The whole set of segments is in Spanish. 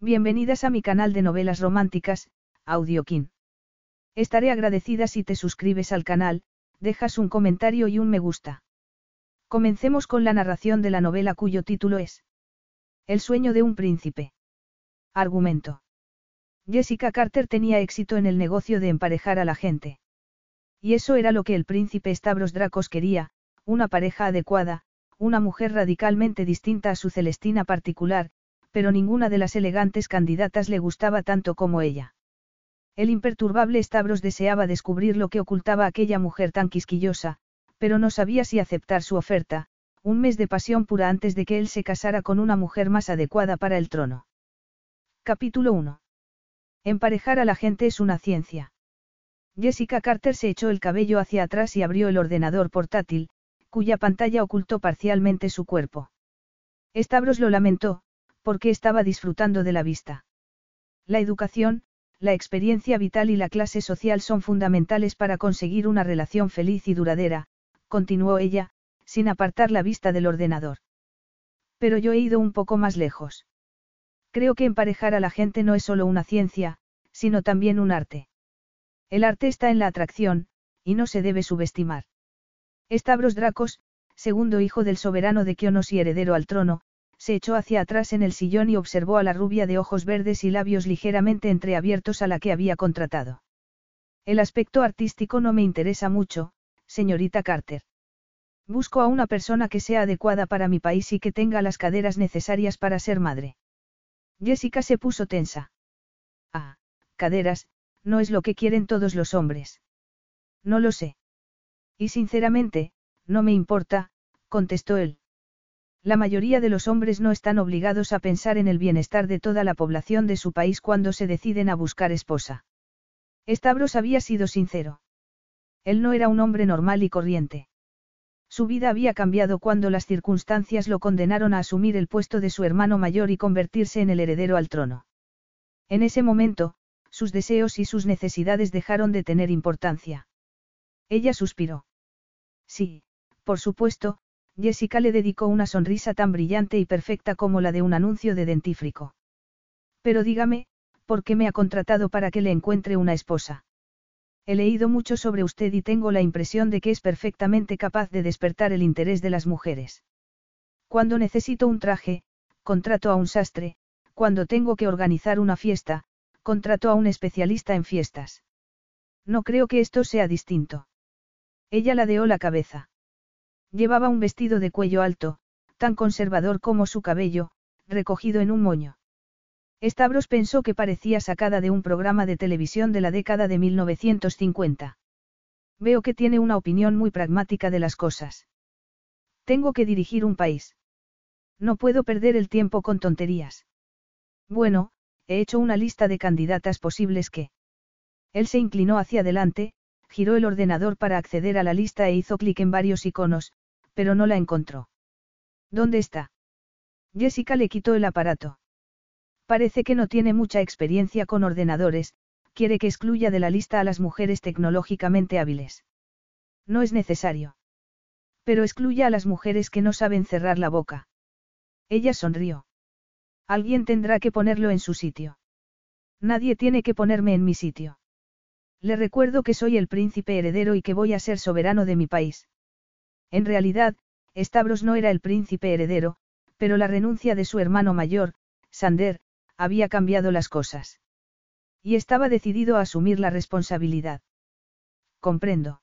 Bienvenidas a mi canal de novelas románticas, Audiokin. Estaré agradecida si te suscribes al canal, dejas un comentario y un me gusta. Comencemos con la narración de la novela cuyo título es El sueño de un príncipe. Argumento. Jessica Carter tenía éxito en el negocio de emparejar a la gente. Y eso era lo que el príncipe Stavros Dracos quería, una pareja adecuada, una mujer radicalmente distinta a su Celestina particular, pero ninguna de las elegantes candidatas le gustaba tanto como ella. El imperturbable Stavros deseaba descubrir lo que ocultaba aquella mujer tan quisquillosa, pero no sabía si aceptar su oferta, un mes de pasión pura antes de que él se casara con una mujer más adecuada para el trono. Capítulo 1. Emparejar a la gente es una ciencia. Jessica Carter se echó el cabello hacia atrás y abrió el ordenador portátil, cuya pantalla ocultó parcialmente su cuerpo. Stavros lo lamentó, porque estaba disfrutando de la vista. La educación, la experiencia vital y la clase social son fundamentales para conseguir una relación feliz y duradera, continuó ella, sin apartar la vista del ordenador. Pero yo he ido un poco más lejos. Creo que emparejar a la gente no es solo una ciencia, sino también un arte. El arte está en la atracción, y no se debe subestimar. Stavros Dracos, segundo hijo del soberano de Kionos y heredero al trono, se echó hacia atrás en el sillón y observó a la rubia de ojos verdes y labios ligeramente entreabiertos a la que había contratado. El aspecto artístico no me interesa mucho, señorita Carter. Busco a una persona que sea adecuada para mi país y que tenga las caderas necesarias para ser madre. Jessica se puso tensa. Ah, caderas, no es lo que quieren todos los hombres. No lo sé. Y sinceramente, no me importa, contestó él. La mayoría de los hombres no están obligados a pensar en el bienestar de toda la población de su país cuando se deciden a buscar esposa. Stavros había sido sincero. Él no era un hombre normal y corriente. Su vida había cambiado cuando las circunstancias lo condenaron a asumir el puesto de su hermano mayor y convertirse en el heredero al trono. En ese momento, sus deseos y sus necesidades dejaron de tener importancia. Ella suspiró. Sí, por supuesto, Jessica le dedicó una sonrisa tan brillante y perfecta como la de un anuncio de dentífrico. Pero dígame, ¿por qué me ha contratado para que le encuentre una esposa? He leído mucho sobre usted y tengo la impresión de que es perfectamente capaz de despertar el interés de las mujeres. Cuando necesito un traje, contrato a un sastre, cuando tengo que organizar una fiesta, contrato a un especialista en fiestas. No creo que esto sea distinto. Ella ladeó la cabeza. Llevaba un vestido de cuello alto, tan conservador como su cabello, recogido en un moño. Stavros pensó que parecía sacada de un programa de televisión de la década de 1950. Veo que tiene una opinión muy pragmática de las cosas. Tengo que dirigir un país. No puedo perder el tiempo con tonterías. Bueno, he hecho una lista de candidatas posibles que... Él se inclinó hacia adelante, giró el ordenador para acceder a la lista e hizo clic en varios iconos, pero no la encontró. ¿Dónde está? Jessica le quitó el aparato. Parece que no tiene mucha experiencia con ordenadores, quiere que excluya de la lista a las mujeres tecnológicamente hábiles. No es necesario. Pero excluya a las mujeres que no saben cerrar la boca. Ella sonrió. Alguien tendrá que ponerlo en su sitio. Nadie tiene que ponerme en mi sitio. Le recuerdo que soy el príncipe heredero y que voy a ser soberano de mi país. En realidad, Stavros no era el príncipe heredero, pero la renuncia de su hermano mayor, Sander, había cambiado las cosas. Y estaba decidido a asumir la responsabilidad. Comprendo.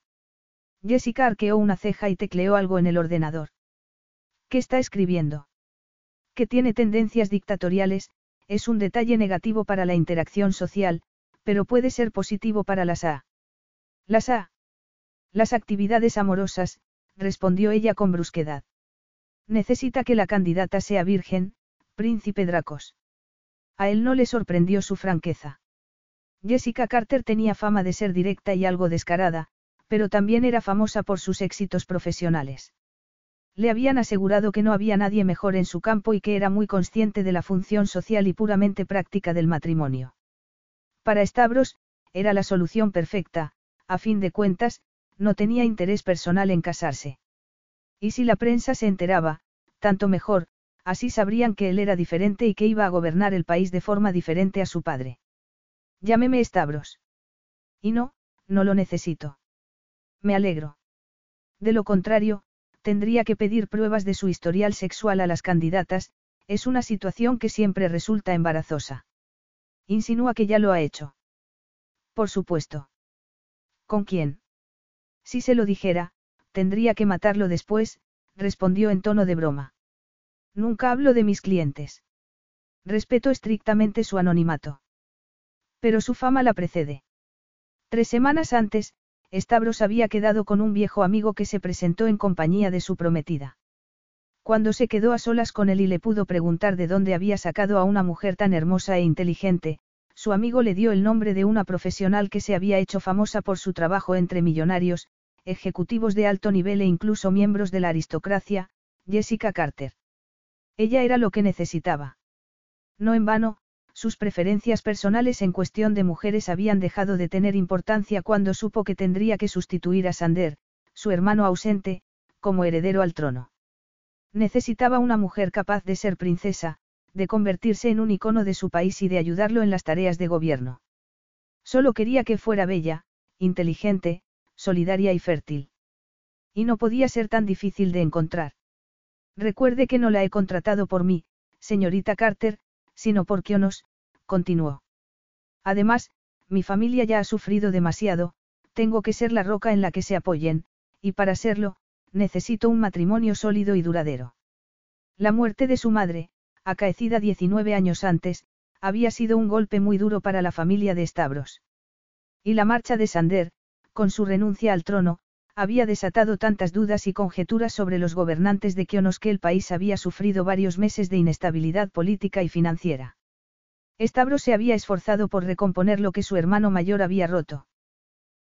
Jessica arqueó una ceja y tecleó algo en el ordenador. ¿Qué está escribiendo? Que tiene tendencias dictatoriales, es un detalle negativo para la interacción social, pero puede ser positivo para las A. Las A. Las actividades amorosas, respondió ella con brusquedad. Necesita que la candidata sea virgen, príncipe Dracos. A él no le sorprendió su franqueza. Jessica Carter tenía fama de ser directa y algo descarada, pero también era famosa por sus éxitos profesionales. Le habían asegurado que no había nadie mejor en su campo y que era muy consciente de la función social y puramente práctica del matrimonio. Para Stavros, era la solución perfecta, a fin de cuentas, no tenía interés personal en casarse. Y si la prensa se enteraba, tanto mejor, así sabrían que él era diferente y que iba a gobernar el país de forma diferente a su padre. Llámeme Stavros. Y no, no lo necesito. Me alegro. De lo contrario, tendría que pedir pruebas de su historial sexual a las candidatas, es una situación que siempre resulta embarazosa. Insinúa que ya lo ha hecho. Por supuesto. ¿Con quién? Si se lo dijera, tendría que matarlo después, respondió en tono de broma. Nunca hablo de mis clientes. Respeto estrictamente su anonimato. Pero su fama la precede. Tres semanas antes, Stavros había quedado con un viejo amigo que se presentó en compañía de su prometida. Cuando se quedó a solas con él y le pudo preguntar de dónde había sacado a una mujer tan hermosa e inteligente, su amigo le dio el nombre de una profesional que se había hecho famosa por su trabajo entre millonarios, ejecutivos de alto nivel e incluso miembros de la aristocracia, Jessica Carter. Ella era lo que necesitaba. No en vano, sus preferencias personales en cuestión de mujeres habían dejado de tener importancia cuando supo que tendría que sustituir a Sander, su hermano ausente, como heredero al trono. Necesitaba una mujer capaz de ser princesa, de convertirse en un icono de su país y de ayudarlo en las tareas de gobierno. Solo quería que fuera bella, inteligente, solidaria y fértil. Y no podía ser tan difícil de encontrar. Recuerde que no la he contratado por mí, señorita Carter, sino por Kionos, continuó. Además, mi familia ya ha sufrido demasiado, tengo que ser la roca en la que se apoyen, y para serlo, necesito un matrimonio sólido y duradero. La muerte de su madre, acaecida 19 años antes, había sido un golpe muy duro para la familia de Stavros. Y la marcha de Sander, con su renuncia al trono, había desatado tantas dudas y conjeturas sobre los gobernantes de Kionos que el país había sufrido varios meses de inestabilidad política y financiera. Stavros se había esforzado por recomponer lo que su hermano mayor había roto.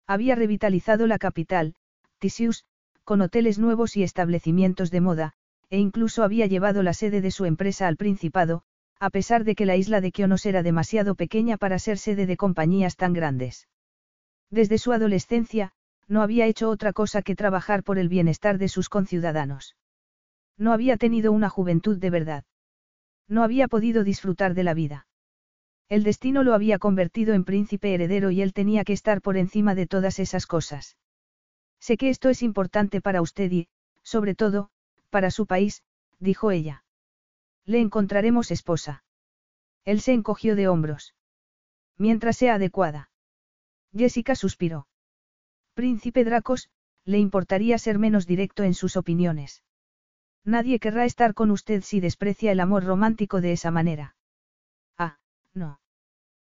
Había revitalizado la capital, Tisius, con hoteles nuevos y establecimientos de moda, e incluso había llevado la sede de su empresa al Principado, a pesar de que la isla de Kionos era demasiado pequeña para ser sede de compañías tan grandes. Desde su adolescencia, no había hecho otra cosa que trabajar por el bienestar de sus conciudadanos. No había tenido una juventud de verdad. No había podido disfrutar de la vida. El destino lo había convertido en príncipe heredero y él tenía que estar por encima de todas esas cosas. Sé que esto es importante para usted y, sobre todo, para su país, dijo ella. Le encontraremos esposa. Él se encogió de hombros. Mientras sea adecuada. Jessica suspiró. Príncipe Dracos, le importaría ser menos directo en sus opiniones. Nadie querrá estar con usted si desprecia el amor romántico de esa manera. Ah, no.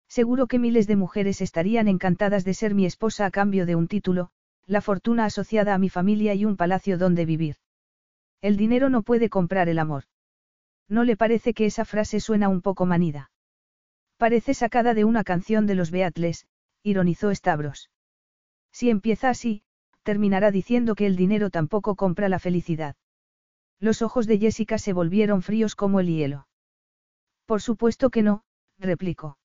Seguro que miles de mujeres estarían encantadas de ser mi esposa a cambio de un título, la fortuna asociada a mi familia y un palacio donde vivir. El dinero no puede comprar el amor. ¿No le parece que esa frase suena un poco manida? Parece sacada de una canción de los Beatles, ironizó Stavros. Si empieza así, terminará diciendo que el dinero tampoco compra la felicidad. Los ojos de Jessica se volvieron fríos como el hielo. Por supuesto que no, replicó.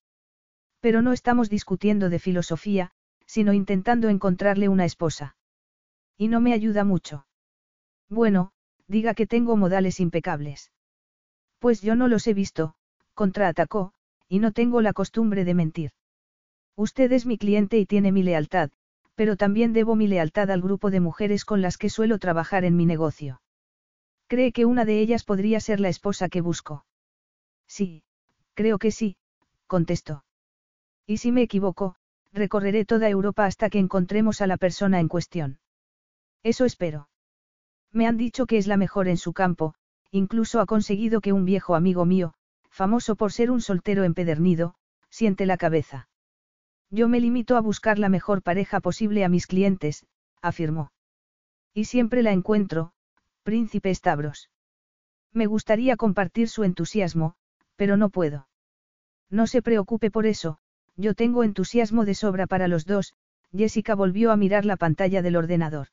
Pero no estamos discutiendo de filosofía, sino intentando encontrarle una esposa. Y no me ayuda mucho. Bueno, diga que tengo modales impecables. Pues yo no los he visto, contraatacó, y no tengo la costumbre de mentir. Usted es mi cliente y tiene mi lealtad, pero también debo mi lealtad al grupo de mujeres con las que suelo trabajar en mi negocio. ¿Cree que una de ellas podría ser la esposa que busco? Sí, creo que sí, contestó. Y si me equivoco, recorreré toda Europa hasta que encontremos a la persona en cuestión. Eso espero. Me han dicho que es la mejor en su campo, incluso ha conseguido que un viejo amigo mío, famoso por ser un soltero empedernido, siente la cabeza. Yo me limito a buscar la mejor pareja posible a mis clientes, afirmó. Y siempre la encuentro, príncipe Stavros. Me gustaría compartir su entusiasmo, pero no puedo. No se preocupe por eso, yo tengo entusiasmo de sobra para los dos, Jessica volvió a mirar la pantalla del ordenador.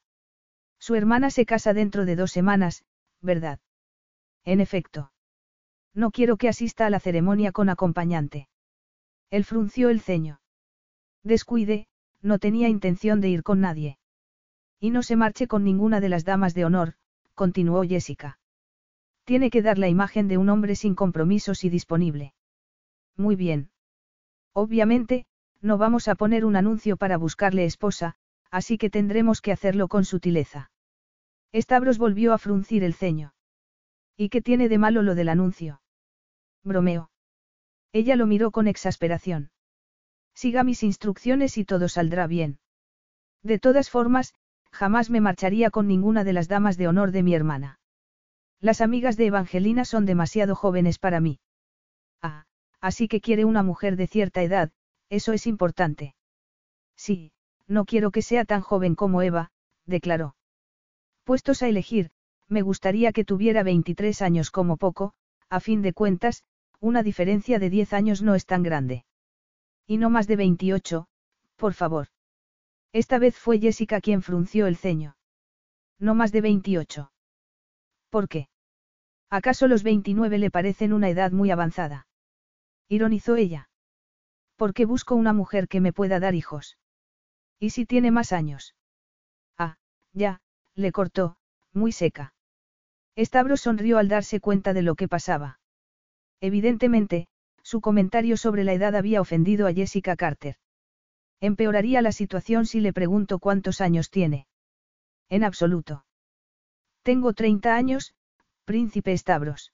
Su hermana se casa dentro de dos semanas, ¿verdad? En efecto. No quiero que asista a la ceremonia con acompañante. Él frunció el ceño. Descuide, no tenía intención de ir con nadie. Y no se marche con ninguna de las damas de honor, continuó Jessica. Tiene que dar la imagen de un hombre sin compromisos y disponible. Muy bien. Obviamente, no vamos a poner un anuncio para buscarle esposa, así que tendremos que hacerlo con sutileza. Stavros volvió a fruncir el ceño. ¿Y qué tiene de malo lo del anuncio? Bromeo. Ella lo miró con exasperación. Siga mis instrucciones y todo saldrá bien. De todas formas, jamás me marcharía con ninguna de las damas de honor de mi hermana. Las amigas de Evangelina son demasiado jóvenes para mí. Ah, así que quiere una mujer de cierta edad, eso es importante. Sí, no quiero que sea tan joven como Eva, declaró. Puestos a elegir, me gustaría que tuviera 23 años como poco, a fin de cuentas, una diferencia de 10 años no es tan grande. Y no más de 28, por favor. Esta vez fue Jessica quien frunció el ceño. No más de 28. ¿Por qué? ¿Acaso los 29 le parecen una edad muy avanzada? Ironizó ella. ¿Por qué busco una mujer que me pueda dar hijos? ¿Y si tiene más años? Ah, ya, le cortó, muy seca. Estabro sonrió al darse cuenta de lo que pasaba. Evidentemente, su comentario sobre la edad había ofendido a Jessica Carter. Empeoraría la situación si le pregunto cuántos años tiene. En absoluto. Tengo 30 años, príncipe Stavros.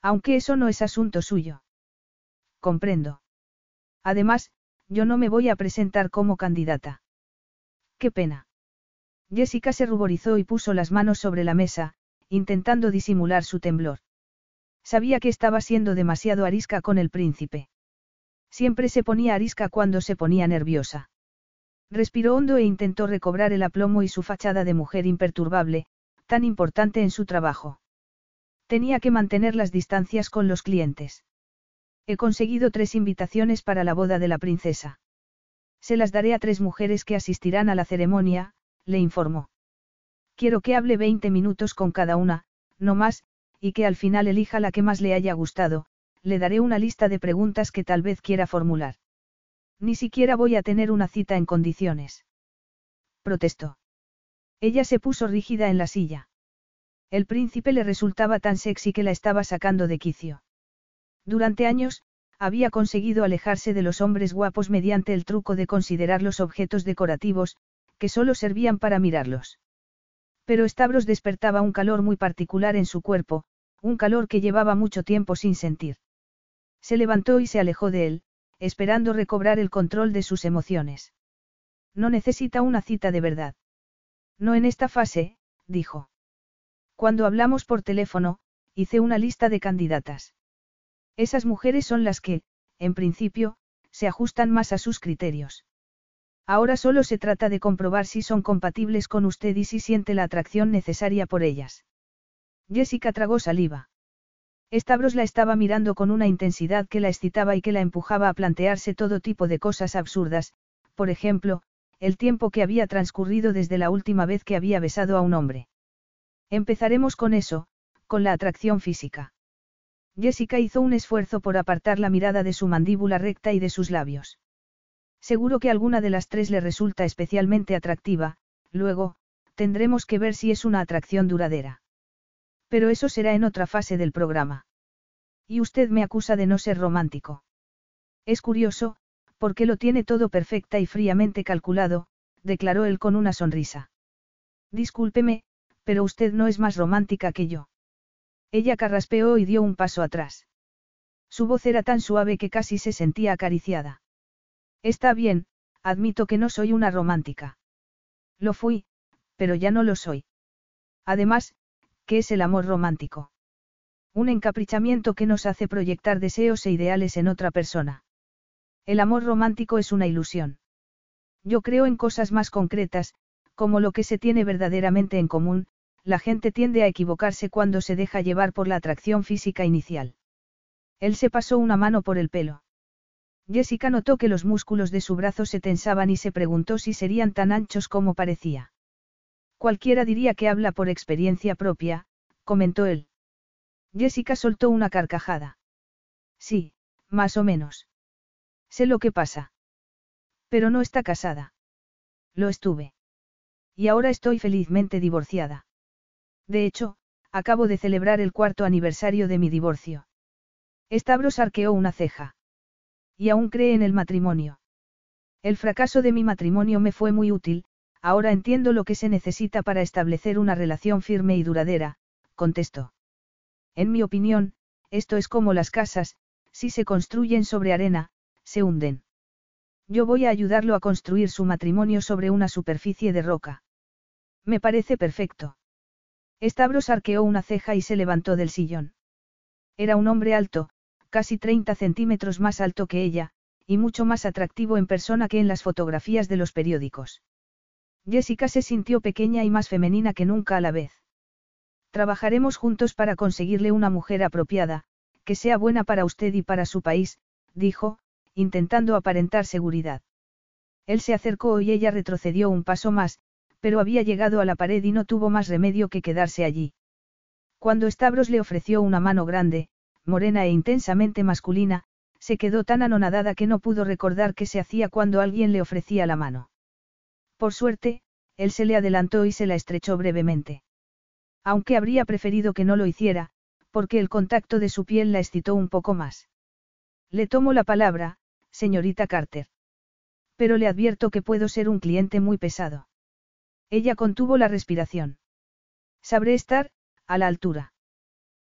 Aunque eso no es asunto suyo. Comprendo. Además, yo no me voy a presentar como candidata. Qué pena. Jessica se ruborizó y puso las manos sobre la mesa, intentando disimular su temblor. Sabía que estaba siendo demasiado arisca con el príncipe. Siempre se ponía arisca cuando se ponía nerviosa. Respiró hondo e intentó recobrar el aplomo y su fachada de mujer imperturbable, tan importante en su trabajo. Tenía que mantener las distancias con los clientes. He conseguido tres invitaciones para la boda de la princesa. Se las daré a tres mujeres que asistirán a la ceremonia, le informó. Quiero que hable 20 minutos con cada una, no más, y que al final elija la que más le haya gustado, le daré una lista de preguntas que tal vez quiera formular. Ni siquiera voy a tener una cita en condiciones. Protestó. Ella se puso rígida en la silla. El príncipe le resultaba tan sexy que la estaba sacando de quicio. Durante años, había conseguido alejarse de los hombres guapos mediante el truco de considerar los objetos decorativos, que solo servían para mirarlos. Pero Stavros despertaba un calor muy particular en su cuerpo, un calor que llevaba mucho tiempo sin sentir. Se levantó y se alejó de él, esperando recobrar el control de sus emociones. No necesita una cita de verdad. No en esta fase, dijo. Cuando hablamos por teléfono, hice una lista de candidatas. Esas mujeres son las que, en principio, se ajustan más a sus criterios. Ahora solo se trata de comprobar si son compatibles con usted y si siente la atracción necesaria por ellas. Jessica tragó saliva. Stavros la estaba mirando con una intensidad que la excitaba y que la empujaba a plantearse todo tipo de cosas absurdas, por ejemplo, el tiempo que había transcurrido desde la última vez que había besado a un hombre. Empezaremos con eso, con la atracción física. Jessica hizo un esfuerzo por apartar la mirada de su mandíbula recta y de sus labios. Seguro que alguna de las tres le resulta especialmente atractiva, luego, tendremos que ver si es una atracción duradera. Pero eso será en otra fase del programa. Y usted me acusa de no ser romántico. Es curioso, porque lo tiene todo perfecta y fríamente calculado, declaró él con una sonrisa. Discúlpeme, pero usted no es más romántica que yo. Ella carraspeó y dio un paso atrás. Su voz era tan suave que casi se sentía acariciada. Está bien, admito que no soy una romántica. Lo fui, pero ya no lo soy. Además, ¿Qué es el amor romántico? Un encaprichamiento que nos hace proyectar deseos e ideales en otra persona. El amor romántico es una ilusión. Yo creo en cosas más concretas, como lo que se tiene verdaderamente en común, la gente tiende a equivocarse cuando se deja llevar por la atracción física inicial. Él se pasó una mano por el pelo. Jessica notó que los músculos de su brazo se tensaban y se preguntó si serían tan anchos como parecía. Cualquiera diría que habla por experiencia propia, comentó él. Jessica soltó una carcajada. Sí, más o menos. Sé lo que pasa. Pero no está casada. Lo estuve. Y ahora estoy felizmente divorciada. De hecho, acabo de celebrar el cuarto aniversario de mi divorcio. Stavros arqueó una ceja. Y aún cree en el matrimonio. El fracaso de mi matrimonio me fue muy útil, ahora entiendo lo que se necesita para establecer una relación firme y duradera, contestó. En mi opinión, esto es como las casas, si se construyen sobre arena, se hunden. Yo voy a ayudarlo a construir su matrimonio sobre una superficie de roca. Me parece perfecto. Stavros arqueó una ceja y se levantó del sillón. Era un hombre alto, casi 30 centímetros más alto que ella, y mucho más atractivo en persona que en las fotografías de los periódicos. Jessica se sintió pequeña y más femenina que nunca a la vez. Trabajaremos juntos para conseguirle una mujer apropiada, que sea buena para usted y para su país, dijo, intentando aparentar seguridad. Él se acercó y ella retrocedió un paso más, pero había llegado a la pared y no tuvo más remedio que quedarse allí. Cuando Stavros le ofreció una mano grande, morena e intensamente masculina, se quedó tan anonadada que no pudo recordar qué se hacía cuando alguien le ofrecía la mano. Por suerte, él se le adelantó y se la estrechó brevemente. Aunque habría preferido que no lo hiciera, porque el contacto de su piel la excitó un poco más. Le tomo la palabra, señorita Carter. Pero le advierto que puedo ser un cliente muy pesado. Ella contuvo la respiración. Sabré estar, a la altura.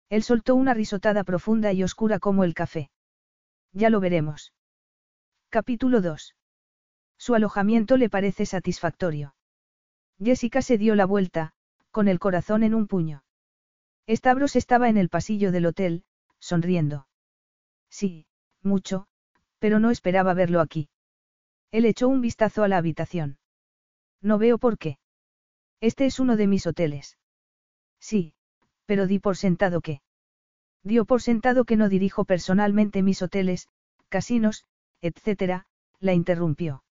Él soltó una risotada profunda y oscura como el café. Ya lo veremos. Capítulo 2. Su alojamiento le parece satisfactorio. Jessica se dio la vuelta, con el corazón en un puño. Stavros estaba en el pasillo del hotel, sonriendo. Sí, mucho, pero no esperaba verlo aquí. Él echó un vistazo a la habitación. No veo por qué. Este es uno de mis hoteles. Sí, pero di por sentado que. Dio por sentado que no dirijo personalmente mis hoteles, casinos, etc., la interrumpió.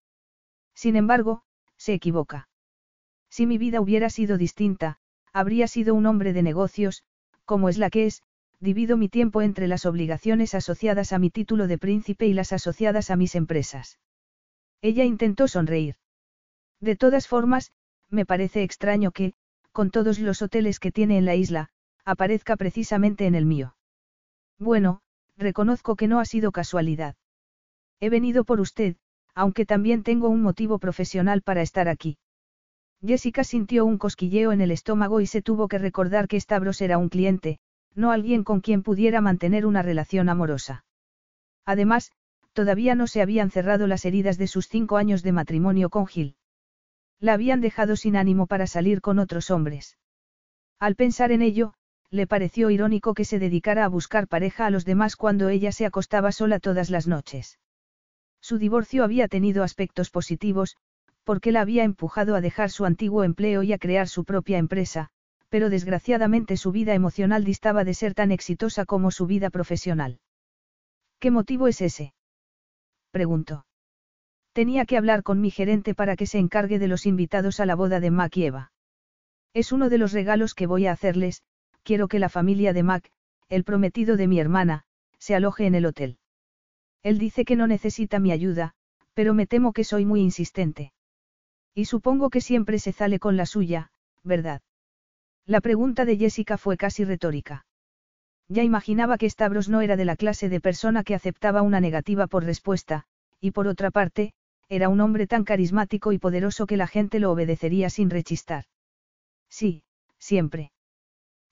Sin embargo, se equivoca. Si mi vida hubiera sido distinta, habría sido un hombre de negocios, como es la que es, divido mi tiempo entre las obligaciones asociadas a mi título de príncipe y las asociadas a mis empresas. Ella intentó sonreír. De todas formas, me parece extraño que, con todos los hoteles que tiene en la isla, aparezca precisamente en el mío. Bueno, reconozco que no ha sido casualidad. He venido por usted, aunque también tengo un motivo profesional para estar aquí. Jessica sintió un cosquilleo en el estómago y se tuvo que recordar que Stavros era un cliente, no alguien con quien pudiera mantener una relación amorosa. Además, todavía no se habían cerrado las heridas de sus cinco años de matrimonio con Gil. La habían dejado sin ánimo para salir con otros hombres. Al pensar en ello, le pareció irónico que se dedicara a buscar pareja a los demás cuando ella se acostaba sola todas las noches. Su divorcio había tenido aspectos positivos, porque la había empujado a dejar su antiguo empleo y a crear su propia empresa, pero desgraciadamente su vida emocional distaba de ser tan exitosa como su vida profesional. ¿Qué motivo es ese? preguntó. Tenía que hablar con mi gerente para que se encargue de los invitados a la boda de Mac y Eva. Es uno de los regalos que voy a hacerles, quiero que la familia de Mac, el prometido de mi hermana, se aloje en el hotel. Él dice que no necesita mi ayuda, pero me temo que soy muy insistente. Y supongo que siempre se sale con la suya, ¿verdad? La pregunta de Jessica fue casi retórica. Ya imaginaba que Stavros no era de la clase de persona que aceptaba una negativa por respuesta, y por otra parte, era un hombre tan carismático y poderoso que la gente lo obedecería sin rechistar. Sí, siempre.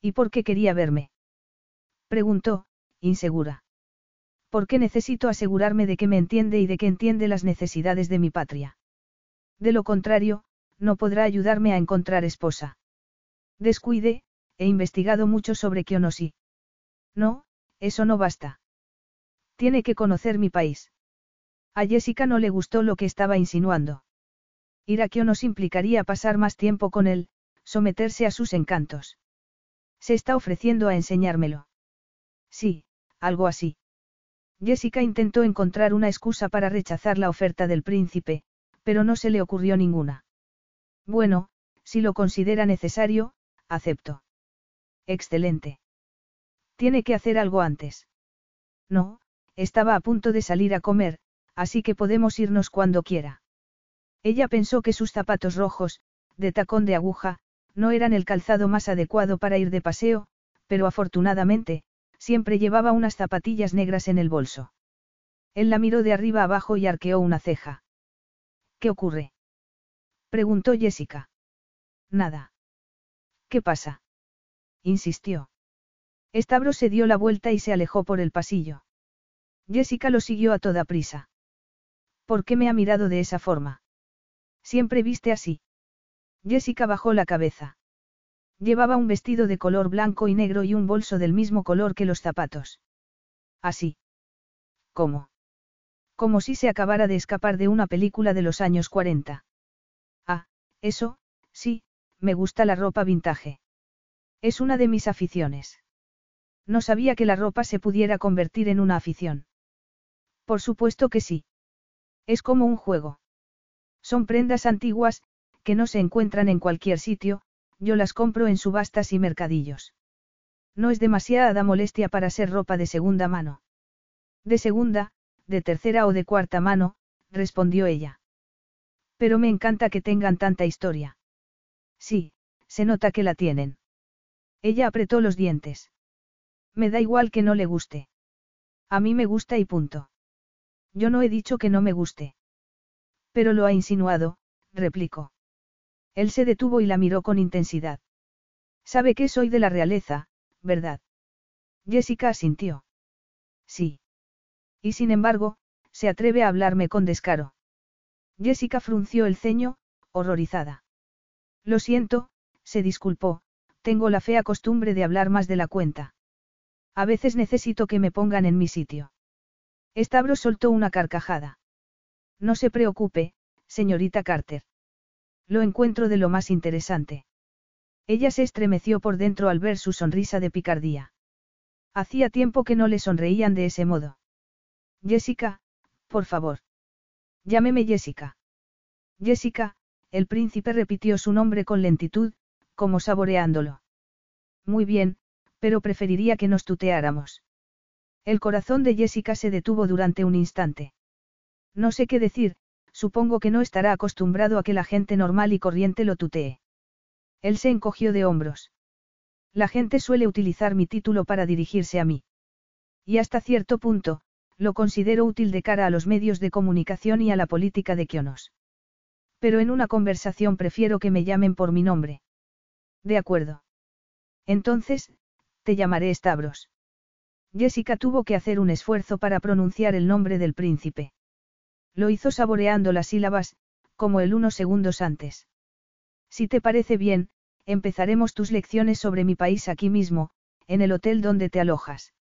¿Y por qué quería verme? Preguntó, insegura. ¿Por qué necesito asegurarme de que me entiende y de que entiende las necesidades de mi patria? De lo contrario, no podrá ayudarme a encontrar esposa. Descuide, he investigado mucho sobre Kionosi. No, eso no basta. Tiene que conocer mi país. A Jessica no le gustó lo que estaba insinuando. Ir a Kionos implicaría pasar más tiempo con él, someterse a sus encantos. Se está ofreciendo a enseñármelo. Sí, algo así. Jessica intentó encontrar una excusa para rechazar la oferta del príncipe, pero no se le ocurrió ninguna. Bueno, si lo considera necesario, acepto. Excelente. Tiene que hacer algo antes. No, estaba a punto de salir a comer, así que podemos irnos cuando quiera. Ella pensó que sus zapatos rojos, de tacón de aguja, no eran el calzado más adecuado para ir de paseo, pero afortunadamente, siempre llevaba unas zapatillas negras en el bolso. Él la miró de arriba abajo y arqueó una ceja. ¿Qué ocurre? preguntó Jessica. Nada. ¿Qué pasa? insistió. Estabro se dio la vuelta y se alejó por el pasillo. Jessica lo siguió a toda prisa. ¿Por qué me ha mirado de esa forma? Siempre viste así. Jessica bajó la cabeza. Llevaba un vestido de color blanco y negro y un bolso del mismo color que los zapatos. Así. ¿Cómo? Como si se acabara de escapar de una película de los años 40. Ah, eso, sí, me gusta la ropa vintage. Es una de mis aficiones. No sabía que la ropa se pudiera convertir en una afición. Por supuesto que sí. Es como un juego. Son prendas antiguas, que no se encuentran en cualquier sitio, yo las compro en subastas y mercadillos. No es demasiada molestia para ser ropa de segunda mano. De segunda, de tercera o de cuarta mano, respondió ella. Pero me encanta que tengan tanta historia. Sí, se nota que la tienen. Ella apretó los dientes. Me da igual que no le guste. A mí me gusta y punto. Yo no he dicho que no me guste. Pero lo ha insinuado, replicó. Él se detuvo y la miró con intensidad. Sabe que soy de la realeza, ¿verdad? Jessica asintió. Sí. Y sin embargo, se atreve a hablarme con descaro. Jessica frunció el ceño, horrorizada. Lo siento, se disculpó, tengo la fea costumbre de hablar más de la cuenta. A veces necesito que me pongan en mi sitio. Estabro soltó una carcajada. No se preocupe, señorita Carter. Lo encuentro de lo más interesante. Ella se estremeció por dentro al ver su sonrisa de picardía. Hacía tiempo que no le sonreían de ese modo. Jessica, por favor. Llámeme Jessica. Jessica, el príncipe repitió su nombre con lentitud, como saboreándolo. Muy bien, pero preferiría que nos tuteáramos. El corazón de Jessica se detuvo durante un instante. No sé qué decir, supongo que no estará acostumbrado a que la gente normal y corriente lo tutee. Él se encogió de hombros. La gente suele utilizar mi título para dirigirse a mí. Y hasta cierto punto, lo considero útil de cara a los medios de comunicación y a la política de Kionos. Pero en una conversación prefiero que me llamen por mi nombre. De acuerdo. Entonces, te llamaré Stavros. Jessica tuvo que hacer un esfuerzo para pronunciar el nombre del príncipe. Lo hizo saboreando las sílabas, como el unos segundos antes. Si te parece bien, empezaremos tus lecciones sobre mi país aquí mismo, en el hotel donde te alojas.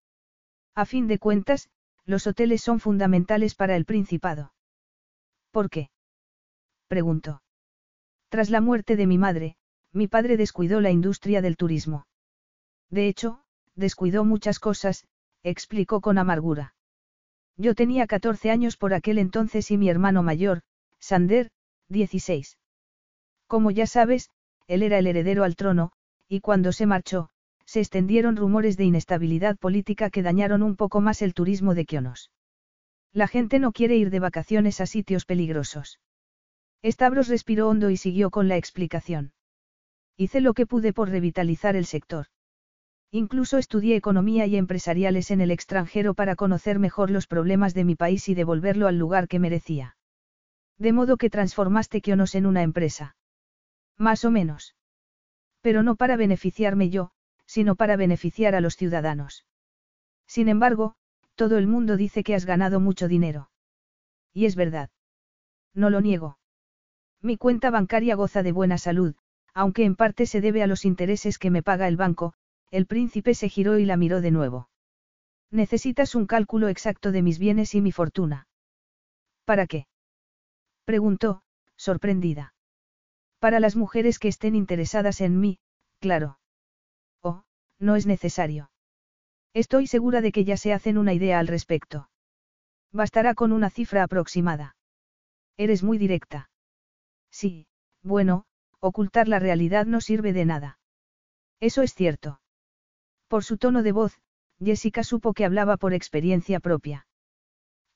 A fin de cuentas, los hoteles son fundamentales para el Principado. ¿Por qué? Preguntó. Tras la muerte de mi madre, mi padre descuidó la industria del turismo. De hecho, descuidó muchas cosas, explicó con amargura. Yo tenía 14 años por aquel entonces y mi hermano mayor, Sander, 16. Como ya sabes, él era el heredero al trono, y cuando se marchó, se extendieron rumores de inestabilidad política que dañaron un poco más el turismo de Kionos. La gente no quiere ir de vacaciones a sitios peligrosos. Stavros respiró hondo y siguió con la explicación. Hice lo que pude por revitalizar el sector. Incluso estudié economía y empresariales en el extranjero para conocer mejor los problemas de mi país y devolverlo al lugar que merecía. De modo que transformaste Kionos en una empresa. Más o menos. Pero no para beneficiarme yo, sino para beneficiar a los ciudadanos. Sin embargo, todo el mundo dice que has ganado mucho dinero. Y es verdad. No lo niego. Mi cuenta bancaria goza de buena salud, aunque en parte se debe a los intereses que me paga el banco, el príncipe se giró y la miró de nuevo. Necesitas un cálculo exacto de mis bienes y mi fortuna. ¿Para qué? preguntó, sorprendida. Para las mujeres que estén interesadas en mí, claro. Oh, no es necesario. Estoy segura de que ya se hacen una idea al respecto. Bastará con una cifra aproximada. Eres muy directa. Sí, bueno, ocultar la realidad no sirve de nada. Eso es cierto. Por su tono de voz, Jessica supo que hablaba por experiencia propia.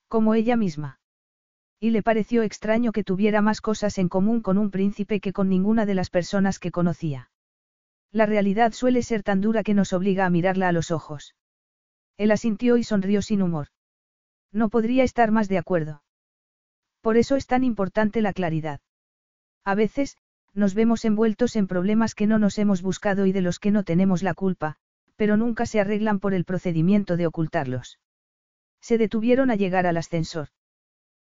Como ella misma. Y le pareció extraño que tuviera más cosas en común con un príncipe que con ninguna de las personas que conocía. La realidad suele ser tan dura que nos obliga a mirarla a los ojos. Él asintió y sonrió sin humor. No podría estar más de acuerdo. Por eso es tan importante la claridad. A veces, nos vemos envueltos en problemas que no nos hemos buscado y de los que no tenemos la culpa, pero nunca se arreglan por el procedimiento de ocultarlos. Se detuvieron a llegar al ascensor.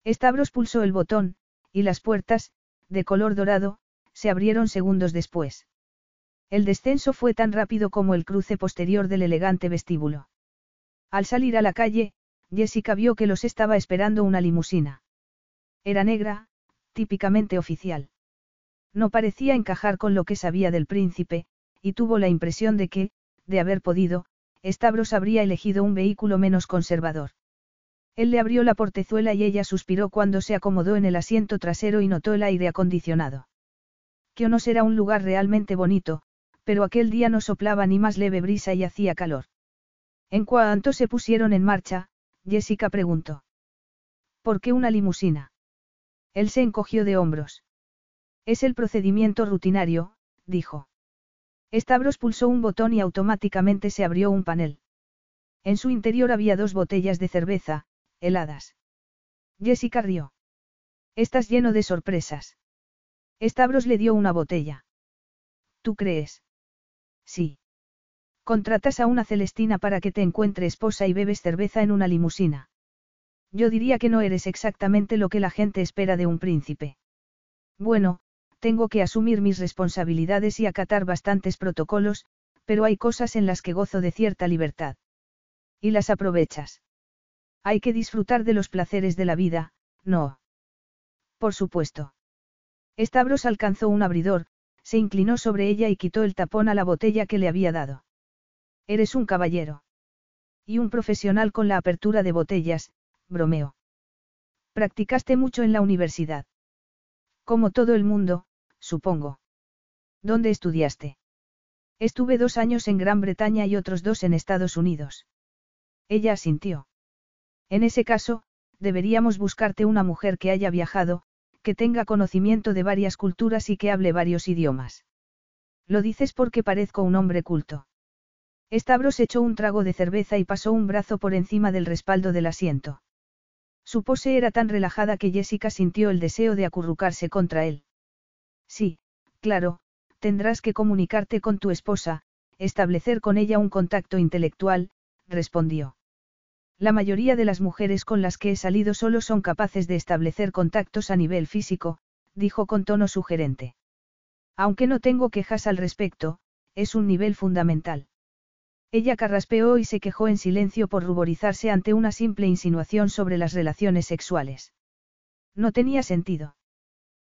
Stavros pulsó el botón, y las puertas, de color dorado, se abrieron segundos después. El descenso fue tan rápido como el cruce posterior del elegante vestíbulo. Al salir a la calle, Jessica vio que los estaba esperando una limusina. Era negra, típicamente oficial. No parecía encajar con lo que sabía del príncipe, y tuvo la impresión de que, de haber podido, Stavros habría elegido un vehículo menos conservador. Él le abrió la portezuela y ella suspiró cuando se acomodó en el asiento trasero y notó el aire acondicionado. no era un lugar realmente bonito, pero aquel día no soplaba ni más leve brisa y hacía calor. En cuanto se pusieron en marcha, Jessica preguntó. ¿Por qué una limusina? Él se encogió de hombros. Es el procedimiento rutinario, dijo. Stavros pulsó un botón y automáticamente se abrió un panel. En su interior había dos botellas de cerveza, heladas. Jessica rió. Estás lleno de sorpresas. Stavros le dio una botella. ¿Tú crees? Sí. Contratas a una Celestina para que te encuentre esposa y bebes cerveza en una limusina. Yo diría que no eres exactamente lo que la gente espera de un príncipe. Bueno, tengo que asumir mis responsabilidades y acatar bastantes protocolos, pero hay cosas en las que gozo de cierta libertad. Y las aprovechas. Hay que disfrutar de los placeres de la vida, no. Por supuesto. Stavros alcanzó un abridor, se inclinó sobre ella y quitó el tapón a la botella que le había dado. Eres un caballero. Y un profesional con la apertura de botellas, bromeó. Practicaste mucho en la universidad. Como todo el mundo, supongo. ¿Dónde estudiaste? Estuve dos años en Gran Bretaña y otros dos en Estados Unidos. Ella asintió. En ese caso, deberíamos buscarte una mujer que haya viajado, que tenga conocimiento de varias culturas y que hable varios idiomas. Lo dices porque parezco un hombre culto. Stavros echó un trago de cerveza y pasó un brazo por encima del respaldo del asiento. Su pose era tan relajada que Jessica sintió el deseo de acurrucarse contra él. Sí, claro, tendrás que comunicarte con tu esposa, establecer con ella un contacto intelectual, respondió. La mayoría de las mujeres con las que he salido solo son capaces de establecer contactos a nivel físico, dijo con tono sugerente. Aunque no tengo quejas al respecto, es un nivel fundamental. Ella carraspeó y se quejó en silencio por ruborizarse ante una simple insinuación sobre las relaciones sexuales. No tenía sentido.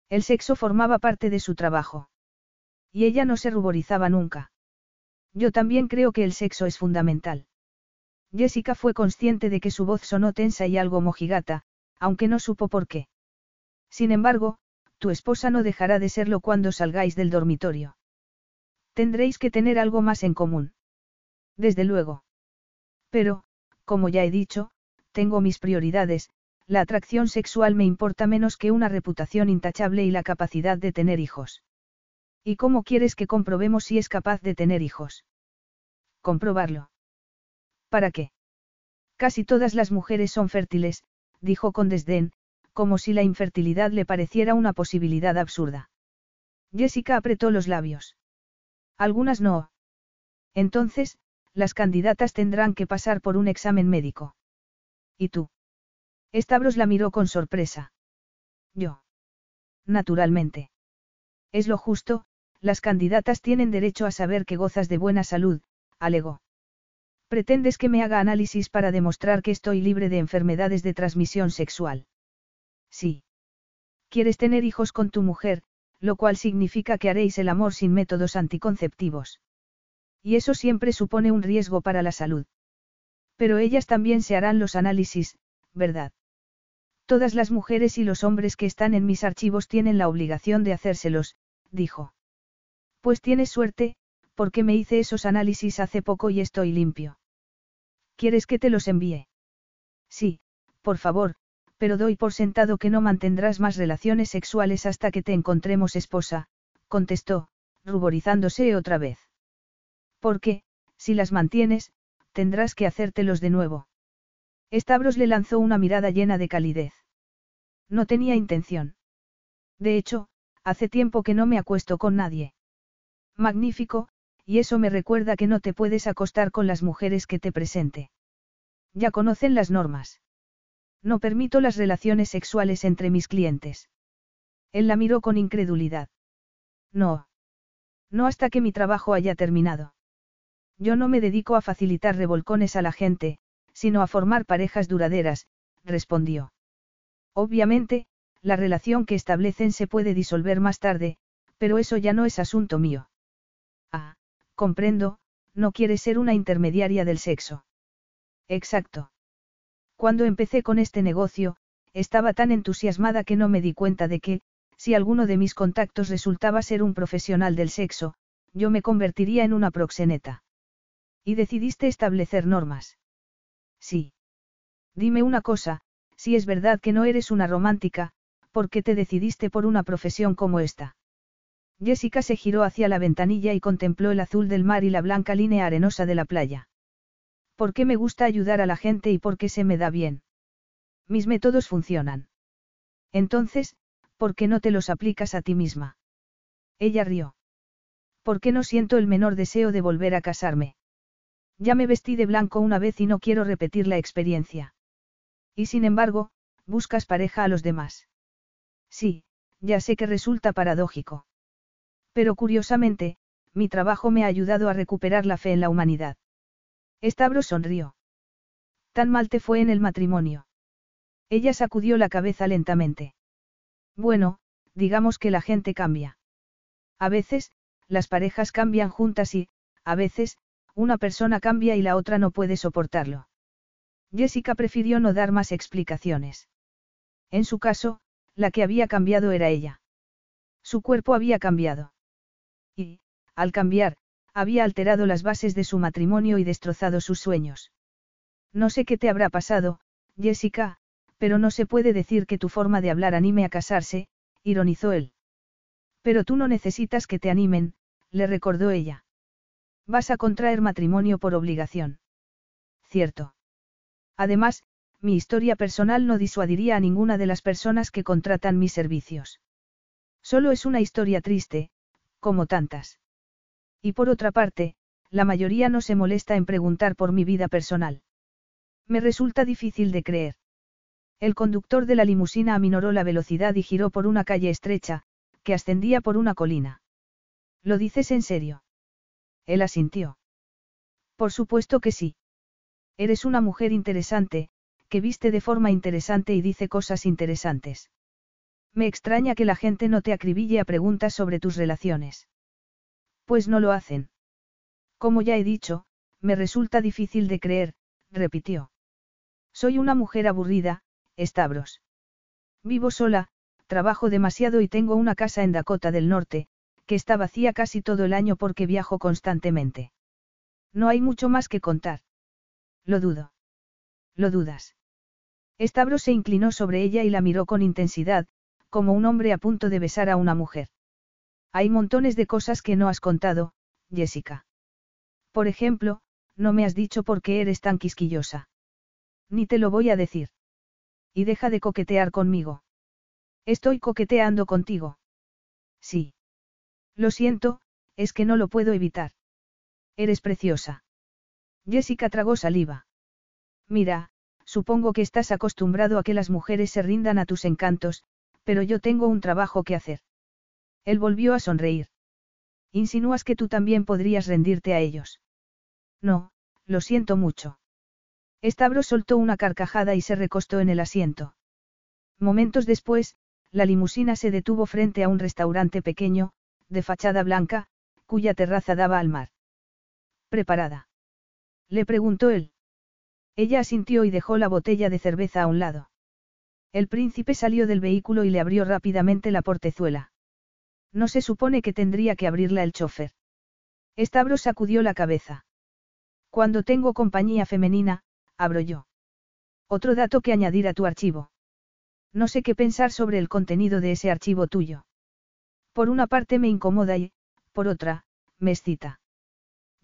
El sexo formaba parte de su trabajo. Y ella no se ruborizaba nunca. Yo también creo que el sexo es fundamental. Jessica fue consciente de que su voz sonó tensa y algo mojigata, aunque no supo por qué. Sin embargo, tu esposa no dejará de serlo cuando salgáis del dormitorio. Tendréis que tener algo más en común. Desde luego. Pero, como ya he dicho, tengo mis prioridades, la atracción sexual me importa menos que una reputación intachable y la capacidad de tener hijos. ¿Y cómo quieres que comprobemos si es capaz de tener hijos? Comprobarlo. ¿Para qué? Casi todas las mujeres son fértiles, dijo con desdén, como si la infertilidad le pareciera una posibilidad absurda. Jessica apretó los labios. Algunas no. Entonces, las candidatas tendrán que pasar por un examen médico. ¿Y tú? Stavros la miró con sorpresa. Yo. Naturalmente. Es lo justo, las candidatas tienen derecho a saber que gozas de buena salud, alegó. Pretendes que me haga análisis para demostrar que estoy libre de enfermedades de transmisión sexual. Sí. Quieres tener hijos con tu mujer, lo cual significa que haréis el amor sin métodos anticonceptivos. Y eso siempre supone un riesgo para la salud. Pero ellas también se harán los análisis, ¿verdad? Todas las mujeres y los hombres que están en mis archivos tienen la obligación de hacérselos, dijo. Pues tienes suerte, porque me hice esos análisis hace poco y estoy limpio. ¿Quieres que te los envíe? Sí, por favor, pero doy por sentado que no mantendrás más relaciones sexuales hasta que te encontremos esposa, contestó, ruborizándose otra vez. Porque, si las mantienes, tendrás que hacértelos de nuevo. Stavros le lanzó una mirada llena de calidez. No tenía intención. De hecho, hace tiempo que no me acuesto con nadie. Magnífico, y eso me recuerda que no te puedes acostar con las mujeres que te presente. Ya conocen las normas. No permito las relaciones sexuales entre mis clientes. Él la miró con incredulidad. No. No hasta que mi trabajo haya terminado. Yo no me dedico a facilitar revolcones a la gente, sino a formar parejas duraderas, respondió. Obviamente, la relación que establecen se puede disolver más tarde, pero eso ya no es asunto mío. Ah, comprendo, no quieres ser una intermediaria del sexo. Exacto. Cuando empecé con este negocio, estaba tan entusiasmada que no me di cuenta de que, si alguno de mis contactos resultaba ser un profesional del sexo, yo me convertiría en una proxeneta. Y decidiste establecer normas. Sí. Dime una cosa, si es verdad que no eres una romántica, ¿por qué te decidiste por una profesión como esta? Jessica se giró hacia la ventanilla y contempló el azul del mar y la blanca línea arenosa de la playa. ¿Por qué me gusta ayudar a la gente y por qué se me da bien? Mis métodos funcionan. Entonces, ¿por qué no te los aplicas a ti misma? Ella rió. ¿Por qué no siento el menor deseo de volver a casarme? Ya me vestí de blanco una vez y no quiero repetir la experiencia. Y sin embargo, buscas pareja a los demás. Sí, ya sé que resulta paradójico. Pero curiosamente, mi trabajo me ha ayudado a recuperar la fe en la humanidad. Estabro sonrió. Tan mal te fue en el matrimonio. Ella sacudió la cabeza lentamente. Bueno, digamos que la gente cambia. A veces, las parejas cambian juntas y, a veces, una persona cambia y la otra no puede soportarlo. Jessica prefirió no dar más explicaciones. En su caso, la que había cambiado era ella. Su cuerpo había cambiado. Y, al cambiar, había alterado las bases de su matrimonio y destrozado sus sueños. No sé qué te habrá pasado, Jessica, pero no se puede decir que tu forma de hablar anime a casarse, ironizó él. Pero tú no necesitas que te animen, le recordó ella. Vas a contraer matrimonio por obligación. Cierto. Además, mi historia personal no disuadiría a ninguna de las personas que contratan mis servicios. Solo es una historia triste, como tantas. Y por otra parte, la mayoría no se molesta en preguntar por mi vida personal. Me resulta difícil de creer. El conductor de la limusina aminoró la velocidad y giró por una calle estrecha, que ascendía por una colina. ¿Lo dices en serio? Él asintió. Por supuesto que sí. Eres una mujer interesante, que viste de forma interesante y dice cosas interesantes. Me extraña que la gente no te acribille a preguntas sobre tus relaciones. Pues no lo hacen. Como ya he dicho, me resulta difícil de creer, repitió. Soy una mujer aburrida, Stavros. Vivo sola, trabajo demasiado y tengo una casa en Dakota del Norte, que está vacía casi todo el año porque viajo constantemente. No hay mucho más que contar. Lo dudo. Lo dudas. Stavros se inclinó sobre ella y la miró con intensidad, como un hombre a punto de besar a una mujer. Hay montones de cosas que no has contado, Jessica. Por ejemplo, no me has dicho por qué eres tan quisquillosa. Ni te lo voy a decir. Y deja de coquetear conmigo. Estoy coqueteando contigo. Sí. Lo siento, es que no lo puedo evitar. Eres preciosa. Jessica tragó saliva. Mira, supongo que estás acostumbrado a que las mujeres se rindan a tus encantos, pero yo tengo un trabajo que hacer. Él volvió a sonreír. Insinúas que tú también podrías rendirte a ellos. No, lo siento mucho. Estabro soltó una carcajada y se recostó en el asiento. Momentos después, la limusina se detuvo frente a un restaurante pequeño, de fachada blanca, cuya terraza daba al mar. ¿Preparada? Le preguntó él. Ella asintió y dejó la botella de cerveza a un lado. El príncipe salió del vehículo y le abrió rápidamente la portezuela. No se supone que tendría que abrirla el chofer. Stavros sacudió la cabeza. Cuando tengo compañía femenina, abro yo. Otro dato que añadir a tu archivo. No sé qué pensar sobre el contenido de ese archivo tuyo. Por una parte me incomoda y, por otra, me excita.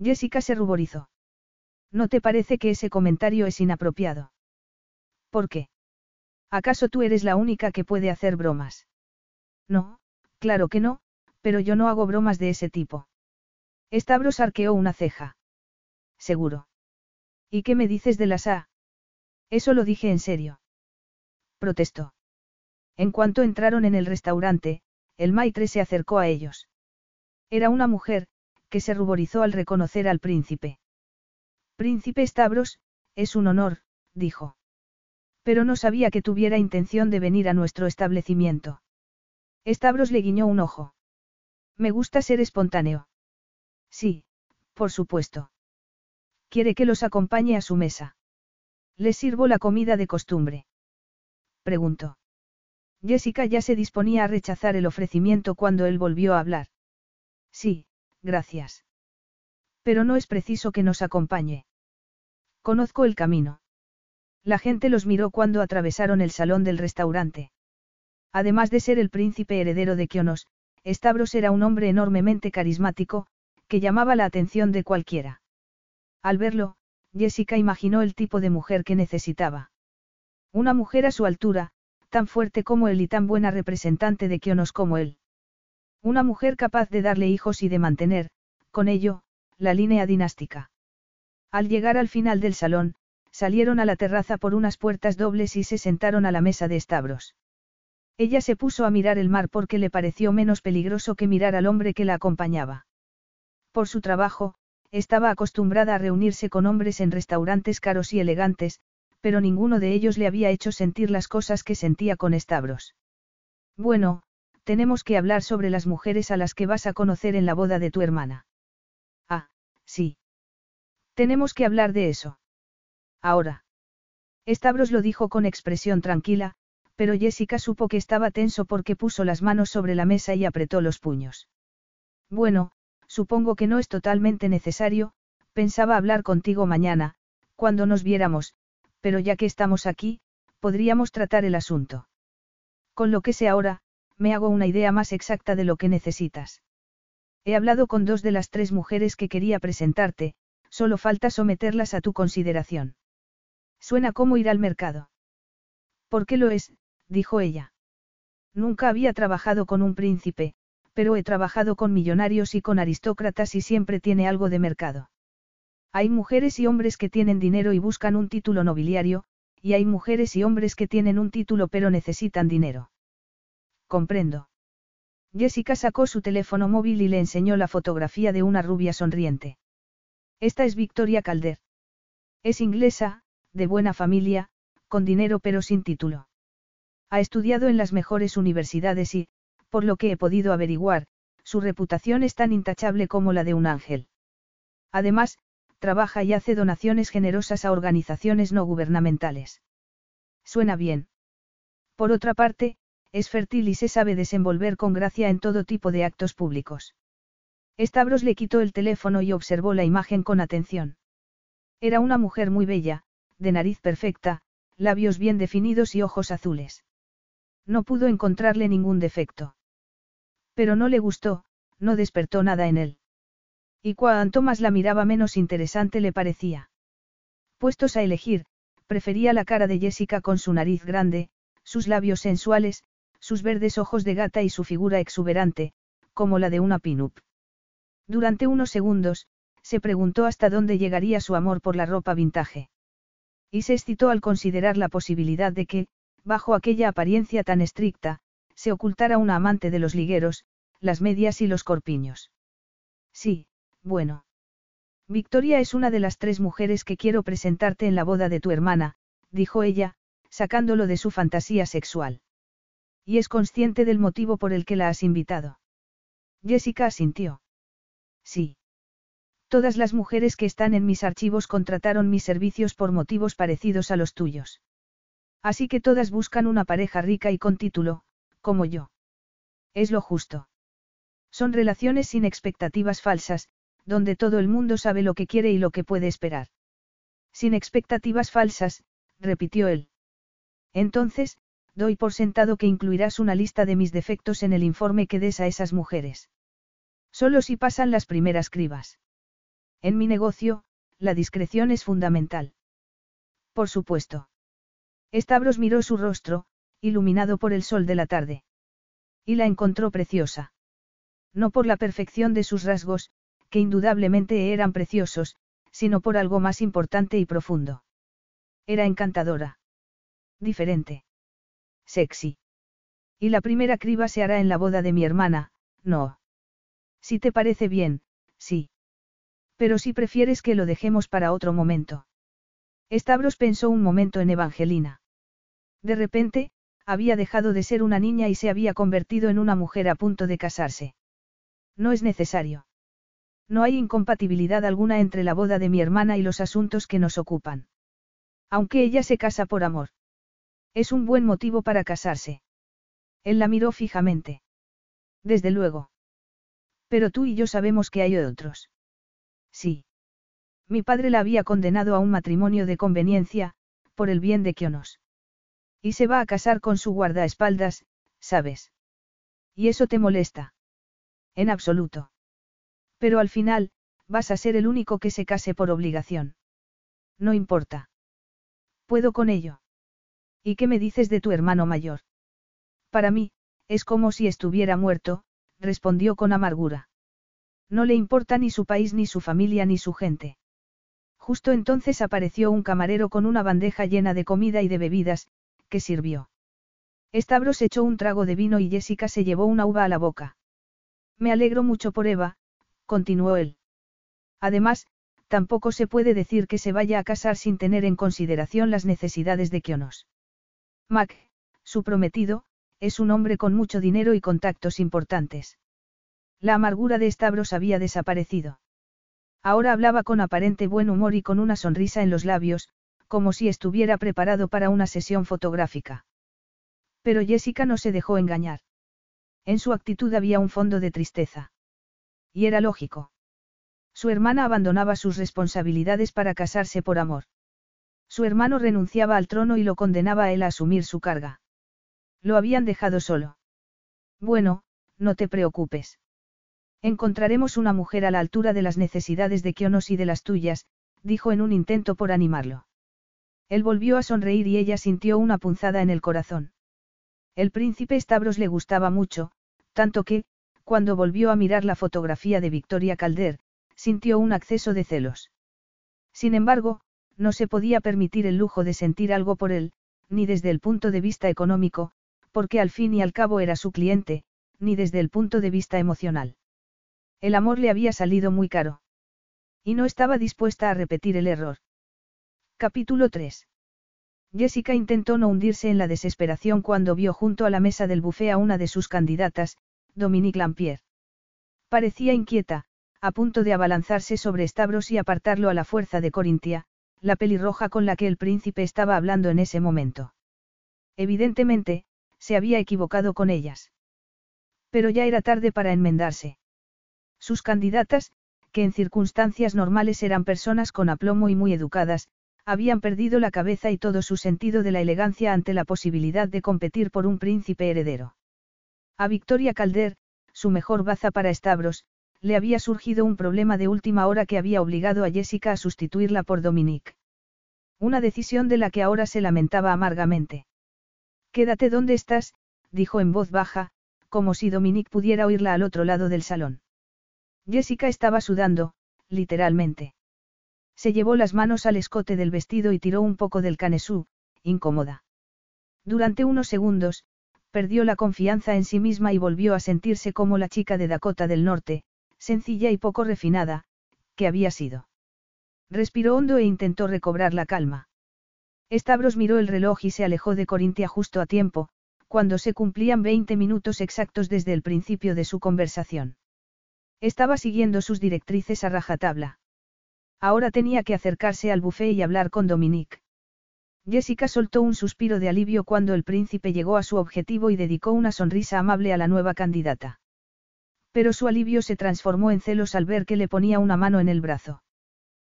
Jessica se ruborizó. ¿No te parece que ese comentario es inapropiado? ¿Por qué? ¿Acaso tú eres la única que puede hacer bromas? No, claro que no, pero yo no hago bromas de ese tipo. Stavros arqueó una ceja. Seguro. ¿Y qué me dices de las A? Eso lo dije en serio. Protestó. En cuanto entraron en el restaurante, el maitre se acercó a ellos. Era una mujer, que se ruborizó al reconocer al príncipe. Príncipe Stavros, es un honor, dijo. Pero no sabía que tuviera intención de venir a nuestro establecimiento. Stavros le guiñó un ojo. Me gusta ser espontáneo. Sí, por supuesto. Quiere que los acompañe a su mesa. ¿Le sirvo la comida de costumbre? Preguntó. Jessica ya se disponía a rechazar el ofrecimiento cuando él volvió a hablar. Sí, gracias. Pero no es preciso que nos acompañe. Conozco el camino. La gente los miró cuando atravesaron el salón del restaurante. Además de ser el príncipe heredero de Kionos, Stavros era un hombre enormemente carismático, que llamaba la atención de cualquiera. Al verlo, Jessica imaginó el tipo de mujer que necesitaba. Una mujer a su altura, tan fuerte como él y tan buena representante de Kionos como él. Una mujer capaz de darle hijos y de mantener, con ello, la línea dinástica. Al llegar al final del salón, salieron a la terraza por unas puertas dobles y se sentaron a la mesa de estabros. Ella se puso a mirar el mar porque le pareció menos peligroso que mirar al hombre que la acompañaba. Por su trabajo, estaba acostumbrada a reunirse con hombres en restaurantes caros y elegantes, pero ninguno de ellos le había hecho sentir las cosas que sentía con Stavros. Bueno, tenemos que hablar sobre las mujeres a las que vas a conocer en la boda de tu hermana. Ah, sí. Tenemos que hablar de eso. Ahora. Stavros lo dijo con expresión tranquila, pero Jessica supo que estaba tenso porque puso las manos sobre la mesa y apretó los puños. Bueno, supongo que no es totalmente necesario, pensaba hablar contigo mañana, cuando nos viéramos, pero ya que estamos aquí, podríamos tratar el asunto. Con lo que sé ahora, me hago una idea más exacta de lo que necesitas. He hablado con dos de las tres mujeres que quería presentarte, solo falta someterlas a tu consideración. Suena como ir al mercado. ¿Por qué lo es? dijo ella. Nunca había trabajado con un príncipe, pero he trabajado con millonarios y con aristócratas y siempre tiene algo de mercado. Hay mujeres y hombres que tienen dinero y buscan un título nobiliario, y hay mujeres y hombres que tienen un título pero necesitan dinero. Comprendo. Jessica sacó su teléfono móvil y le enseñó la fotografía de una rubia sonriente. Esta es Victoria Calder. Es inglesa, de buena familia, con dinero pero sin título. Ha estudiado en las mejores universidades y, por lo que he podido averiguar, su reputación es tan intachable como la de un ángel. Además, trabaja y hace donaciones generosas a organizaciones no gubernamentales. Suena bien. Por otra parte, es fértil y se sabe desenvolver con gracia en todo tipo de actos públicos. Stavros le quitó el teléfono y observó la imagen con atención. Era una mujer muy bella, de nariz perfecta, labios bien definidos y ojos azules. No pudo encontrarle ningún defecto. Pero no le gustó, no despertó nada en él. Y cuanto más la miraba menos interesante le parecía. Puestos a elegir, prefería la cara de Jessica con su nariz grande, sus labios sensuales, sus verdes ojos de gata y su figura exuberante, como la de una pinup. Durante unos segundos, se preguntó hasta dónde llegaría su amor por la ropa vintage. Y se excitó al considerar la posibilidad de que, bajo aquella apariencia tan estricta, se ocultara una amante de los ligueros, las medias y los corpiños. Sí, bueno. Victoria es una de las tres mujeres que quiero presentarte en la boda de tu hermana, dijo ella, sacándolo de su fantasía sexual. Y es consciente del motivo por el que la has invitado. Jessica asintió. Sí. Todas las mujeres que están en mis archivos contrataron mis servicios por motivos parecidos a los tuyos. Así que todas buscan una pareja rica y con título, como yo. Es lo justo. Son relaciones sin expectativas falsas, donde todo el mundo sabe lo que quiere y lo que puede esperar. Sin expectativas falsas, repitió él. Entonces, doy por sentado que incluirás una lista de mis defectos en el informe que des a esas mujeres. Solo si pasan las primeras cribas. En mi negocio, la discreción es fundamental. Por supuesto. Stavros miró su rostro, iluminado por el sol de la tarde. Y la encontró preciosa. No por la perfección de sus rasgos, que indudablemente eran preciosos, sino por algo más importante y profundo. Era encantadora. Diferente. Sexy. Y la primera criba se hará en la boda de mi hermana, no. Si te parece bien, sí. Pero si prefieres que lo dejemos para otro momento. Stavros pensó un momento en Evangelina. De repente, había dejado de ser una niña y se había convertido en una mujer a punto de casarse. No es necesario. No hay incompatibilidad alguna entre la boda de mi hermana y los asuntos que nos ocupan. Aunque ella se casa por amor. Es un buen motivo para casarse. Él la miró fijamente. Desde luego. Pero tú y yo sabemos que hay otros. Sí. Mi padre la había condenado a un matrimonio de conveniencia, por el bien de Kionos. Y se va a casar con su guardaespaldas, ¿sabes? ¿Y eso te molesta? En absoluto. Pero al final, vas a ser el único que se case por obligación. No importa. Puedo con ello. ¿Y qué me dices de tu hermano mayor? Para mí, es como si estuviera muerto, respondió con amargura. No le importa ni su país ni su familia ni su gente. Justo entonces apareció un camarero con una bandeja llena de comida y de bebidas, que sirvió. Stavros echó un trago de vino y Jessica se llevó una uva a la boca. Me alegro mucho por Eva, continuó él. Además, tampoco se puede decir que se vaya a casar sin tener en consideración las necesidades de Kionos. Mac, su prometido, es un hombre con mucho dinero y contactos importantes. La amargura de Stavros había desaparecido. Ahora hablaba con aparente buen humor y con una sonrisa en los labios, como si estuviera preparado para una sesión fotográfica. Pero Jessica no se dejó engañar. En su actitud había un fondo de tristeza. Y era lógico. Su hermana abandonaba sus responsabilidades para casarse por amor. Su hermano renunciaba al trono y lo condenaba a él a asumir su carga. Lo habían dejado solo. Bueno, no te preocupes. Encontraremos una mujer a la altura de las necesidades de Kionos y de las tuyas, dijo en un intento por animarlo. Él volvió a sonreír y ella sintió una punzada en el corazón. El príncipe Stavros le gustaba mucho, tanto que, cuando volvió a mirar la fotografía de Victoria Calder, sintió un acceso de celos. Sin embargo, no se podía permitir el lujo de sentir algo por él, ni desde el punto de vista económico, porque al fin y al cabo era su cliente, ni desde el punto de vista emocional. El amor le había salido muy caro. Y no estaba dispuesta a repetir el error. Capítulo 3. Jessica intentó no hundirse en la desesperación cuando vio junto a la mesa del buffet a una de sus candidatas, Dominique Lampier. Parecía inquieta, a punto de abalanzarse sobre Stavros y apartarlo a la fuerza de Corintia, la pelirroja con la que el príncipe estaba hablando en ese momento. Evidentemente, se había equivocado con ellas. Pero ya era tarde para enmendarse. Sus candidatas, que en circunstancias normales eran personas con aplomo y muy educadas, habían perdido la cabeza y todo su sentido de la elegancia ante la posibilidad de competir por un príncipe heredero. A Victoria Calder, su mejor baza para Stavros, le había surgido un problema de última hora que había obligado a Jessica a sustituirla por Dominique. Una decisión de la que ahora se lamentaba amargamente. Quédate donde estás, dijo en voz baja, como si Dominique pudiera oírla al otro lado del salón. Jessica estaba sudando, literalmente. Se llevó las manos al escote del vestido y tiró un poco del canesú, incómoda. Durante unos segundos, perdió la confianza en sí misma y volvió a sentirse como la chica de Dakota del Norte, sencilla y poco refinada, que había sido. Respiró hondo e intentó recobrar la calma. Stavros miró el reloj y se alejó de Corintia justo a tiempo, cuando se cumplían 20 minutos exactos desde el principio de su conversación. Estaba siguiendo sus directrices a rajatabla. Ahora tenía que acercarse al buffet y hablar con Dominique. Jessica soltó un suspiro de alivio cuando el príncipe llegó a su objetivo y dedicó una sonrisa amable a la nueva candidata. Pero su alivio se transformó en celos al ver que le ponía una mano en el brazo.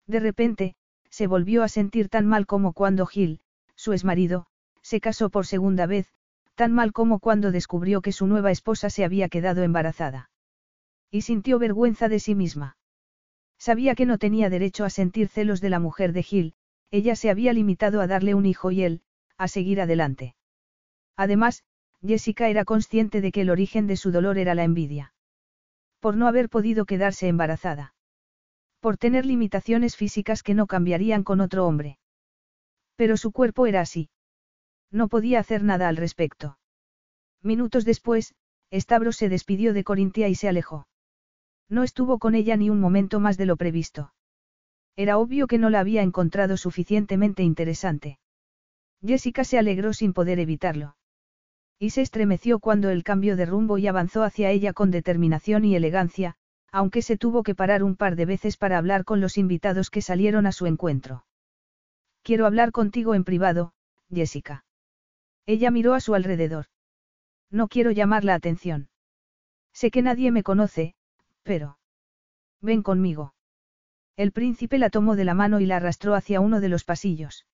De repente, se volvió a sentir tan mal como cuando Gil, su exmarido, se casó por segunda vez, tan mal como cuando descubrió que su nueva esposa se había quedado embarazada. Y sintió vergüenza de sí misma. Sabía que no tenía derecho a sentir celos de la mujer de Gil, ella se había limitado a darle un hijo y él, a seguir adelante. Además, Jessica era consciente de que el origen de su dolor era la envidia. Por no haber podido quedarse embarazada. Por tener limitaciones físicas que no cambiarían con otro hombre. Pero su cuerpo era así. No podía hacer nada al respecto. Minutos después, Stavros se despidió de Corintia y se alejó. No estuvo con ella ni un momento más de lo previsto. Era obvio que no la había encontrado suficientemente interesante. Jessica se alegró sin poder evitarlo. Y se estremeció cuando él cambió de rumbo y avanzó hacia ella con determinación y elegancia, aunque se tuvo que parar un par de veces para hablar con los invitados que salieron a su encuentro. Quiero hablar contigo en privado, Jessica. Ella miró a su alrededor. No quiero llamar la atención. Sé que nadie me conoce, pero... Ven conmigo. El príncipe la tomó de la mano y la arrastró hacia uno de los pasillos.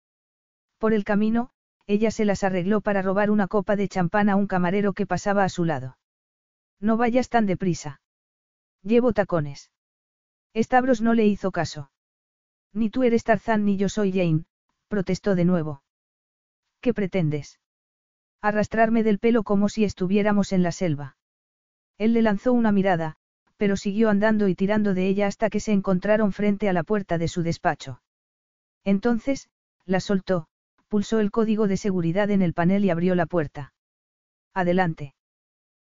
Por el camino, ella se las arregló para robar una copa de champán a un camarero que pasaba a su lado. No vayas tan deprisa. Llevo tacones. Stavros no le hizo caso. Ni tú eres Tarzán ni yo soy Jane, protestó de nuevo. ¿Qué pretendes? Arrastrarme del pelo como si estuviéramos en la selva. Él le lanzó una mirada, pero siguió andando y tirando de ella hasta que se encontraron frente a la puerta de su despacho. Entonces, la soltó, pulsó el código de seguridad en el panel y abrió la puerta. Adelante.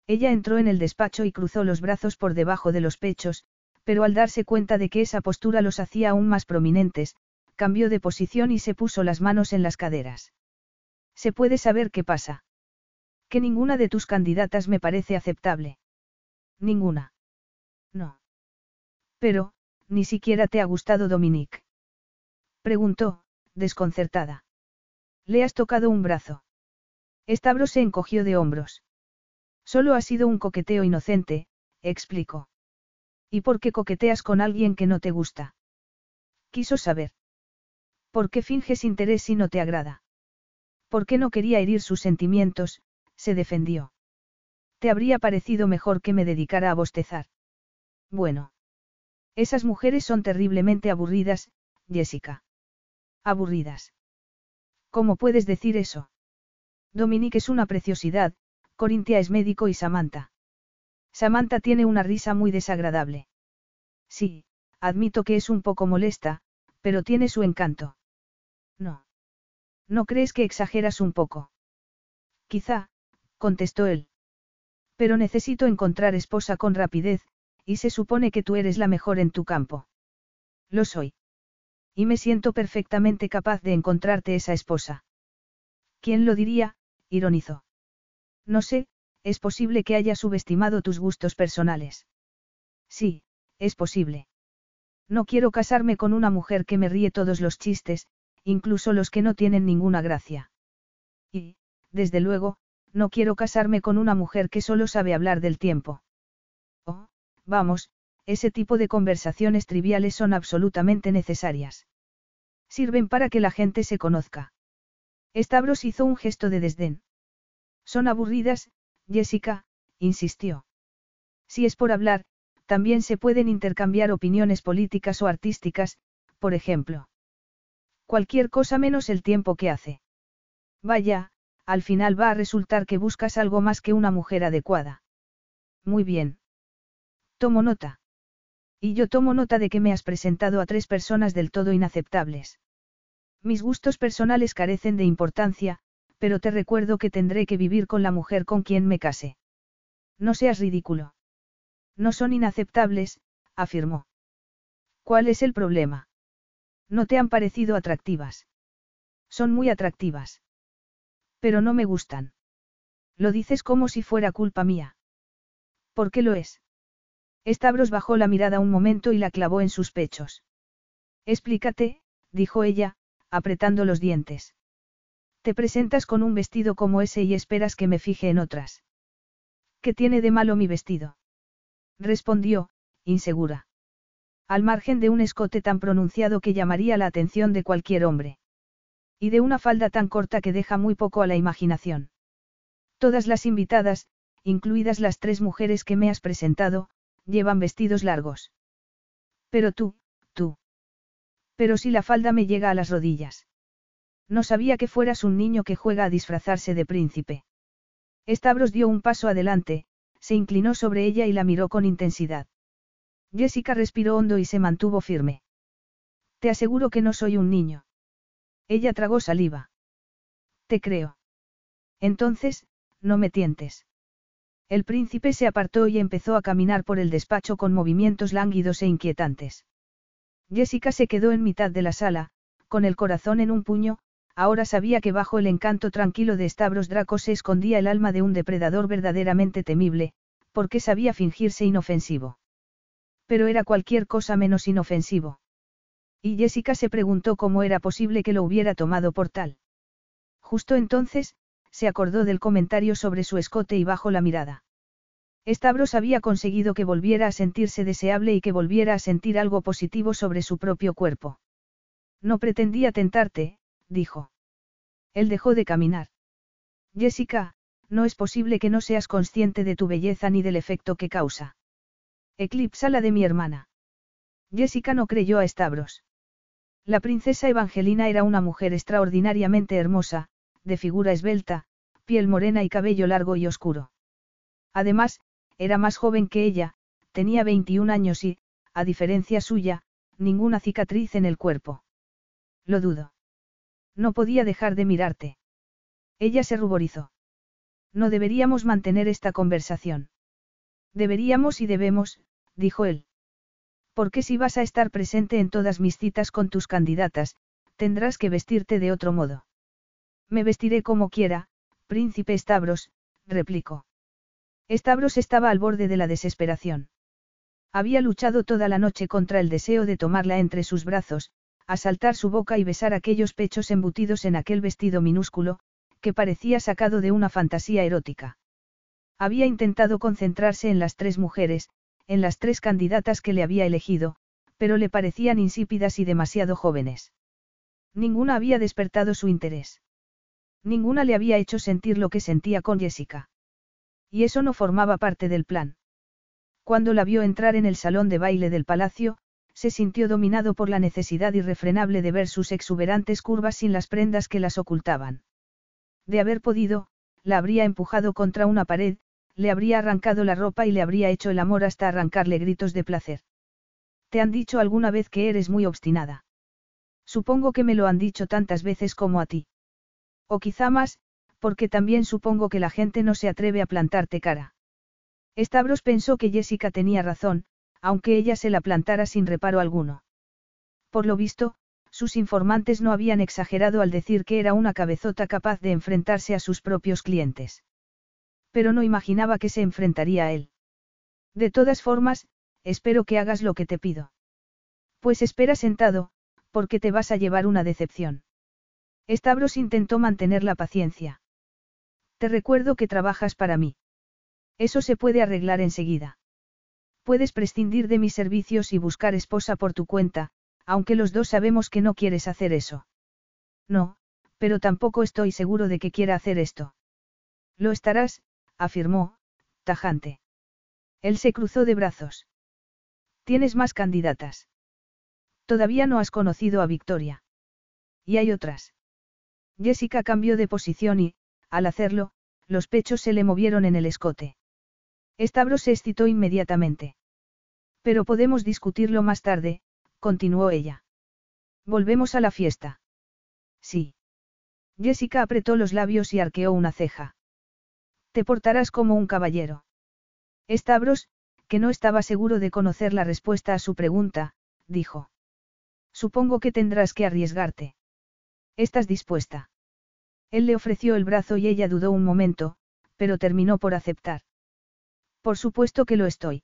Ella entró en el despacho y cruzó los brazos por debajo de los pechos, pero al darse cuenta de que esa postura los hacía aún más prominentes, cambió de posición y se puso las manos en las caderas. ¿Se puede saber qué pasa? Que ninguna de tus candidatas me parece aceptable. Ninguna. No. Pero, ni siquiera te ha gustado Dominique. Preguntó, desconcertada. Le has tocado un brazo. Estabro se encogió de hombros. Solo ha sido un coqueteo inocente, explicó. ¿Y por qué coqueteas con alguien que no te gusta? Quiso saber. ¿Por qué finges interés si no te agrada? ¿Por qué no quería herir sus sentimientos? se defendió. Te habría parecido mejor que me dedicara a bostezar. Bueno. Esas mujeres son terriblemente aburridas, Jessica. Aburridas. ¿Cómo puedes decir eso? Dominique es una preciosidad, Corintia es médico y Samantha. Samantha tiene una risa muy desagradable. Sí, admito que es un poco molesta, pero tiene su encanto. No. ¿No crees que exageras un poco? Quizá, contestó él. Pero necesito encontrar esposa con rapidez, y se supone que tú eres la mejor en tu campo. Lo soy. Y me siento perfectamente capaz de encontrarte esa esposa. ¿Quién lo diría? ironizó. No sé, es posible que haya subestimado tus gustos personales. Sí, es posible. No quiero casarme con una mujer que me ríe todos los chistes, incluso los que no tienen ninguna gracia. Y, desde luego, no quiero casarme con una mujer que solo sabe hablar del tiempo. Vamos, ese tipo de conversaciones triviales son absolutamente necesarias. Sirven para que la gente se conozca. Stavros hizo un gesto de desdén. Son aburridas, Jessica, insistió. Si es por hablar, también se pueden intercambiar opiniones políticas o artísticas, por ejemplo. Cualquier cosa menos el tiempo que hace. Vaya, al final va a resultar que buscas algo más que una mujer adecuada. Muy bien. Tomo nota. Y yo tomo nota de que me has presentado a tres personas del todo inaceptables. Mis gustos personales carecen de importancia, pero te recuerdo que tendré que vivir con la mujer con quien me case. No seas ridículo. No son inaceptables, afirmó. ¿Cuál es el problema? No te han parecido atractivas. Son muy atractivas. Pero no me gustan. Lo dices como si fuera culpa mía. ¿Por qué lo es? Stavros bajó la mirada un momento y la clavó en sus pechos. Explícate, dijo ella, apretando los dientes. Te presentas con un vestido como ese y esperas que me fije en otras. ¿Qué tiene de malo mi vestido? Respondió, insegura. Al margen de un escote tan pronunciado que llamaría la atención de cualquier hombre. Y de una falda tan corta que deja muy poco a la imaginación. Todas las invitadas, incluidas las tres mujeres que me has presentado, llevan vestidos largos. Pero tú, tú. Pero si la falda me llega a las rodillas. No sabía que fueras un niño que juega a disfrazarse de príncipe. Stavros dio un paso adelante, se inclinó sobre ella y la miró con intensidad. Jessica respiró hondo y se mantuvo firme. Te aseguro que no soy un niño. Ella tragó saliva. Te creo. Entonces, no me tientes. El príncipe se apartó y empezó a caminar por el despacho con movimientos lánguidos e inquietantes. Jessica se quedó en mitad de la sala, con el corazón en un puño, ahora sabía que bajo el encanto tranquilo de Stavros Draco se escondía el alma de un depredador verdaderamente temible, porque sabía fingirse inofensivo. Pero era cualquier cosa menos inofensivo. Y Jessica se preguntó cómo era posible que lo hubiera tomado por tal. Justo entonces, se acordó del comentario sobre su escote y bajó la mirada. Stavros había conseguido que volviera a sentirse deseable y que volviera a sentir algo positivo sobre su propio cuerpo. No pretendía tentarte, dijo. Él dejó de caminar. Jessica, no es posible que no seas consciente de tu belleza ni del efecto que causa. Eclipsa la de mi hermana. Jessica no creyó a Stavros. La princesa Evangelina era una mujer extraordinariamente hermosa, de figura esbelta, piel morena y cabello largo y oscuro. Además, era más joven que ella, tenía 21 años y, a diferencia suya, ninguna cicatriz en el cuerpo. Lo dudo. No podía dejar de mirarte. Ella se ruborizó. No deberíamos mantener esta conversación. Deberíamos y debemos, dijo él. Porque si vas a estar presente en todas mis citas con tus candidatas, tendrás que vestirte de otro modo. Me vestiré como quiera, príncipe Stavros, replicó. Stavros estaba al borde de la desesperación. Había luchado toda la noche contra el deseo de tomarla entre sus brazos, asaltar su boca y besar aquellos pechos embutidos en aquel vestido minúsculo, que parecía sacado de una fantasía erótica. Había intentado concentrarse en las tres mujeres, en las tres candidatas que le había elegido, pero le parecían insípidas y demasiado jóvenes. Ninguna había despertado su interés. Ninguna le había hecho sentir lo que sentía con Jessica. Y eso no formaba parte del plan. Cuando la vio entrar en el salón de baile del palacio, se sintió dominado por la necesidad irrefrenable de ver sus exuberantes curvas sin las prendas que las ocultaban. De haber podido, la habría empujado contra una pared, le habría arrancado la ropa y le habría hecho el amor hasta arrancarle gritos de placer. ¿Te han dicho alguna vez que eres muy obstinada? Supongo que me lo han dicho tantas veces como a ti. O quizá más, porque también supongo que la gente no se atreve a plantarte cara. Stavros pensó que Jessica tenía razón, aunque ella se la plantara sin reparo alguno. Por lo visto, sus informantes no habían exagerado al decir que era una cabezota capaz de enfrentarse a sus propios clientes. Pero no imaginaba que se enfrentaría a él. De todas formas, espero que hagas lo que te pido. Pues espera sentado, porque te vas a llevar una decepción. Stavros intentó mantener la paciencia. Te recuerdo que trabajas para mí. Eso se puede arreglar enseguida. Puedes prescindir de mis servicios y buscar esposa por tu cuenta, aunque los dos sabemos que no quieres hacer eso. No, pero tampoco estoy seguro de que quiera hacer esto. Lo estarás, afirmó, tajante. Él se cruzó de brazos. Tienes más candidatas. Todavía no has conocido a Victoria. Y hay otras. Jessica cambió de posición y, al hacerlo, los pechos se le movieron en el escote. Stavros se excitó inmediatamente. Pero podemos discutirlo más tarde, continuó ella. Volvemos a la fiesta. Sí. Jessica apretó los labios y arqueó una ceja. Te portarás como un caballero. Stavros, que no estaba seguro de conocer la respuesta a su pregunta, dijo. Supongo que tendrás que arriesgarte. ¿Estás dispuesta? Él le ofreció el brazo y ella dudó un momento, pero terminó por aceptar. Por supuesto que lo estoy.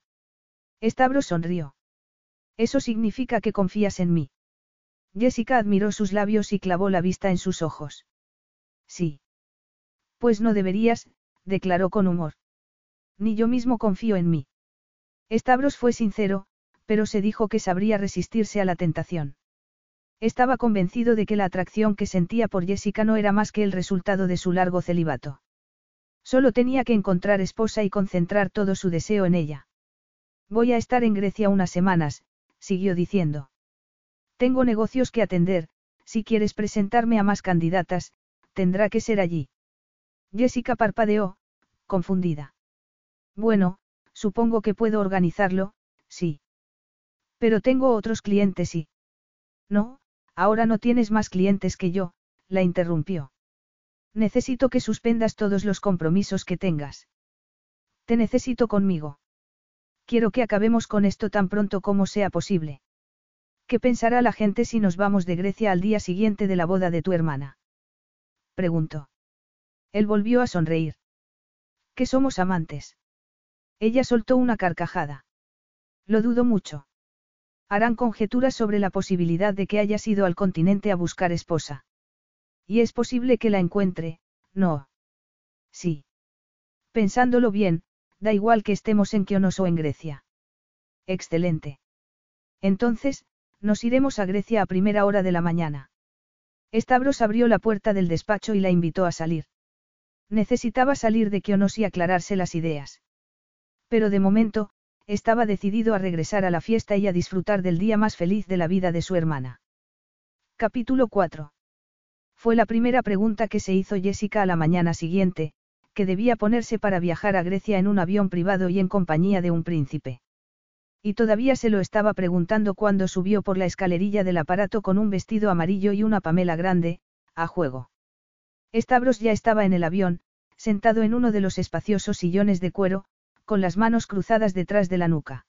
Stavros sonrió. Eso significa que confías en mí. Jessica admiró sus labios y clavó la vista en sus ojos. Sí. Pues no deberías, declaró con humor. Ni yo mismo confío en mí. Stavros fue sincero, pero se dijo que sabría resistirse a la tentación. Estaba convencido de que la atracción que sentía por Jessica no era más que el resultado de su largo celibato. Solo tenía que encontrar esposa y concentrar todo su deseo en ella. Voy a estar en Grecia unas semanas, siguió diciendo. Tengo negocios que atender, si quieres presentarme a más candidatas, tendrá que ser allí. Jessica parpadeó, confundida. Bueno, supongo que puedo organizarlo, sí. Pero tengo otros clientes y... No, ahora no tienes más clientes que yo, la interrumpió. Necesito que suspendas todos los compromisos que tengas. Te necesito conmigo. Quiero que acabemos con esto tan pronto como sea posible. ¿Qué pensará la gente si nos vamos de Grecia al día siguiente de la boda de tu hermana? Preguntó. Él volvió a sonreír. ¿Que somos amantes? Ella soltó una carcajada. Lo dudo mucho. Harán conjeturas sobre la posibilidad de que hayas ido al continente a buscar esposa. Y es posible que la encuentre, no. Sí. Pensándolo bien, da igual que estemos en Kionos o en Grecia. Excelente. Entonces, nos iremos a Grecia a primera hora de la mañana. Stavros abrió la puerta del despacho y la invitó a salir. Necesitaba salir de Kionos y aclararse las ideas. Pero de momento, estaba decidido a regresar a la fiesta y a disfrutar del día más feliz de la vida de su hermana. Capítulo 4. Fue la primera pregunta que se hizo Jessica a la mañana siguiente, que debía ponerse para viajar a Grecia en un avión privado y en compañía de un príncipe. Y todavía se lo estaba preguntando cuando subió por la escalerilla del aparato con un vestido amarillo y una pamela grande, a juego. Stavros ya estaba en el avión, sentado en uno de los espaciosos sillones de cuero, con las manos cruzadas detrás de la nuca.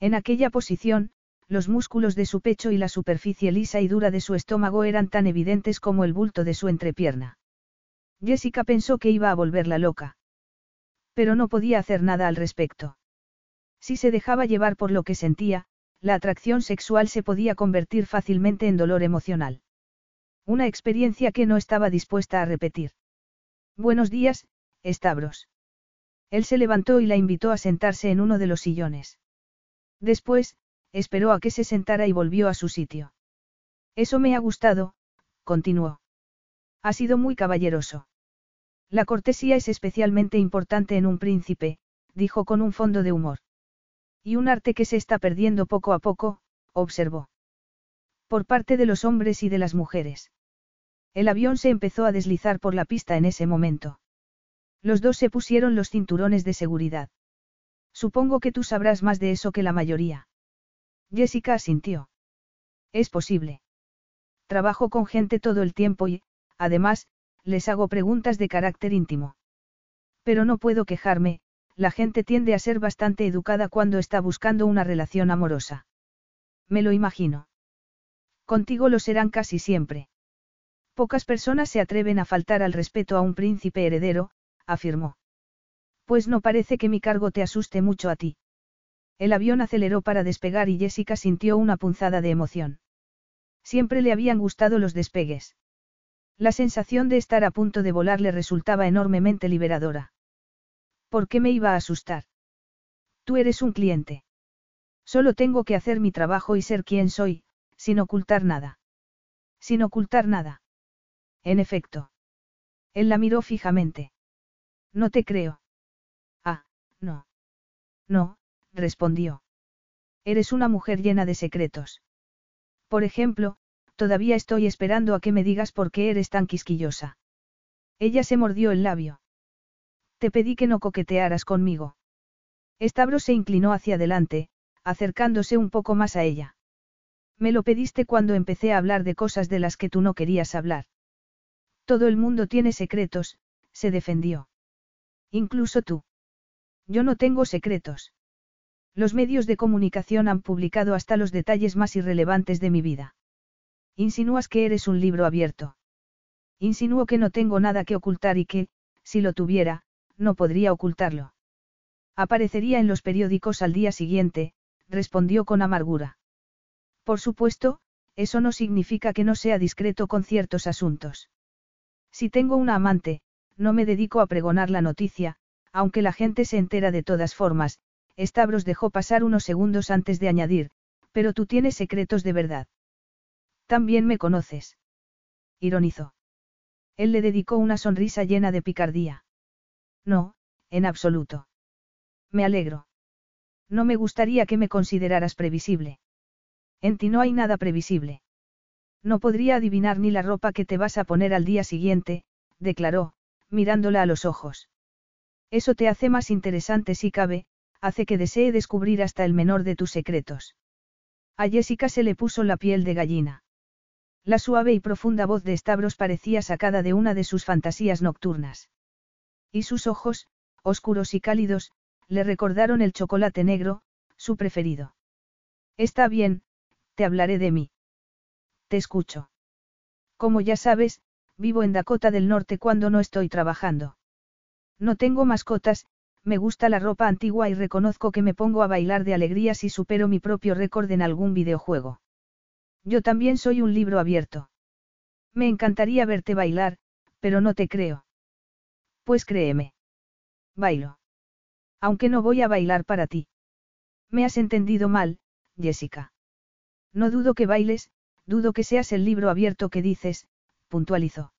En aquella posición, los músculos de su pecho y la superficie lisa y dura de su estómago eran tan evidentes como el bulto de su entrepierna. Jessica pensó que iba a volverla loca. Pero no podía hacer nada al respecto. Si se dejaba llevar por lo que sentía, la atracción sexual se podía convertir fácilmente en dolor emocional. Una experiencia que no estaba dispuesta a repetir. Buenos días, Stavros. Él se levantó y la invitó a sentarse en uno de los sillones. Después, esperó a que se sentara y volvió a su sitio. Eso me ha gustado, continuó. Ha sido muy caballeroso. La cortesía es especialmente importante en un príncipe, dijo con un fondo de humor. Y un arte que se está perdiendo poco a poco, observó. Por parte de los hombres y de las mujeres. El avión se empezó a deslizar por la pista en ese momento. Los dos se pusieron los cinturones de seguridad. Supongo que tú sabrás más de eso que la mayoría. Jessica asintió. Es posible. Trabajo con gente todo el tiempo y, además, les hago preguntas de carácter íntimo. Pero no puedo quejarme, la gente tiende a ser bastante educada cuando está buscando una relación amorosa. Me lo imagino. Contigo lo serán casi siempre. Pocas personas se atreven a faltar al respeto a un príncipe heredero, afirmó. Pues no parece que mi cargo te asuste mucho a ti. El avión aceleró para despegar y Jessica sintió una punzada de emoción. Siempre le habían gustado los despegues. La sensación de estar a punto de volar le resultaba enormemente liberadora. ¿Por qué me iba a asustar? Tú eres un cliente. Solo tengo que hacer mi trabajo y ser quien soy, sin ocultar nada. Sin ocultar nada. En efecto. Él la miró fijamente. No te creo. Ah, no. No, respondió. Eres una mujer llena de secretos. Por ejemplo, todavía estoy esperando a que me digas por qué eres tan quisquillosa. Ella se mordió el labio. Te pedí que no coquetearas conmigo. Stavros se inclinó hacia adelante, acercándose un poco más a ella. Me lo pediste cuando empecé a hablar de cosas de las que tú no querías hablar. Todo el mundo tiene secretos, se defendió. Incluso tú. Yo no tengo secretos. Los medios de comunicación han publicado hasta los detalles más irrelevantes de mi vida. Insinúas que eres un libro abierto. Insinúo que no tengo nada que ocultar y que, si lo tuviera, no podría ocultarlo. Aparecería en los periódicos al día siguiente, respondió con amargura. Por supuesto, eso no significa que no sea discreto con ciertos asuntos. Si tengo una amante, no me dedico a pregonar la noticia, aunque la gente se entera de todas formas, Stavros dejó pasar unos segundos antes de añadir, pero tú tienes secretos de verdad. También me conoces. Ironizó. Él le dedicó una sonrisa llena de picardía. No, en absoluto. Me alegro. No me gustaría que me consideraras previsible. En ti no hay nada previsible. No podría adivinar ni la ropa que te vas a poner al día siguiente, declaró, mirándola a los ojos. Eso te hace más interesante si cabe, hace que desee descubrir hasta el menor de tus secretos. A Jessica se le puso la piel de gallina. La suave y profunda voz de Stavros parecía sacada de una de sus fantasías nocturnas. Y sus ojos, oscuros y cálidos, le recordaron el chocolate negro, su preferido. Está bien, te hablaré de mí. Te escucho. Como ya sabes, vivo en Dakota del Norte cuando no estoy trabajando. No tengo mascotas, me gusta la ropa antigua y reconozco que me pongo a bailar de alegría si supero mi propio récord en algún videojuego. Yo también soy un libro abierto. Me encantaría verte bailar, pero no te creo. Pues créeme. Bailo. Aunque no voy a bailar para ti. Me has entendido mal, Jessica. No dudo que bailes, dudo que seas el libro abierto que dices, puntualizó.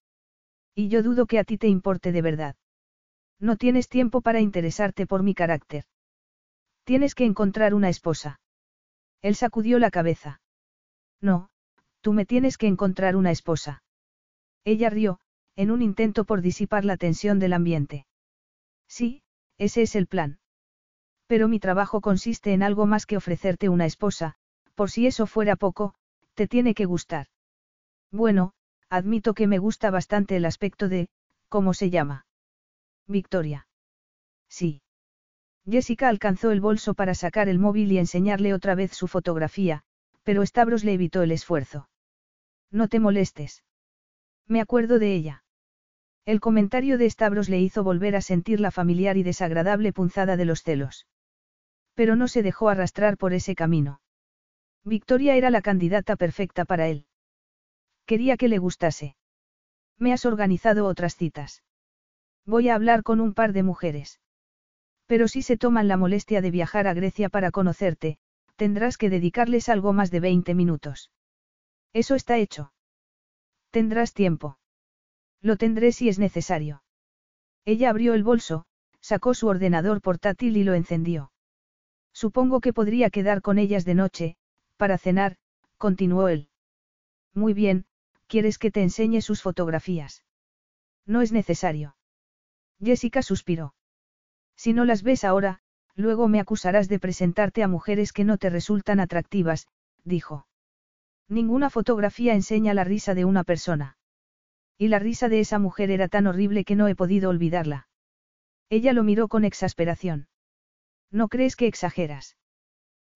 Y yo dudo que a ti te importe de verdad. No tienes tiempo para interesarte por mi carácter. Tienes que encontrar una esposa. Él sacudió la cabeza. No, tú me tienes que encontrar una esposa. Ella rió, en un intento por disipar la tensión del ambiente. Sí, ese es el plan. Pero mi trabajo consiste en algo más que ofrecerte una esposa, por si eso fuera poco, te tiene que gustar. Bueno, admito que me gusta bastante el aspecto de, ¿cómo se llama? Victoria. Sí. Jessica alcanzó el bolso para sacar el móvil y enseñarle otra vez su fotografía, pero Stavros le evitó el esfuerzo. No te molestes. Me acuerdo de ella. El comentario de Stavros le hizo volver a sentir la familiar y desagradable punzada de los celos. Pero no se dejó arrastrar por ese camino. Victoria era la candidata perfecta para él. Quería que le gustase. Me has organizado otras citas. Voy a hablar con un par de mujeres. Pero si se toman la molestia de viajar a Grecia para conocerte, tendrás que dedicarles algo más de 20 minutos. Eso está hecho. Tendrás tiempo. Lo tendré si es necesario. Ella abrió el bolso, sacó su ordenador portátil y lo encendió. Supongo que podría quedar con ellas de noche, para cenar, continuó él. Muy bien, ¿quieres que te enseñe sus fotografías? No es necesario. Jessica suspiró. Si no las ves ahora, luego me acusarás de presentarte a mujeres que no te resultan atractivas, dijo. Ninguna fotografía enseña la risa de una persona. Y la risa de esa mujer era tan horrible que no he podido olvidarla. Ella lo miró con exasperación. ¿No crees que exageras?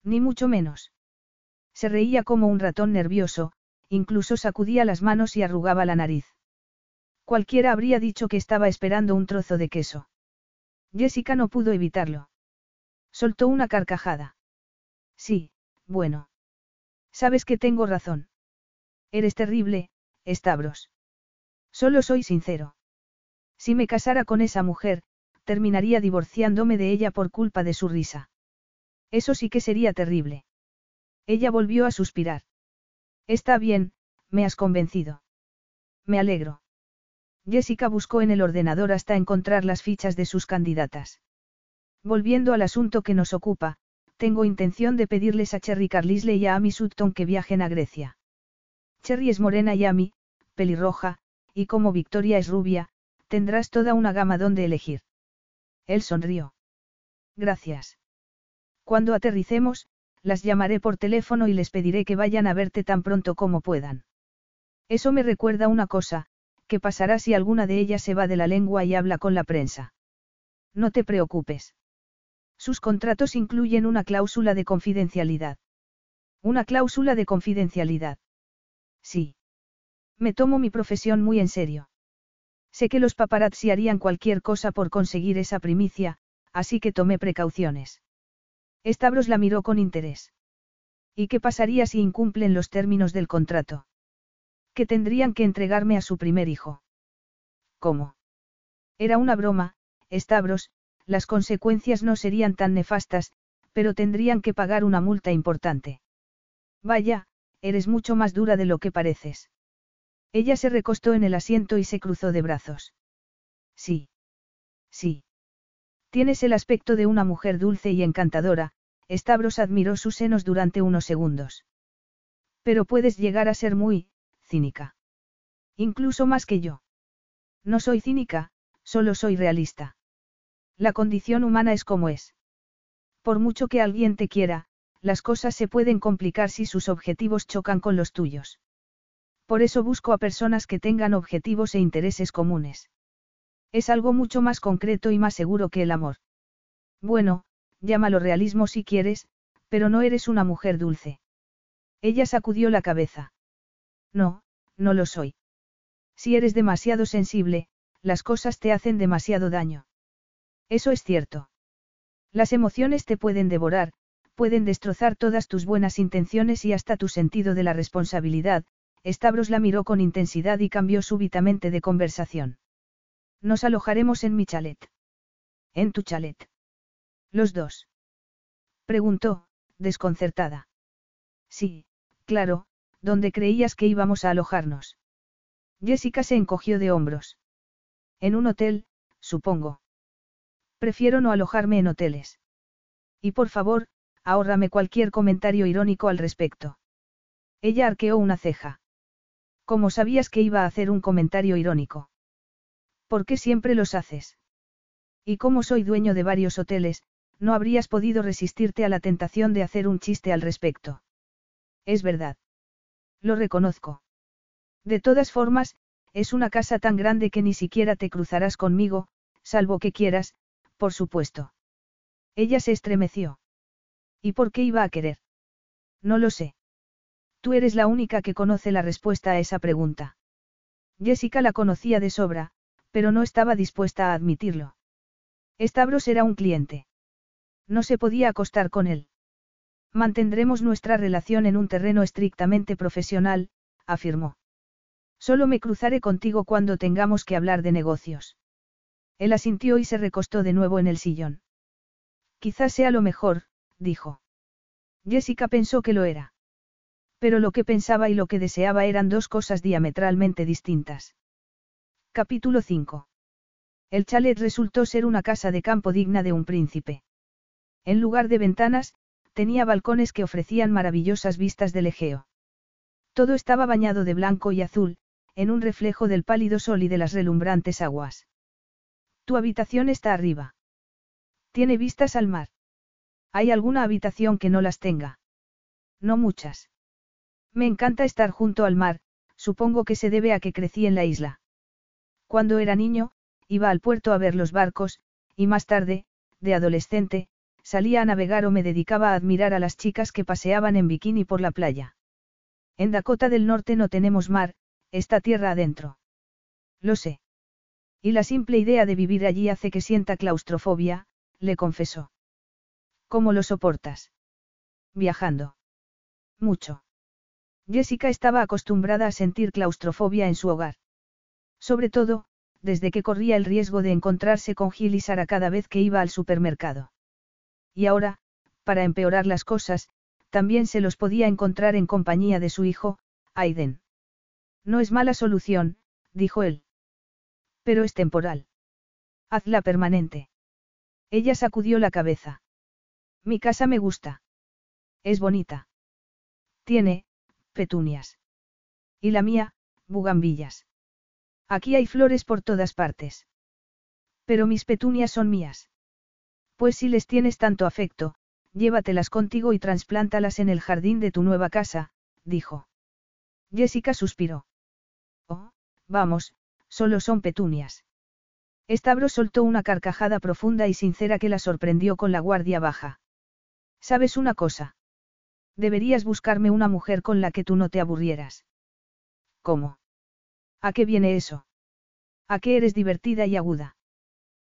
Ni mucho menos. Se reía como un ratón nervioso, incluso sacudía las manos y arrugaba la nariz. Cualquiera habría dicho que estaba esperando un trozo de queso. Jessica no pudo evitarlo. Soltó una carcajada. Sí, bueno. Sabes que tengo razón. Eres terrible, Stavros. Solo soy sincero. Si me casara con esa mujer, terminaría divorciándome de ella por culpa de su risa. Eso sí que sería terrible. Ella volvió a suspirar. Está bien, me has convencido. Me alegro. Jessica buscó en el ordenador hasta encontrar las fichas de sus candidatas. Volviendo al asunto que nos ocupa, tengo intención de pedirles a Cherry Carlisle y a Amy Sutton que viajen a Grecia. Cherry es morena y Amy, pelirroja, y como Victoria es rubia, tendrás toda una gama donde elegir. Él sonrió. Gracias. Cuando aterricemos, las llamaré por teléfono y les pediré que vayan a verte tan pronto como puedan. Eso me recuerda una cosa, ¿qué pasará si alguna de ellas se va de la lengua y habla con la prensa? No te preocupes. Sus contratos incluyen una cláusula de confidencialidad. Una cláusula de confidencialidad. Sí. Me tomo mi profesión muy en serio. Sé que los paparazzi harían cualquier cosa por conseguir esa primicia, así que tomé precauciones. Stavros la miró con interés. ¿Y qué pasaría si incumplen los términos del contrato? que tendrían que entregarme a su primer hijo. ¿Cómo? Era una broma, Stavros, las consecuencias no serían tan nefastas, pero tendrían que pagar una multa importante. Vaya, eres mucho más dura de lo que pareces. Ella se recostó en el asiento y se cruzó de brazos. Sí. Sí. Tienes el aspecto de una mujer dulce y encantadora, Stavros admiró sus senos durante unos segundos. Pero puedes llegar a ser muy, cínica. Incluso más que yo. No soy cínica, solo soy realista. La condición humana es como es. Por mucho que alguien te quiera, las cosas se pueden complicar si sus objetivos chocan con los tuyos. Por eso busco a personas que tengan objetivos e intereses comunes. Es algo mucho más concreto y más seguro que el amor. Bueno, llámalo realismo si quieres, pero no eres una mujer dulce. Ella sacudió la cabeza. No, no lo soy. Si eres demasiado sensible, las cosas te hacen demasiado daño. Eso es cierto. Las emociones te pueden devorar, pueden destrozar todas tus buenas intenciones y hasta tu sentido de la responsabilidad. Stavros la miró con intensidad y cambió súbitamente de conversación. Nos alojaremos en mi chalet. En tu chalet. Los dos. Preguntó, desconcertada. Sí, claro, ¿dónde creías que íbamos a alojarnos? Jessica se encogió de hombros. En un hotel, supongo. Prefiero no alojarme en hoteles. Y por favor, ahórrame cualquier comentario irónico al respecto. Ella arqueó una ceja. ¿Cómo sabías que iba a hacer un comentario irónico? ¿Por qué siempre los haces? Y como soy dueño de varios hoteles, no habrías podido resistirte a la tentación de hacer un chiste al respecto. Es verdad. Lo reconozco. De todas formas, es una casa tan grande que ni siquiera te cruzarás conmigo, salvo que quieras, por supuesto. Ella se estremeció. ¿Y por qué iba a querer? No lo sé. Tú eres la única que conoce la respuesta a esa pregunta. Jessica la conocía de sobra, pero no estaba dispuesta a admitirlo. Stavros era un cliente. No se podía acostar con él. Mantendremos nuestra relación en un terreno estrictamente profesional, afirmó. Solo me cruzaré contigo cuando tengamos que hablar de negocios. Él asintió y se recostó de nuevo en el sillón. Quizás sea lo mejor, dijo. Jessica pensó que lo era. Pero lo que pensaba y lo que deseaba eran dos cosas diametralmente distintas. Capítulo 5. El chalet resultó ser una casa de campo digna de un príncipe. En lugar de ventanas, tenía balcones que ofrecían maravillosas vistas del Egeo. Todo estaba bañado de blanco y azul, en un reflejo del pálido sol y de las relumbrantes aguas. Tu habitación está arriba. Tiene vistas al mar. ¿Hay alguna habitación que no las tenga? No muchas. Me encanta estar junto al mar, supongo que se debe a que crecí en la isla. Cuando era niño, iba al puerto a ver los barcos, y más tarde, de adolescente, salía a navegar o me dedicaba a admirar a las chicas que paseaban en bikini por la playa. En Dakota del Norte no tenemos mar, está tierra adentro. Lo sé. Y la simple idea de vivir allí hace que sienta claustrofobia, le confesó. ¿Cómo lo soportas? Viajando. Mucho. Jessica estaba acostumbrada a sentir claustrofobia en su hogar. Sobre todo, desde que corría el riesgo de encontrarse con Gil y Sara cada vez que iba al supermercado. Y ahora, para empeorar las cosas, también se los podía encontrar en compañía de su hijo, Aiden. No es mala solución, dijo él. Pero es temporal. Hazla permanente. Ella sacudió la cabeza. Mi casa me gusta. Es bonita. Tiene, petunias. Y la mía, bugambillas. Aquí hay flores por todas partes. Pero mis petunias son mías. Pues si les tienes tanto afecto, llévatelas contigo y trasplántalas en el jardín de tu nueva casa, dijo. Jessica suspiró. Oh, vamos, solo son petunias. Estabro soltó una carcajada profunda y sincera que la sorprendió con la guardia baja. ¿Sabes una cosa? Deberías buscarme una mujer con la que tú no te aburrieras. ¿Cómo? ¿A qué viene eso? ¿A qué eres divertida y aguda?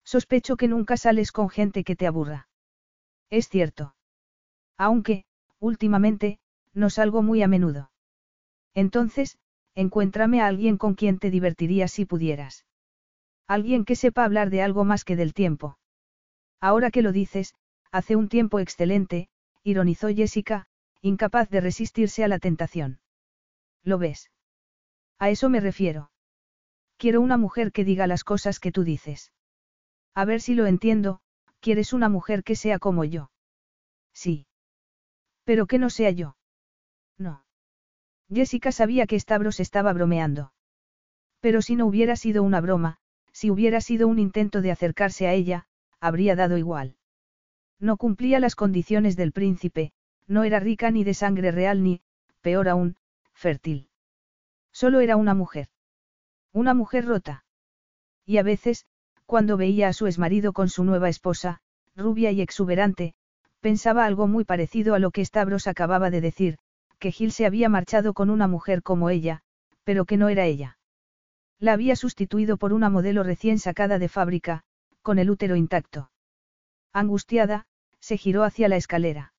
Sospecho que nunca sales con gente que te aburra. Es cierto. Aunque, últimamente, no salgo muy a menudo. Entonces, encuéntrame a alguien con quien te divertirías si pudieras. Alguien que sepa hablar de algo más que del tiempo. Ahora que lo dices, hace un tiempo excelente, ironizó Jessica, incapaz de resistirse a la tentación. ¿Lo ves? A eso me refiero. Quiero una mujer que diga las cosas que tú dices. A ver si lo entiendo, quieres una mujer que sea como yo. Sí. Pero que no sea yo. No. Jessica sabía que Stavros estaba bromeando. Pero si no hubiera sido una broma, si hubiera sido un intento de acercarse a ella, habría dado igual. No cumplía las condiciones del príncipe, no era rica ni de sangre real ni, peor aún, fértil. Solo era una mujer. Una mujer rota. Y a veces, cuando veía a su exmarido con su nueva esposa, rubia y exuberante, pensaba algo muy parecido a lo que Stavros acababa de decir, que Gil se había marchado con una mujer como ella, pero que no era ella. La había sustituido por una modelo recién sacada de fábrica, con el útero intacto. Angustiada, se giró hacia la escalera.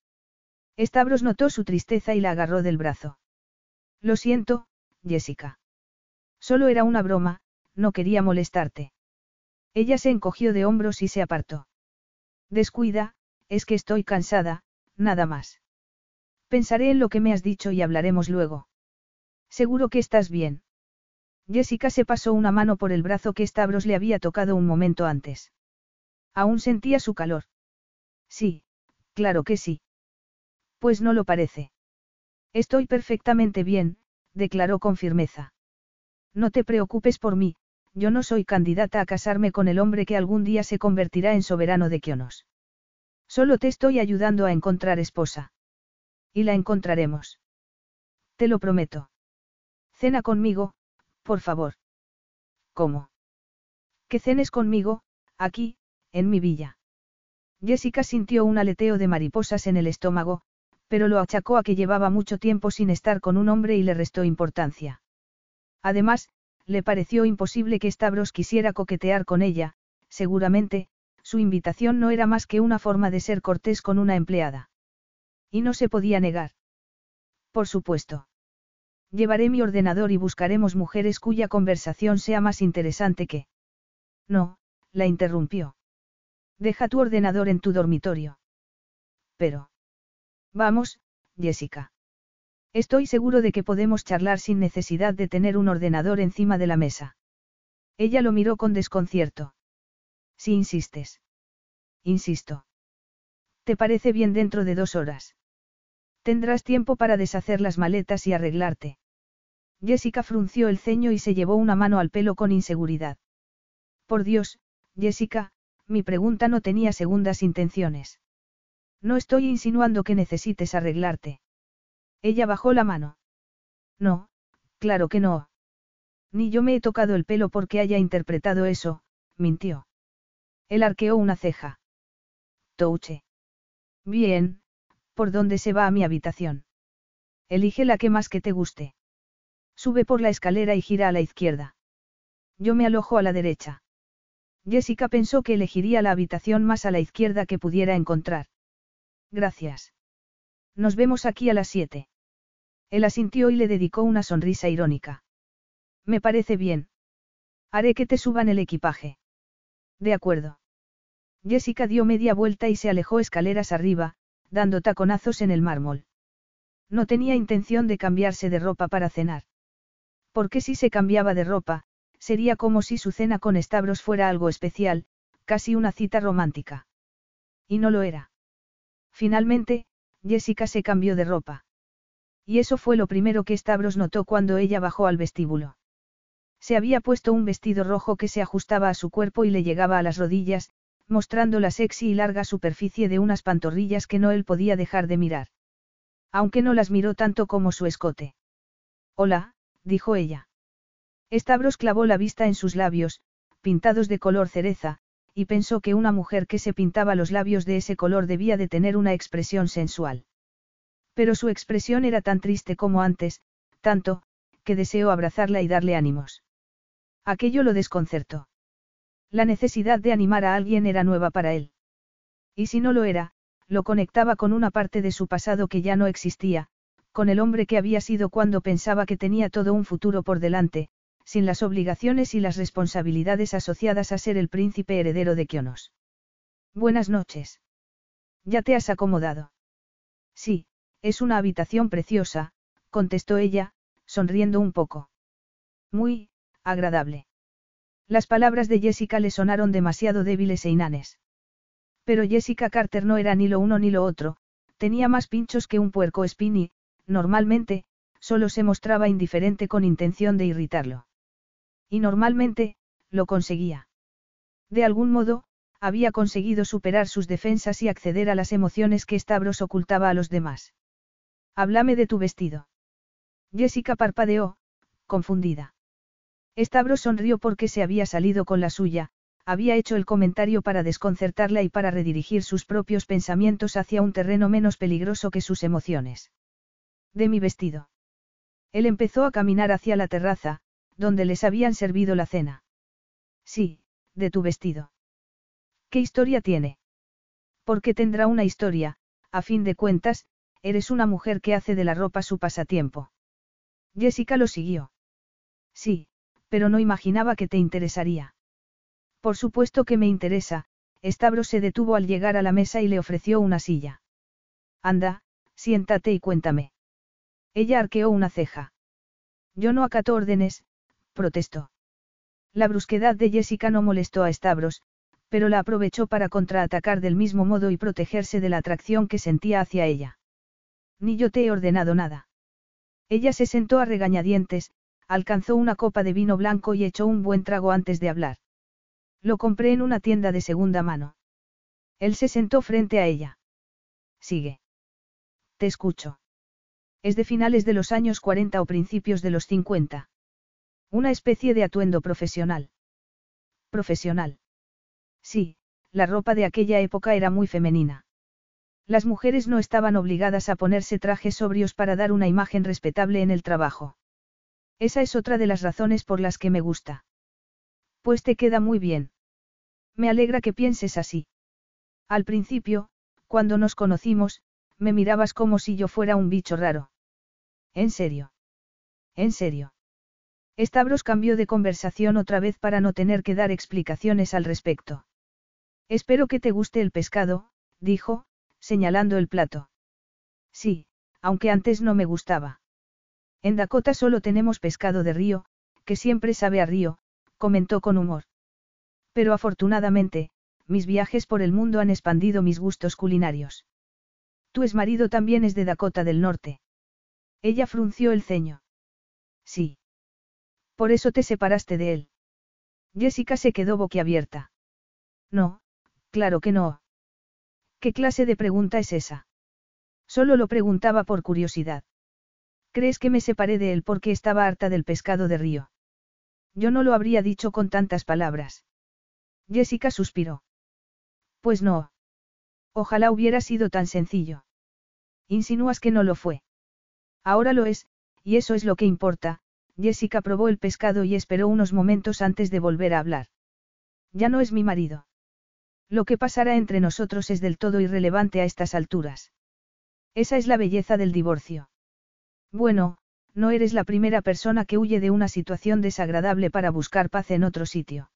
Stavros notó su tristeza y la agarró del brazo. Lo siento, Jessica. Solo era una broma, no quería molestarte. Ella se encogió de hombros y se apartó. Descuida, es que estoy cansada, nada más. Pensaré en lo que me has dicho y hablaremos luego. Seguro que estás bien. Jessica se pasó una mano por el brazo que Stavros le había tocado un momento antes. Aún sentía su calor. Sí, claro que sí. Pues no lo parece. Estoy perfectamente bien, declaró con firmeza. No te preocupes por mí, yo no soy candidata a casarme con el hombre que algún día se convertirá en soberano de Kionos. Solo te estoy ayudando a encontrar esposa. Y la encontraremos. Te lo prometo. Cena conmigo, por favor. ¿Cómo? Que cenes conmigo, aquí, en mi villa. Jessica sintió un aleteo de mariposas en el estómago, pero lo achacó a que llevaba mucho tiempo sin estar con un hombre y le restó importancia. Además, le pareció imposible que Stavros quisiera coquetear con ella, seguramente, su invitación no era más que una forma de ser cortés con una empleada. Y no se podía negar. Por supuesto. Llevaré mi ordenador y buscaremos mujeres cuya conversación sea más interesante que... No, la interrumpió. Deja tu ordenador en tu dormitorio. Pero... Vamos, Jessica. Estoy seguro de que podemos charlar sin necesidad de tener un ordenador encima de la mesa. Ella lo miró con desconcierto. Si insistes. Insisto. ¿Te parece bien dentro de dos horas? Tendrás tiempo para deshacer las maletas y arreglarte. Jessica frunció el ceño y se llevó una mano al pelo con inseguridad. Por Dios, Jessica, mi pregunta no tenía segundas intenciones. No estoy insinuando que necesites arreglarte. Ella bajó la mano. No, claro que no. Ni yo me he tocado el pelo porque haya interpretado eso, mintió. Él arqueó una ceja. Touche. Bien, ¿por dónde se va a mi habitación? Elige la que más que te guste. Sube por la escalera y gira a la izquierda. Yo me alojo a la derecha. Jessica pensó que elegiría la habitación más a la izquierda que pudiera encontrar. Gracias. Nos vemos aquí a las siete. Él asintió y le dedicó una sonrisa irónica. Me parece bien. Haré que te suban el equipaje. De acuerdo. Jessica dio media vuelta y se alejó escaleras arriba, dando taconazos en el mármol. No tenía intención de cambiarse de ropa para cenar. Porque si se cambiaba de ropa, sería como si su cena con Stavros fuera algo especial, casi una cita romántica. Y no lo era. Finalmente, Jessica se cambió de ropa. Y eso fue lo primero que Stavros notó cuando ella bajó al vestíbulo. Se había puesto un vestido rojo que se ajustaba a su cuerpo y le llegaba a las rodillas, mostrando la sexy y larga superficie de unas pantorrillas que no él podía dejar de mirar. Aunque no las miró tanto como su escote. Hola, dijo ella. Stavros clavó la vista en sus labios, pintados de color cereza, y pensó que una mujer que se pintaba los labios de ese color debía de tener una expresión sensual. Pero su expresión era tan triste como antes, tanto, que deseó abrazarla y darle ánimos. Aquello lo desconcertó. La necesidad de animar a alguien era nueva para él. Y si no lo era, lo conectaba con una parte de su pasado que ya no existía, con el hombre que había sido cuando pensaba que tenía todo un futuro por delante, sin las obligaciones y las responsabilidades asociadas a ser el príncipe heredero de Kionos. Buenas noches. ¿Ya te has acomodado? Sí, es una habitación preciosa, contestó ella, sonriendo un poco. Muy, agradable. Las palabras de Jessica le sonaron demasiado débiles e inanes. Pero Jessica Carter no era ni lo uno ni lo otro, tenía más pinchos que un puerco espín y, normalmente, solo se mostraba indiferente con intención de irritarlo. Y normalmente, lo conseguía. De algún modo, había conseguido superar sus defensas y acceder a las emociones que Stavros ocultaba a los demás. Háblame de tu vestido. Jessica parpadeó, confundida. Stavros sonrió porque se había salido con la suya, había hecho el comentario para desconcertarla y para redirigir sus propios pensamientos hacia un terreno menos peligroso que sus emociones. De mi vestido. Él empezó a caminar hacia la terraza, donde les habían servido la cena. Sí, de tu vestido. ¿Qué historia tiene? Porque tendrá una historia, a fin de cuentas, eres una mujer que hace de la ropa su pasatiempo. Jessica lo siguió. Sí, pero no imaginaba que te interesaría. Por supuesto que me interesa, Stavros se detuvo al llegar a la mesa y le ofreció una silla. Anda, siéntate y cuéntame. Ella arqueó una ceja. Yo no acato órdenes, protestó. La brusquedad de Jessica no molestó a Stavros, pero la aprovechó para contraatacar del mismo modo y protegerse de la atracción que sentía hacia ella. Ni yo te he ordenado nada. Ella se sentó a regañadientes, alcanzó una copa de vino blanco y echó un buen trago antes de hablar. Lo compré en una tienda de segunda mano. Él se sentó frente a ella. Sigue. Te escucho. Es de finales de los años 40 o principios de los 50. Una especie de atuendo profesional. Profesional. Sí, la ropa de aquella época era muy femenina. Las mujeres no estaban obligadas a ponerse trajes sobrios para dar una imagen respetable en el trabajo. Esa es otra de las razones por las que me gusta. Pues te queda muy bien. Me alegra que pienses así. Al principio, cuando nos conocimos, me mirabas como si yo fuera un bicho raro. ¿En serio? ¿En serio? Stavros cambió de conversación otra vez para no tener que dar explicaciones al respecto. Espero que te guste el pescado, dijo, señalando el plato. Sí, aunque antes no me gustaba. En Dakota solo tenemos pescado de río, que siempre sabe a río, comentó con humor. Pero afortunadamente, mis viajes por el mundo han expandido mis gustos culinarios. Tu marido también es de Dakota del Norte. Ella frunció el ceño. Sí. Por eso te separaste de él. Jessica se quedó boquiabierta. No, claro que no. ¿Qué clase de pregunta es esa? Solo lo preguntaba por curiosidad. ¿Crees que me separé de él porque estaba harta del pescado de río? Yo no lo habría dicho con tantas palabras. Jessica suspiró. Pues no. Ojalá hubiera sido tan sencillo. Insinúas que no lo fue. Ahora lo es, y eso es lo que importa, Jessica probó el pescado y esperó unos momentos antes de volver a hablar. Ya no es mi marido. Lo que pasará entre nosotros es del todo irrelevante a estas alturas. Esa es la belleza del divorcio. Bueno, no eres la primera persona que huye de una situación desagradable para buscar paz en otro sitio.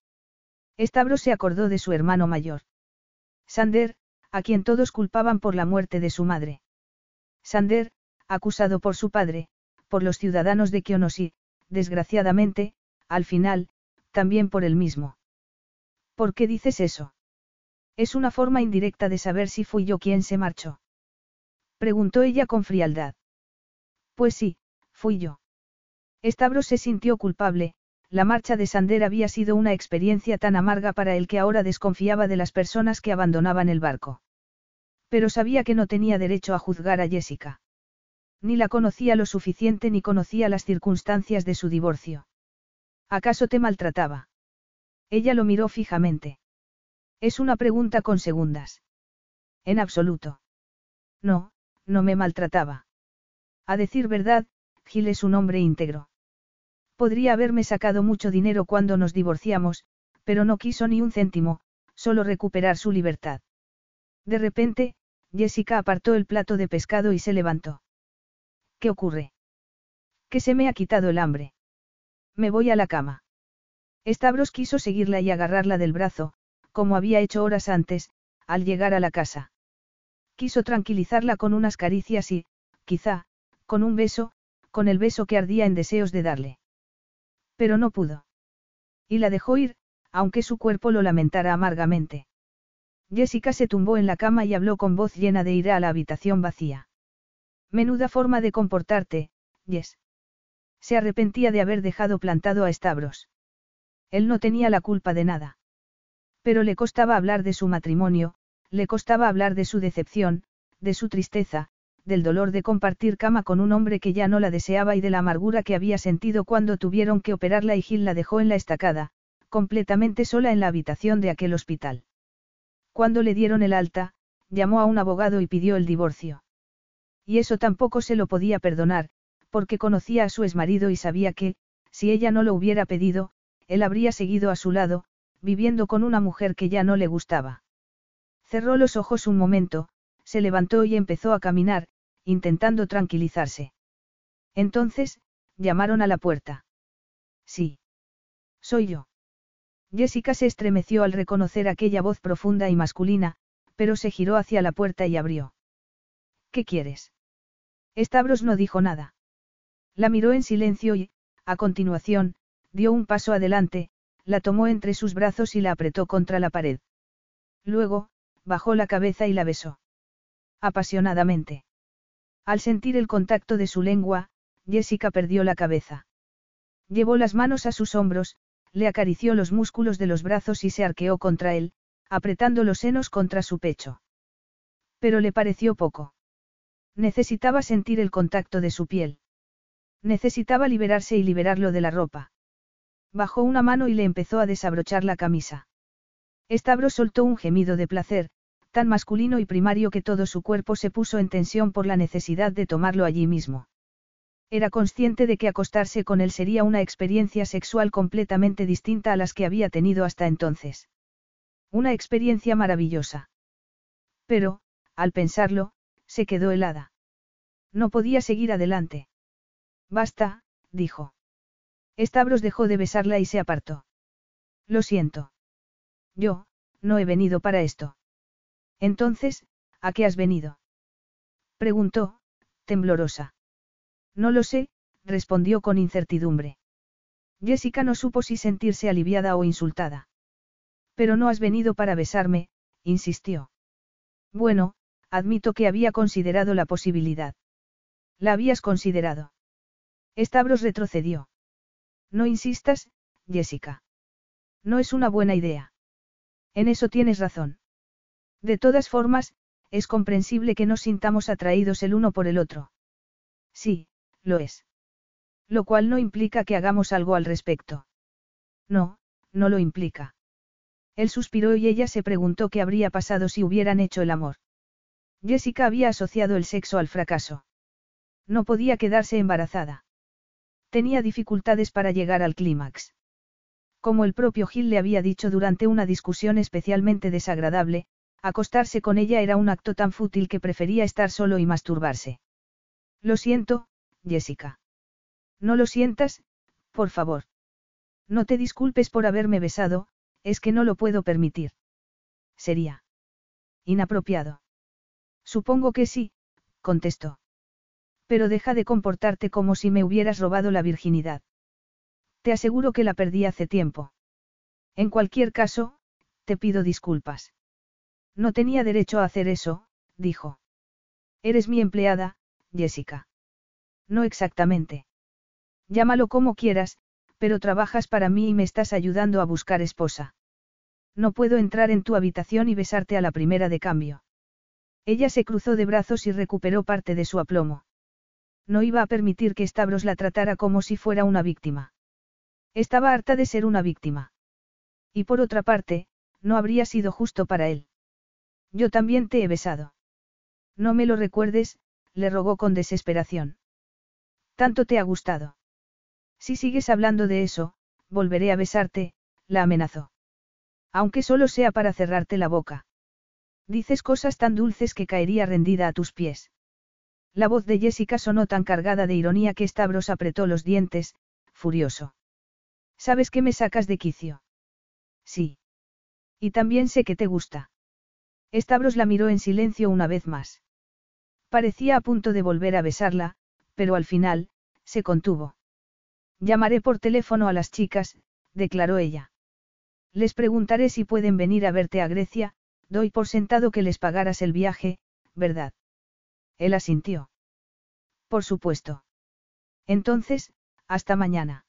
Stavros se acordó de su hermano mayor. Sander, a quien todos culpaban por la muerte de su madre. Sander, acusado por su padre, por los ciudadanos de Kionosi, desgraciadamente, al final, también por él mismo. ¿Por qué dices eso? Es una forma indirecta de saber si fui yo quien se marchó. Preguntó ella con frialdad. Pues sí, fui yo. Stavros se sintió culpable, la marcha de Sander había sido una experiencia tan amarga para él que ahora desconfiaba de las personas que abandonaban el barco. Pero sabía que no tenía derecho a juzgar a Jessica. Ni la conocía lo suficiente ni conocía las circunstancias de su divorcio. ¿Acaso te maltrataba? Ella lo miró fijamente. Es una pregunta con segundas. En absoluto. No, no me maltrataba. A decir verdad, Gil es un hombre íntegro. Podría haberme sacado mucho dinero cuando nos divorciamos, pero no quiso ni un céntimo, solo recuperar su libertad. De repente, Jessica apartó el plato de pescado y se levantó. ¿Qué ocurre? Que se me ha quitado el hambre. Me voy a la cama. Stavros quiso seguirla y agarrarla del brazo, como había hecho horas antes, al llegar a la casa. Quiso tranquilizarla con unas caricias y, quizá, con un beso, con el beso que ardía en deseos de darle. Pero no pudo. Y la dejó ir, aunque su cuerpo lo lamentara amargamente. Jessica se tumbó en la cama y habló con voz llena de ira a la habitación vacía. Menuda forma de comportarte, Jess. Se arrepentía de haber dejado plantado a Stavros. Él no tenía la culpa de nada. Pero le costaba hablar de su matrimonio, le costaba hablar de su decepción, de su tristeza, del dolor de compartir cama con un hombre que ya no la deseaba y de la amargura que había sentido cuando tuvieron que operarla y Gil la dejó en la estacada, completamente sola en la habitación de aquel hospital. Cuando le dieron el alta, llamó a un abogado y pidió el divorcio. Y eso tampoco se lo podía perdonar, porque conocía a su exmarido y sabía que, si ella no lo hubiera pedido, él habría seguido a su lado, viviendo con una mujer que ya no le gustaba. Cerró los ojos un momento, se levantó y empezó a caminar, intentando tranquilizarse. Entonces, llamaron a la puerta. Sí. Soy yo. Jessica se estremeció al reconocer aquella voz profunda y masculina, pero se giró hacia la puerta y abrió. ¿Qué quieres? Stavros no dijo nada. La miró en silencio y, a continuación, dio un paso adelante, la tomó entre sus brazos y la apretó contra la pared. Luego, bajó la cabeza y la besó. Apasionadamente. Al sentir el contacto de su lengua, Jessica perdió la cabeza. Llevó las manos a sus hombros, le acarició los músculos de los brazos y se arqueó contra él, apretando los senos contra su pecho. Pero le pareció poco. Necesitaba sentir el contacto de su piel. Necesitaba liberarse y liberarlo de la ropa. Bajó una mano y le empezó a desabrochar la camisa. Stavros soltó un gemido de placer, tan masculino y primario que todo su cuerpo se puso en tensión por la necesidad de tomarlo allí mismo. Era consciente de que acostarse con él sería una experiencia sexual completamente distinta a las que había tenido hasta entonces. Una experiencia maravillosa. Pero, al pensarlo, se quedó helada. No podía seguir adelante. Basta, dijo. Stavros dejó de besarla y se apartó. Lo siento. Yo, no he venido para esto. Entonces, ¿a qué has venido? Preguntó, temblorosa. No lo sé, respondió con incertidumbre. Jessica no supo si sentirse aliviada o insultada. Pero no has venido para besarme, insistió. Bueno, admito que había considerado la posibilidad. ¿La habías considerado? Stavros retrocedió. No insistas, Jessica. No es una buena idea. En eso tienes razón. De todas formas, es comprensible que nos sintamos atraídos el uno por el otro. Sí, lo es. Lo cual no implica que hagamos algo al respecto. No, no lo implica. Él suspiró y ella se preguntó qué habría pasado si hubieran hecho el amor. Jessica había asociado el sexo al fracaso. No podía quedarse embarazada. Tenía dificultades para llegar al clímax. Como el propio Gil le había dicho durante una discusión especialmente desagradable, acostarse con ella era un acto tan fútil que prefería estar solo y masturbarse. Lo siento, Jessica. No lo sientas, por favor. No te disculpes por haberme besado, es que no lo puedo permitir. Sería. Inapropiado. Supongo que sí, contestó. Pero deja de comportarte como si me hubieras robado la virginidad. Te aseguro que la perdí hace tiempo. En cualquier caso, te pido disculpas. No tenía derecho a hacer eso, dijo. Eres mi empleada, Jessica. No exactamente. Llámalo como quieras, pero trabajas para mí y me estás ayudando a buscar esposa. No puedo entrar en tu habitación y besarte a la primera de cambio. Ella se cruzó de brazos y recuperó parte de su aplomo. No iba a permitir que Stavros la tratara como si fuera una víctima. Estaba harta de ser una víctima. Y por otra parte, no habría sido justo para él. Yo también te he besado. No me lo recuerdes, le rogó con desesperación. Tanto te ha gustado. Si sigues hablando de eso, volveré a besarte, la amenazó. Aunque solo sea para cerrarte la boca. Dices cosas tan dulces que caería rendida a tus pies. La voz de Jessica sonó tan cargada de ironía que Stavros apretó los dientes, furioso. ¿Sabes que me sacas de quicio? Sí. Y también sé que te gusta. Stavros la miró en silencio una vez más. Parecía a punto de volver a besarla, pero al final, se contuvo. Llamaré por teléfono a las chicas, declaró ella. Les preguntaré si pueden venir a verte a Grecia, doy por sentado que les pagaras el viaje, ¿verdad? Él asintió. Por supuesto. Entonces, hasta mañana.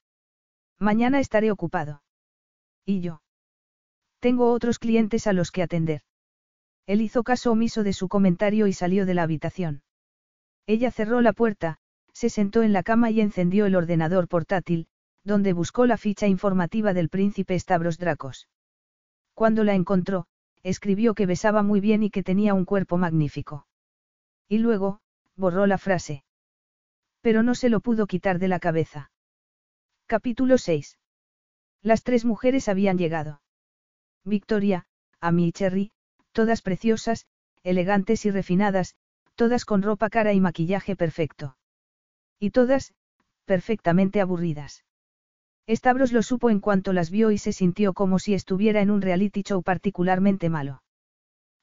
Mañana estaré ocupado. ¿Y yo? Tengo otros clientes a los que atender. Él hizo caso omiso de su comentario y salió de la habitación. Ella cerró la puerta, se sentó en la cama y encendió el ordenador portátil, donde buscó la ficha informativa del príncipe Stavros Dracos. Cuando la encontró, escribió que besaba muy bien y que tenía un cuerpo magnífico. Y luego, borró la frase. Pero no se lo pudo quitar de la cabeza. Capítulo 6. Las tres mujeres habían llegado. Victoria, Amy y Cherry, todas preciosas, elegantes y refinadas, todas con ropa cara y maquillaje perfecto. Y todas, perfectamente aburridas. Stavros lo supo en cuanto las vio y se sintió como si estuviera en un reality show particularmente malo.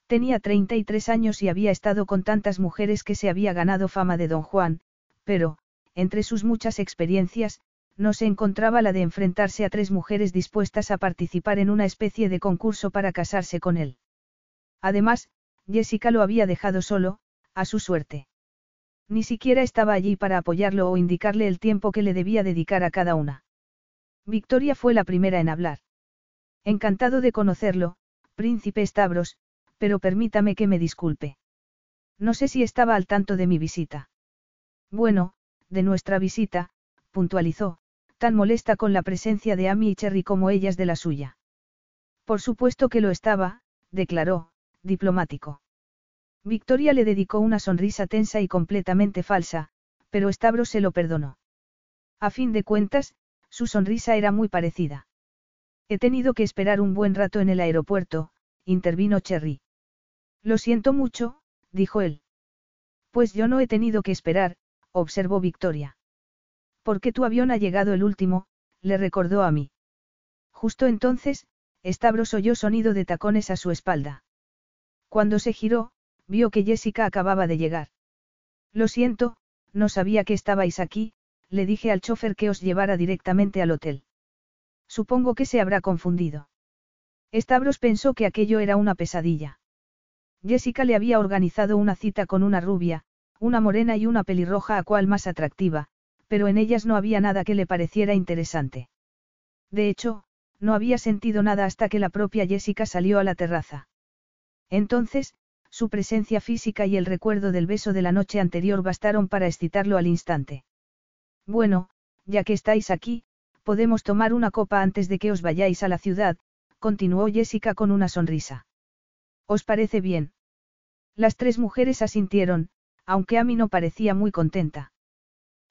Tenía 33 años y había estado con tantas mujeres que se había ganado fama de don Juan, pero, entre sus muchas experiencias, no se encontraba la de enfrentarse a tres mujeres dispuestas a participar en una especie de concurso para casarse con él. Además, Jessica lo había dejado solo, a su suerte. Ni siquiera estaba allí para apoyarlo o indicarle el tiempo que le debía dedicar a cada una. Victoria fue la primera en hablar. Encantado de conocerlo, príncipe Stavros, pero permítame que me disculpe. No sé si estaba al tanto de mi visita. Bueno, de nuestra visita, puntualizó, tan molesta con la presencia de Amy y Cherry como ellas de la suya. Por supuesto que lo estaba, declaró, diplomático. Victoria le dedicó una sonrisa tensa y completamente falsa, pero Stavros se lo perdonó. A fin de cuentas, su sonrisa era muy parecida. He tenido que esperar un buen rato en el aeropuerto, intervino Cherry. Lo siento mucho, dijo él. Pues yo no he tenido que esperar, observó Victoria. Porque tu avión ha llegado el último, le recordó a mí. Justo entonces, Stavros oyó sonido de tacones a su espalda. Cuando se giró, vio que Jessica acababa de llegar. Lo siento, no sabía que estabais aquí, le dije al chofer que os llevara directamente al hotel. Supongo que se habrá confundido. Stavros pensó que aquello era una pesadilla. Jessica le había organizado una cita con una rubia, una morena y una pelirroja a cual más atractiva, pero en ellas no había nada que le pareciera interesante. De hecho, no había sentido nada hasta que la propia Jessica salió a la terraza. Entonces, su presencia física y el recuerdo del beso de la noche anterior bastaron para excitarlo al instante. Bueno, ya que estáis aquí, podemos tomar una copa antes de que os vayáis a la ciudad, continuó Jessica con una sonrisa. ¿Os parece bien? Las tres mujeres asintieron, aunque a mí no parecía muy contenta.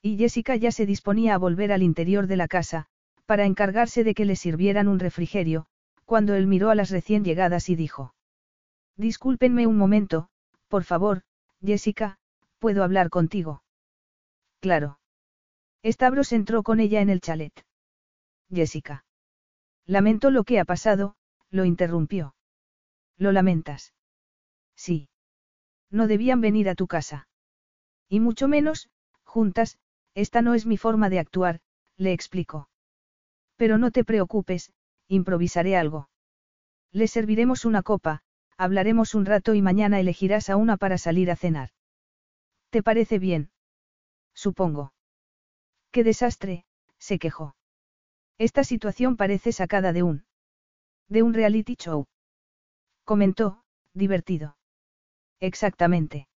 Y Jessica ya se disponía a volver al interior de la casa, para encargarse de que le sirvieran un refrigerio, cuando él miró a las recién llegadas y dijo. Discúlpenme un momento, por favor, Jessica, ¿puedo hablar contigo? Claro. Stavros entró con ella en el chalet. Jessica. Lamento lo que ha pasado, lo interrumpió. ¿Lo lamentas? Sí. No debían venir a tu casa. Y mucho menos, juntas, esta no es mi forma de actuar, le explicó. Pero no te preocupes, improvisaré algo. Le serviremos una copa, hablaremos un rato y mañana elegirás a una para salir a cenar. ¿Te parece bien? Supongo. Qué desastre, se quejó. Esta situación parece sacada de un... de un reality show. Comentó, divertido. Exactamente.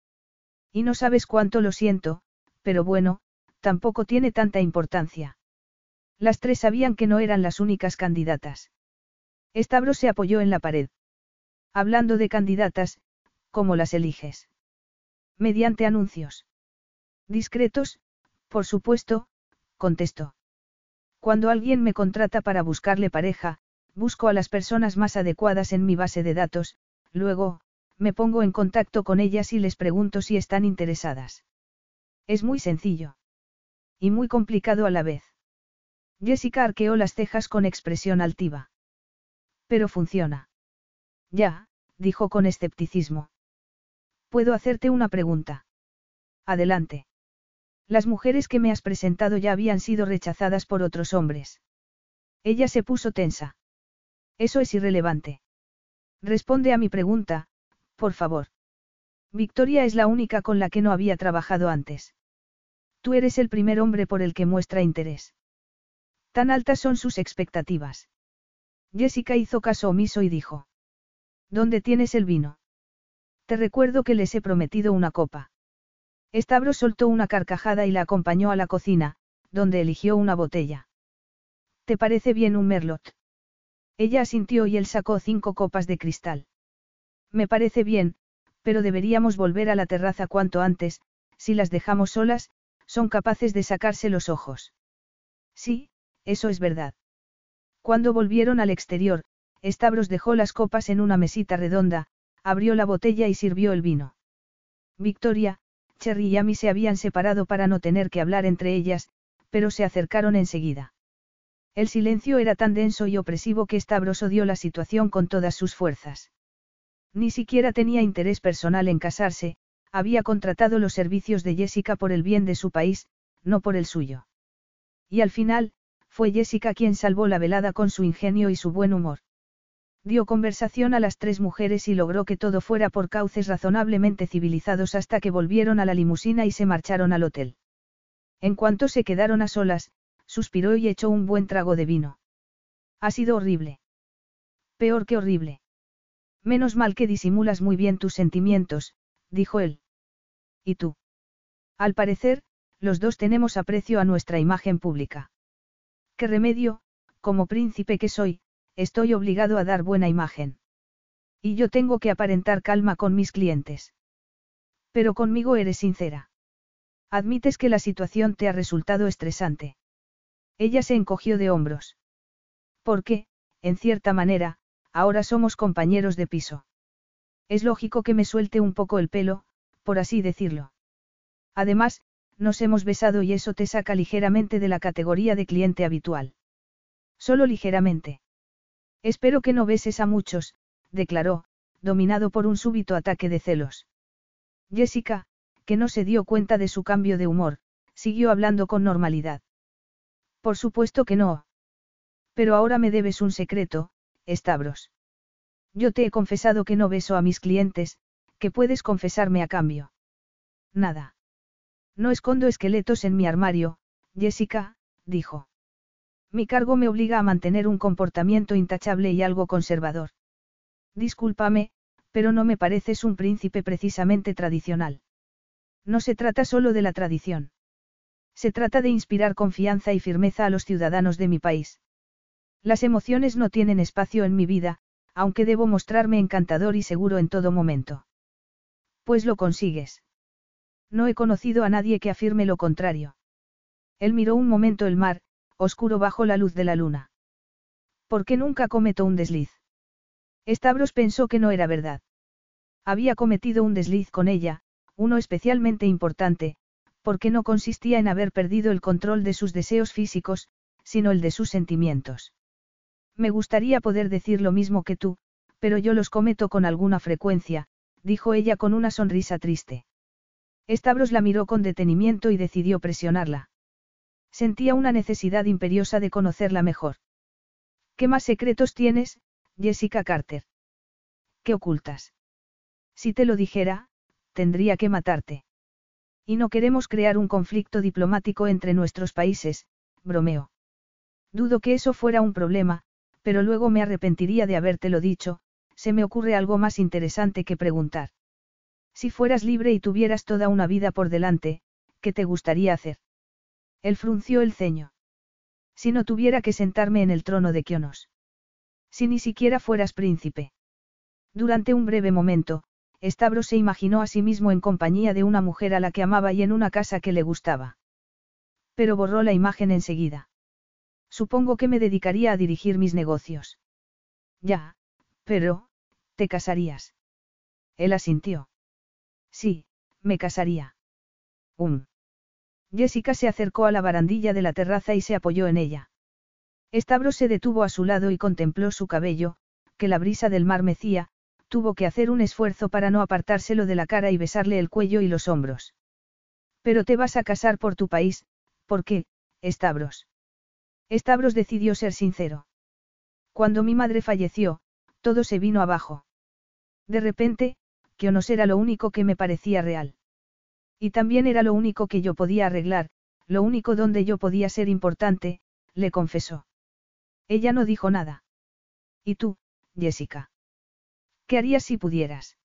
Y no sabes cuánto lo siento, pero bueno, tampoco tiene tanta importancia. Las tres sabían que no eran las únicas candidatas. Estabro se apoyó en la pared. Hablando de candidatas, ¿cómo las eliges? Mediante anuncios. Discretos, por supuesto, contestó. Cuando alguien me contrata para buscarle pareja, busco a las personas más adecuadas en mi base de datos, luego, me pongo en contacto con ellas y les pregunto si están interesadas. Es muy sencillo. Y muy complicado a la vez. Jessica arqueó las cejas con expresión altiva. Pero funciona. Ya, dijo con escepticismo. ¿Puedo hacerte una pregunta? Adelante. Las mujeres que me has presentado ya habían sido rechazadas por otros hombres. Ella se puso tensa. Eso es irrelevante. Responde a mi pregunta, por favor. Victoria es la única con la que no había trabajado antes. Tú eres el primer hombre por el que muestra interés. Tan altas son sus expectativas. Jessica hizo caso omiso y dijo. ¿Dónde tienes el vino? Te recuerdo que les he prometido una copa. Estabro soltó una carcajada y la acompañó a la cocina, donde eligió una botella. ¿Te parece bien un merlot? Ella asintió y él sacó cinco copas de cristal. Me parece bien, pero deberíamos volver a la terraza cuanto antes, si las dejamos solas, son capaces de sacarse los ojos. Sí, eso es verdad. Cuando volvieron al exterior, Stavros dejó las copas en una mesita redonda, abrió la botella y sirvió el vino. Victoria, Cherry y Amy se habían separado para no tener que hablar entre ellas, pero se acercaron enseguida. El silencio era tan denso y opresivo que Stavros odió la situación con todas sus fuerzas. Ni siquiera tenía interés personal en casarse, había contratado los servicios de Jessica por el bien de su país, no por el suyo. Y al final, fue Jessica quien salvó la velada con su ingenio y su buen humor. Dio conversación a las tres mujeres y logró que todo fuera por cauces razonablemente civilizados hasta que volvieron a la limusina y se marcharon al hotel. En cuanto se quedaron a solas, suspiró y echó un buen trago de vino. Ha sido horrible. Peor que horrible. Menos mal que disimulas muy bien tus sentimientos, dijo él. ¿Y tú? Al parecer, los dos tenemos aprecio a nuestra imagen pública. ¿Qué remedio, como príncipe que soy, estoy obligado a dar buena imagen? Y yo tengo que aparentar calma con mis clientes. Pero conmigo eres sincera. Admites que la situación te ha resultado estresante. Ella se encogió de hombros. Porque, en cierta manera, ahora somos compañeros de piso. Es lógico que me suelte un poco el pelo, por así decirlo. Además, nos hemos besado y eso te saca ligeramente de la categoría de cliente habitual. Solo ligeramente. Espero que no beses a muchos, declaró, dominado por un súbito ataque de celos. Jessica, que no se dio cuenta de su cambio de humor, siguió hablando con normalidad. Por supuesto que no. Pero ahora me debes un secreto, Stavros. Yo te he confesado que no beso a mis clientes, que puedes confesarme a cambio. Nada. No escondo esqueletos en mi armario, Jessica, dijo. Mi cargo me obliga a mantener un comportamiento intachable y algo conservador. Discúlpame, pero no me pareces un príncipe precisamente tradicional. No se trata solo de la tradición. Se trata de inspirar confianza y firmeza a los ciudadanos de mi país. Las emociones no tienen espacio en mi vida, aunque debo mostrarme encantador y seguro en todo momento. Pues lo consigues. No he conocido a nadie que afirme lo contrario. Él miró un momento el mar, oscuro bajo la luz de la luna. ¿Por qué nunca cometo un desliz? Stavros pensó que no era verdad. Había cometido un desliz con ella, uno especialmente importante, porque no consistía en haber perdido el control de sus deseos físicos, sino el de sus sentimientos. Me gustaría poder decir lo mismo que tú, pero yo los cometo con alguna frecuencia, dijo ella con una sonrisa triste. Stavros la miró con detenimiento y decidió presionarla. Sentía una necesidad imperiosa de conocerla mejor. ¿Qué más secretos tienes, Jessica Carter? ¿Qué ocultas? Si te lo dijera, tendría que matarte. Y no queremos crear un conflicto diplomático entre nuestros países, bromeó. Dudo que eso fuera un problema, pero luego me arrepentiría de habértelo dicho, se me ocurre algo más interesante que preguntar. Si fueras libre y tuvieras toda una vida por delante, ¿qué te gustaría hacer? Él frunció el ceño. Si no tuviera que sentarme en el trono de Kionos. Si ni siquiera fueras príncipe. Durante un breve momento, Stavros se imaginó a sí mismo en compañía de una mujer a la que amaba y en una casa que le gustaba. Pero borró la imagen enseguida. Supongo que me dedicaría a dirigir mis negocios. Ya, pero, ¿te casarías? Él asintió. Sí, me casaría. Um. Jessica se acercó a la barandilla de la terraza y se apoyó en ella. Estabro se detuvo a su lado y contempló su cabello, que la brisa del mar mecía, tuvo que hacer un esfuerzo para no apartárselo de la cara y besarle el cuello y los hombros. Pero te vas a casar por tu país, ¿por qué, Stavros? Stavros decidió ser sincero. Cuando mi madre falleció, todo se vino abajo. De repente, Kionos era lo único que me parecía real. Y también era lo único que yo podía arreglar, lo único donde yo podía ser importante, le confesó. Ella no dijo nada. ¿Y tú, Jessica? ¿Qué harías si pudieras?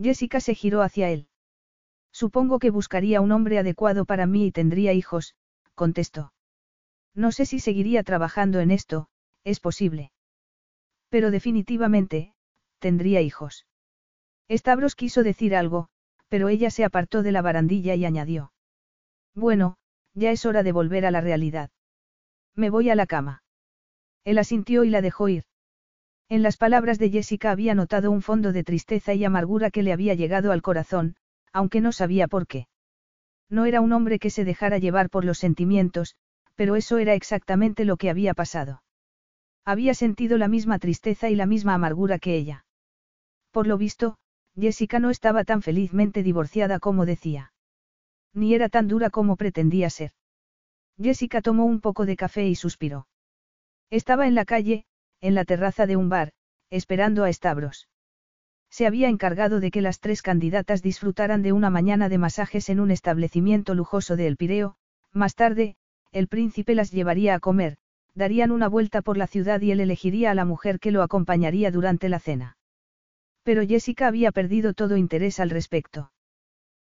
Jessica se giró hacia él. Supongo que buscaría un hombre adecuado para mí y tendría hijos, contestó. No sé si seguiría trabajando en esto, es posible. Pero definitivamente, tendría hijos. Stavros quiso decir algo, pero ella se apartó de la barandilla y añadió. Bueno, ya es hora de volver a la realidad. Me voy a la cama. Él asintió y la dejó ir. En las palabras de Jessica había notado un fondo de tristeza y amargura que le había llegado al corazón, aunque no sabía por qué. No era un hombre que se dejara llevar por los sentimientos, pero eso era exactamente lo que había pasado. Había sentido la misma tristeza y la misma amargura que ella. Por lo visto, Jessica no estaba tan felizmente divorciada como decía. Ni era tan dura como pretendía ser. Jessica tomó un poco de café y suspiró. Estaba en la calle, en la terraza de un bar, esperando a Stavros. Se había encargado de que las tres candidatas disfrutaran de una mañana de masajes en un establecimiento lujoso de El Pireo, más tarde, el príncipe las llevaría a comer, darían una vuelta por la ciudad y él elegiría a la mujer que lo acompañaría durante la cena. Pero Jessica había perdido todo interés al respecto.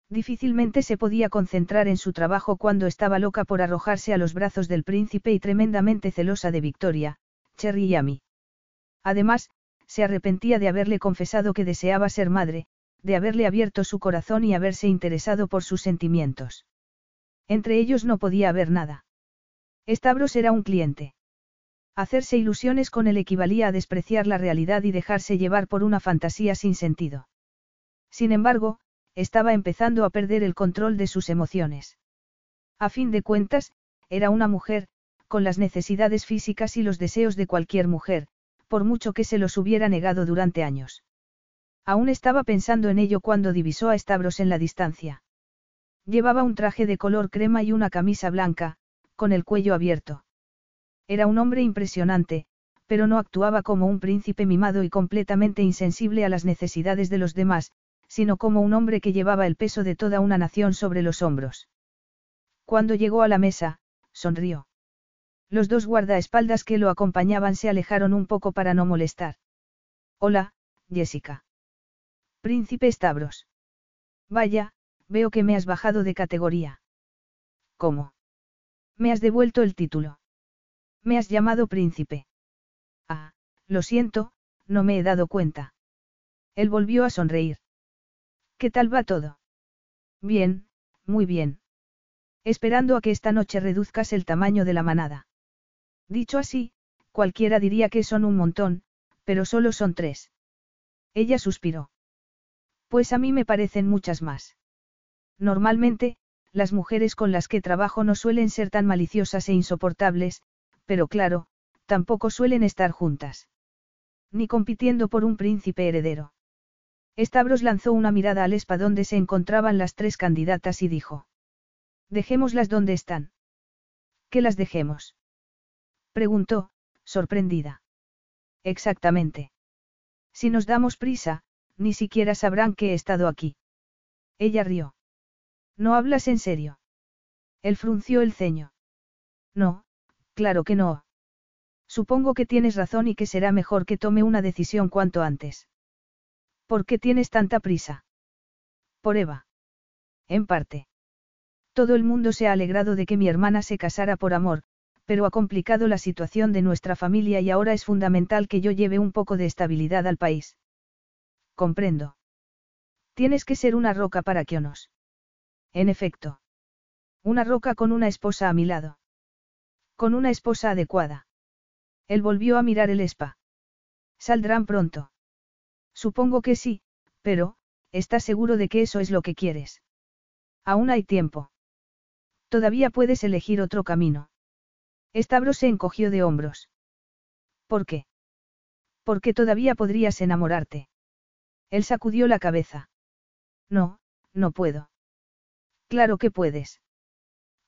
Difícilmente se podía concentrar en su trabajo cuando estaba loca por arrojarse a los brazos del príncipe y tremendamente celosa de Victoria, Cherry y Amy. Además, se arrepentía de haberle confesado que deseaba ser madre, de haberle abierto su corazón y haberse interesado por sus sentimientos. Entre ellos no podía haber nada. Stavros era un cliente. Hacerse ilusiones con él equivalía a despreciar la realidad y dejarse llevar por una fantasía sin sentido. Sin embargo, estaba empezando a perder el control de sus emociones. A fin de cuentas, era una mujer, con las necesidades físicas y los deseos de cualquier mujer, por mucho que se los hubiera negado durante años. Aún estaba pensando en ello cuando divisó a Stavros en la distancia. Llevaba un traje de color crema y una camisa blanca, con el cuello abierto. Era un hombre impresionante, pero no actuaba como un príncipe mimado y completamente insensible a las necesidades de los demás, sino como un hombre que llevaba el peso de toda una nación sobre los hombros. Cuando llegó a la mesa, sonrió. Los dos guardaespaldas que lo acompañaban se alejaron un poco para no molestar. Hola, Jessica. Príncipe Stavros. Vaya, veo que me has bajado de categoría. ¿Cómo? Me has devuelto el título. Me has llamado príncipe. Ah, lo siento, no me he dado cuenta. Él volvió a sonreír. ¿Qué tal va todo? Bien, muy bien. Esperando a que esta noche reduzcas el tamaño de la manada. Dicho así, cualquiera diría que son un montón, pero solo son tres. Ella suspiró. Pues a mí me parecen muchas más. Normalmente, las mujeres con las que trabajo no suelen ser tan maliciosas e insoportables, pero claro, tampoco suelen estar juntas. Ni compitiendo por un príncipe heredero. Stavros lanzó una mirada al espa donde se encontraban las tres candidatas y dijo. Dejémoslas donde están. ¿Qué las dejemos? Preguntó, sorprendida. Exactamente. Si nos damos prisa, ni siquiera sabrán que he estado aquí. Ella rió. ¿No hablas en serio? Él frunció el ceño. No, claro que no. Supongo que tienes razón y que será mejor que tome una decisión cuanto antes. ¿Por qué tienes tanta prisa? Por Eva. En parte. Todo el mundo se ha alegrado de que mi hermana se casara por amor, pero ha complicado la situación de nuestra familia y ahora es fundamental que yo lleve un poco de estabilidad al país. Comprendo. Tienes que ser una roca para Kionos. En efecto. Una roca con una esposa a mi lado. Con una esposa adecuada. Él volvió a mirar el spa. Saldrán pronto. Supongo que sí, pero, ¿estás seguro de que eso es lo que quieres? Aún hay tiempo. Todavía puedes elegir otro camino. Stavros se encogió de hombros. ¿Por qué? Porque todavía podrías enamorarte. Él sacudió la cabeza. No, no puedo. Claro que puedes.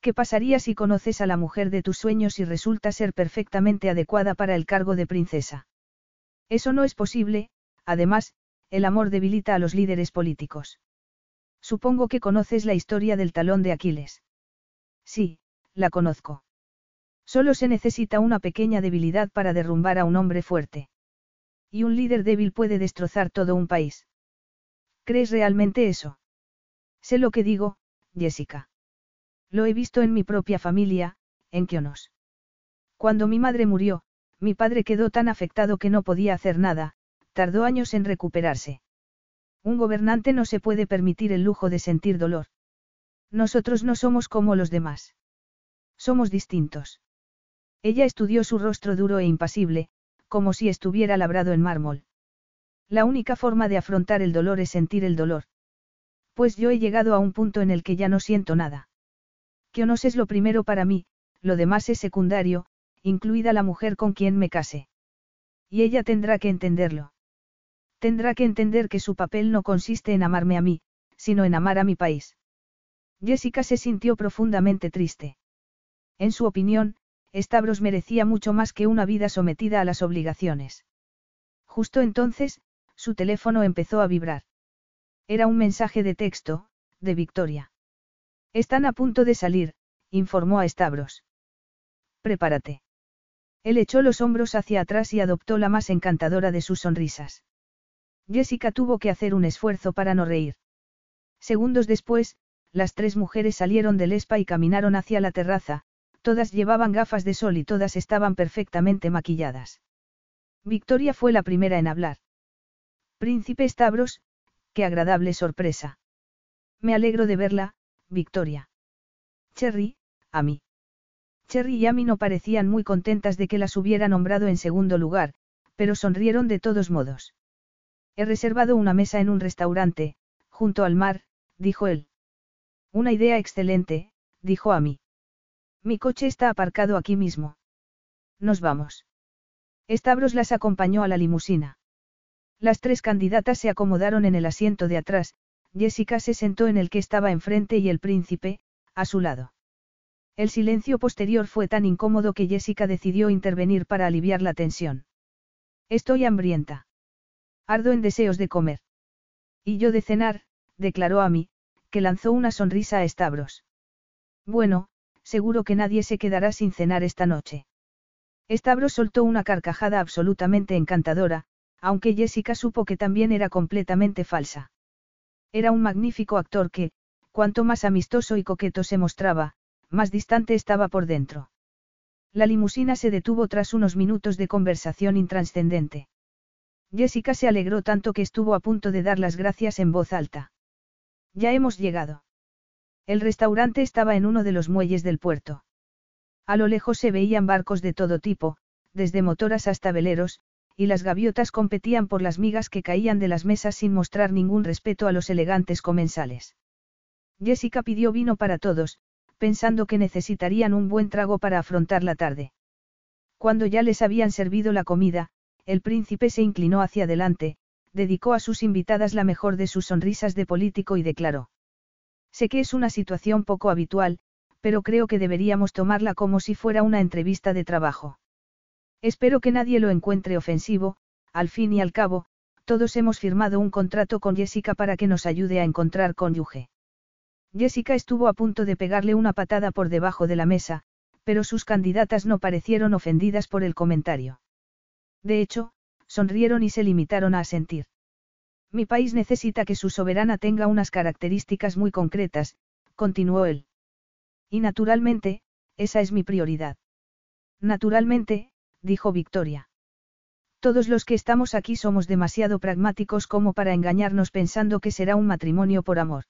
¿Qué pasaría si conoces a la mujer de tus sueños y resulta ser perfectamente adecuada para el cargo de princesa? Eso no es posible, además, el amor debilita a los líderes políticos. Supongo que conoces la historia del talón de Aquiles. Sí, la conozco. Solo se necesita una pequeña debilidad para derrumbar a un hombre fuerte. Y un líder débil puede destrozar todo un país. ¿Crees realmente eso? Sé lo que digo, Jessica. Lo he visto en mi propia familia, en Kionos. Cuando mi madre murió, mi padre quedó tan afectado que no podía hacer nada, tardó años en recuperarse. Un gobernante no se puede permitir el lujo de sentir dolor. Nosotros no somos como los demás. Somos distintos. Ella estudió su rostro duro e impasible, como si estuviera labrado en mármol. La única forma de afrontar el dolor es sentir el dolor. Pues yo he llegado a un punto en el que ya no siento nada. Kionos es lo primero para mí, lo demás es secundario, incluida la mujer con quien me case. Y ella tendrá que entenderlo. Tendrá que entender que su papel no consiste en amarme a mí, sino en amar a mi país. Jessica se sintió profundamente triste. En su opinión, Stavros merecía mucho más que una vida sometida a las obligaciones. Justo entonces, su teléfono empezó a vibrar. Era un mensaje de texto, de Victoria. Están a punto de salir, informó a Stavros. Prepárate. Él echó los hombros hacia atrás y adoptó la más encantadora de sus sonrisas. Jessica tuvo que hacer un esfuerzo para no reír. Segundos después, las tres mujeres salieron del espa y caminaron hacia la terraza, todas llevaban gafas de sol y todas estaban perfectamente maquilladas. Victoria fue la primera en hablar. Príncipe Stavros, qué agradable sorpresa. Me alegro de verla, Victoria. Cherry, a mí. Cherry y Amy no parecían muy contentas de que las hubiera nombrado en segundo lugar, pero sonrieron de todos modos. He reservado una mesa en un restaurante, junto al mar, dijo él. Una idea excelente, dijo Amy. Mi coche está aparcado aquí mismo. Nos vamos. Stavros las acompañó a la limusina. Las tres candidatas se acomodaron en el asiento de atrás, Jessica se sentó en el que estaba enfrente y el príncipe, a su lado. El silencio posterior fue tan incómodo que Jessica decidió intervenir para aliviar la tensión. Estoy hambrienta. Ardo en deseos de comer. Y yo de cenar, declaró Amy, que lanzó una sonrisa a Stavros. Bueno, seguro que nadie se quedará sin cenar esta noche. Stavros soltó una carcajada absolutamente encantadora, aunque Jessica supo que también era completamente falsa. Era un magnífico actor que, cuanto más amistoso y coqueto se mostraba, más distante estaba por dentro. La limusina se detuvo tras unos minutos de conversación intranscendente. Jessica se alegró tanto que estuvo a punto de dar las gracias en voz alta. Ya hemos llegado. El restaurante estaba en uno de los muelles del puerto. A lo lejos se veían barcos de todo tipo, desde motoras hasta veleros, y las gaviotas competían por las migas que caían de las mesas sin mostrar ningún respeto a los elegantes comensales. Jessica pidió vino para todos, pensando que necesitarían un buen trago para afrontar la tarde. Cuando ya les habían servido la comida, el príncipe se inclinó hacia adelante, dedicó a sus invitadas la mejor de sus sonrisas de político y declaró. Sé que es una situación poco habitual, pero creo que deberíamos tomarla como si fuera una entrevista de trabajo. Espero que nadie lo encuentre ofensivo, al fin y al cabo, todos hemos firmado un contrato con Jessica para que nos ayude a encontrar cónyuge. Jessica estuvo a punto de pegarle una patada por debajo de la mesa, pero sus candidatas no parecieron ofendidas por el comentario. De hecho, sonrieron y se limitaron a asentir. Mi país necesita que su soberana tenga unas características muy concretas, continuó él. Y naturalmente, esa es mi prioridad. Naturalmente, dijo Victoria. Todos los que estamos aquí somos demasiado pragmáticos como para engañarnos pensando que será un matrimonio por amor.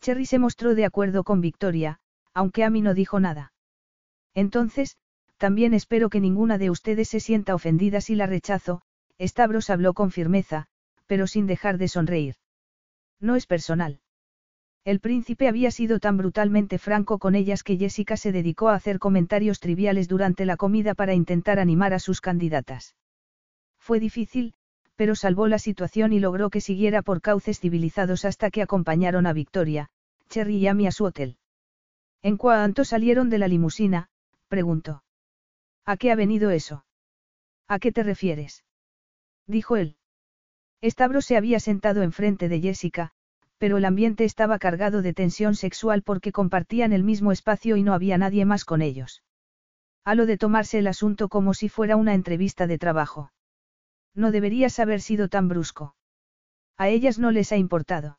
Cherry se mostró de acuerdo con Victoria, aunque a mí no dijo nada. Entonces, también espero que ninguna de ustedes se sienta ofendida si la rechazo, Stavros habló con firmeza, pero sin dejar de sonreír. No es personal. El príncipe había sido tan brutalmente franco con ellas que Jessica se dedicó a hacer comentarios triviales durante la comida para intentar animar a sus candidatas. Fue difícil, pero salvó la situación y logró que siguiera por cauces civilizados hasta que acompañaron a Victoria, Cherry y Amy a su hotel. En cuanto salieron de la limusina, preguntó. ¿A qué ha venido eso? ¿A qué te refieres? Dijo él. Stavros se había sentado enfrente de Jessica, pero el ambiente estaba cargado de tensión sexual porque compartían el mismo espacio y no había nadie más con ellos. A lo de tomarse el asunto como si fuera una entrevista de trabajo. No deberías haber sido tan brusco. A ellas no les ha importado.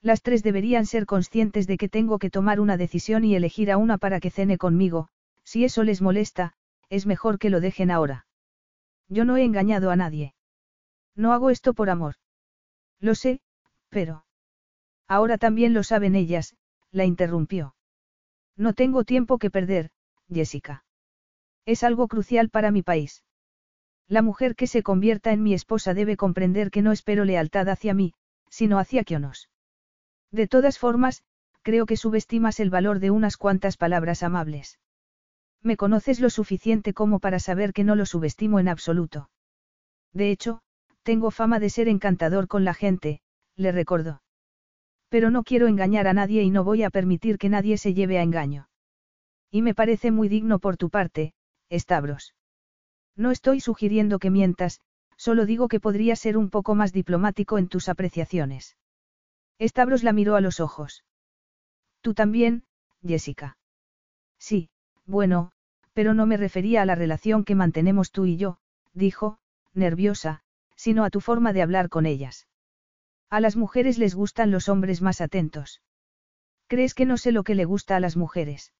Las tres deberían ser conscientes de que tengo que tomar una decisión y elegir a una para que cene conmigo, si eso les molesta, es mejor que lo dejen ahora. Yo no he engañado a nadie. No hago esto por amor. Lo sé, pero... Ahora también lo saben ellas, la interrumpió. No tengo tiempo que perder, Jessica. Es algo crucial para mi país. La mujer que se convierta en mi esposa debe comprender que no espero lealtad hacia mí, sino hacia Kionos. De todas formas, creo que subestimas el valor de unas cuantas palabras amables. Me conoces lo suficiente como para saber que no lo subestimo en absoluto. De hecho, tengo fama de ser encantador con la gente, le recordó. Pero no quiero engañar a nadie y no voy a permitir que nadie se lleve a engaño. Y me parece muy digno por tu parte, Stavros. No estoy sugiriendo que mientas, solo digo que podría ser un poco más diplomático en tus apreciaciones. Stavros la miró a los ojos. Tú también, Jessica. Sí, bueno, pero no me refería a la relación que mantenemos tú y yo, dijo, nerviosa, sino a tu forma de hablar con ellas. A las mujeres les gustan los hombres más atentos. ¿Crees que no sé lo que le gusta a las mujeres?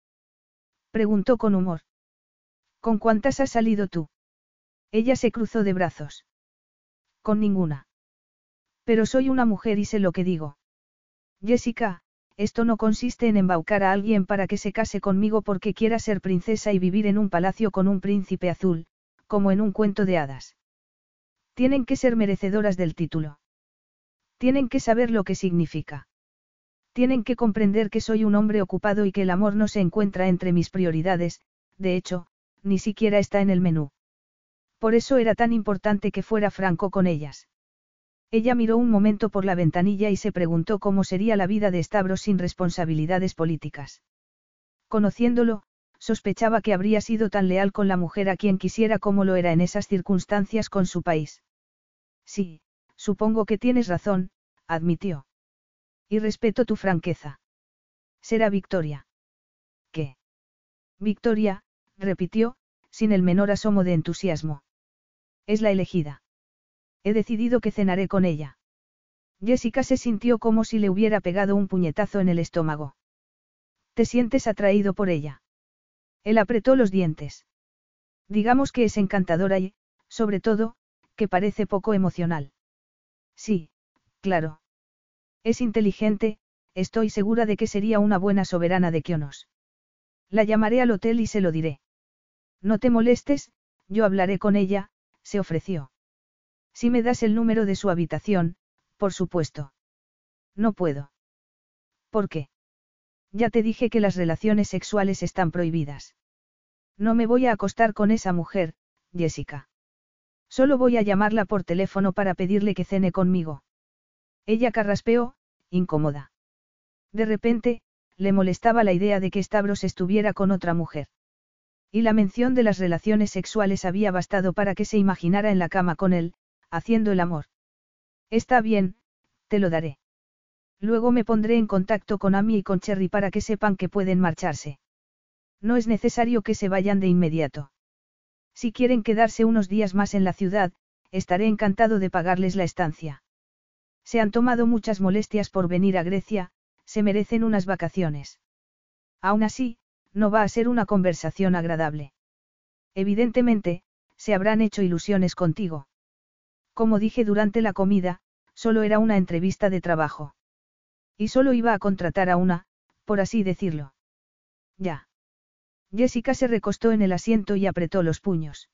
Preguntó con humor. ¿Con cuántas has salido tú? Ella se cruzó de brazos. Con ninguna. Pero soy una mujer y sé lo que digo. Jessica, esto no consiste en embaucar a alguien para que se case conmigo porque quiera ser princesa y vivir en un palacio con un príncipe azul, como en un cuento de hadas. Tienen que ser merecedoras del título. Tienen que saber lo que significa. Tienen que comprender que soy un hombre ocupado y que el amor no se encuentra entre mis prioridades, de hecho, ni siquiera está en el menú. Por eso era tan importante que fuera franco con ellas. Ella miró un momento por la ventanilla y se preguntó cómo sería la vida de Stavros sin responsabilidades políticas. Conociéndolo, sospechaba que habría sido tan leal con la mujer a quien quisiera como lo era en esas circunstancias con su país. Sí, supongo que tienes razón, admitió. Y respeto tu franqueza. Será Victoria. ¿Qué? Victoria, repitió, sin el menor asomo de entusiasmo. Es la elegida. He decidido que cenaré con ella. Jessica se sintió como si le hubiera pegado un puñetazo en el estómago. ¿Te sientes atraído por ella? Él apretó los dientes. Digamos que es encantadora y, sobre todo, que parece poco emocional. Sí, claro. Es inteligente, estoy segura de que sería una buena soberana de Kionos. La llamaré al hotel y se lo diré. No te molestes, yo hablaré con ella, se ofreció. Si me das el número de su habitación, por supuesto. No puedo. ¿Por qué? Ya te dije que las relaciones sexuales están prohibidas. No me voy a acostar con esa mujer, Jessica. Solo voy a llamarla por teléfono para pedirle que cene conmigo. Ella carraspeó, incómoda. De repente, le molestaba la idea de que Stavros estuviera con otra mujer. Y la mención de las relaciones sexuales había bastado para que se imaginara en la cama con él, haciendo el amor. Está bien, te lo daré. Luego me pondré en contacto con Amy y con Cherry para que sepan que pueden marcharse. No es necesario que se vayan de inmediato. Si quieren quedarse unos días más en la ciudad, estaré encantado de pagarles la estancia. Se han tomado muchas molestias por venir a Grecia, se merecen unas vacaciones. Aún así, no va a ser una conversación agradable. Evidentemente, se habrán hecho ilusiones contigo. Como dije durante la comida, solo era una entrevista de trabajo. Y solo iba a contratar a una, por así decirlo. Ya. Jessica se recostó en el asiento y apretó los puños.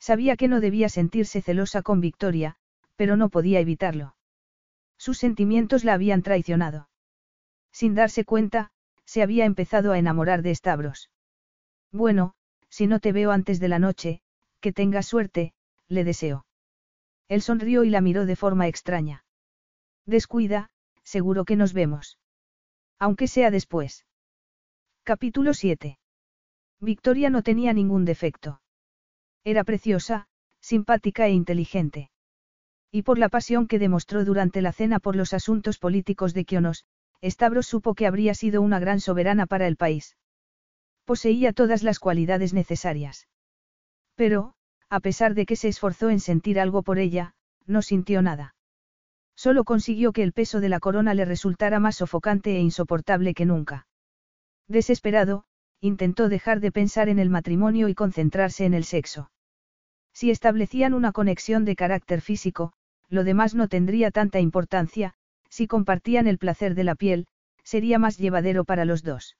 Sabía que no debía sentirse celosa con Victoria, pero no podía evitarlo. Sus sentimientos la habían traicionado. Sin darse cuenta, se había empezado a enamorar de Stavros. Bueno, si no te veo antes de la noche, que tengas suerte, le deseo. Él sonrió y la miró de forma extraña. Descuida, seguro que nos vemos. Aunque sea después. Capítulo 7. Victoria no tenía ningún defecto. Era preciosa, simpática e inteligente. Y por la pasión que demostró durante la cena por los asuntos políticos de Kionos, Stavros supo que habría sido una gran soberana para el país. Poseía todas las cualidades necesarias. Pero, a pesar de que se esforzó en sentir algo por ella, no sintió nada. Solo consiguió que el peso de la corona le resultara más sofocante e insoportable que nunca. Desesperado, intentó dejar de pensar en el matrimonio y concentrarse en el sexo. Si establecían una conexión de carácter físico, lo demás no tendría tanta importancia, si compartían el placer de la piel, sería más llevadero para los dos.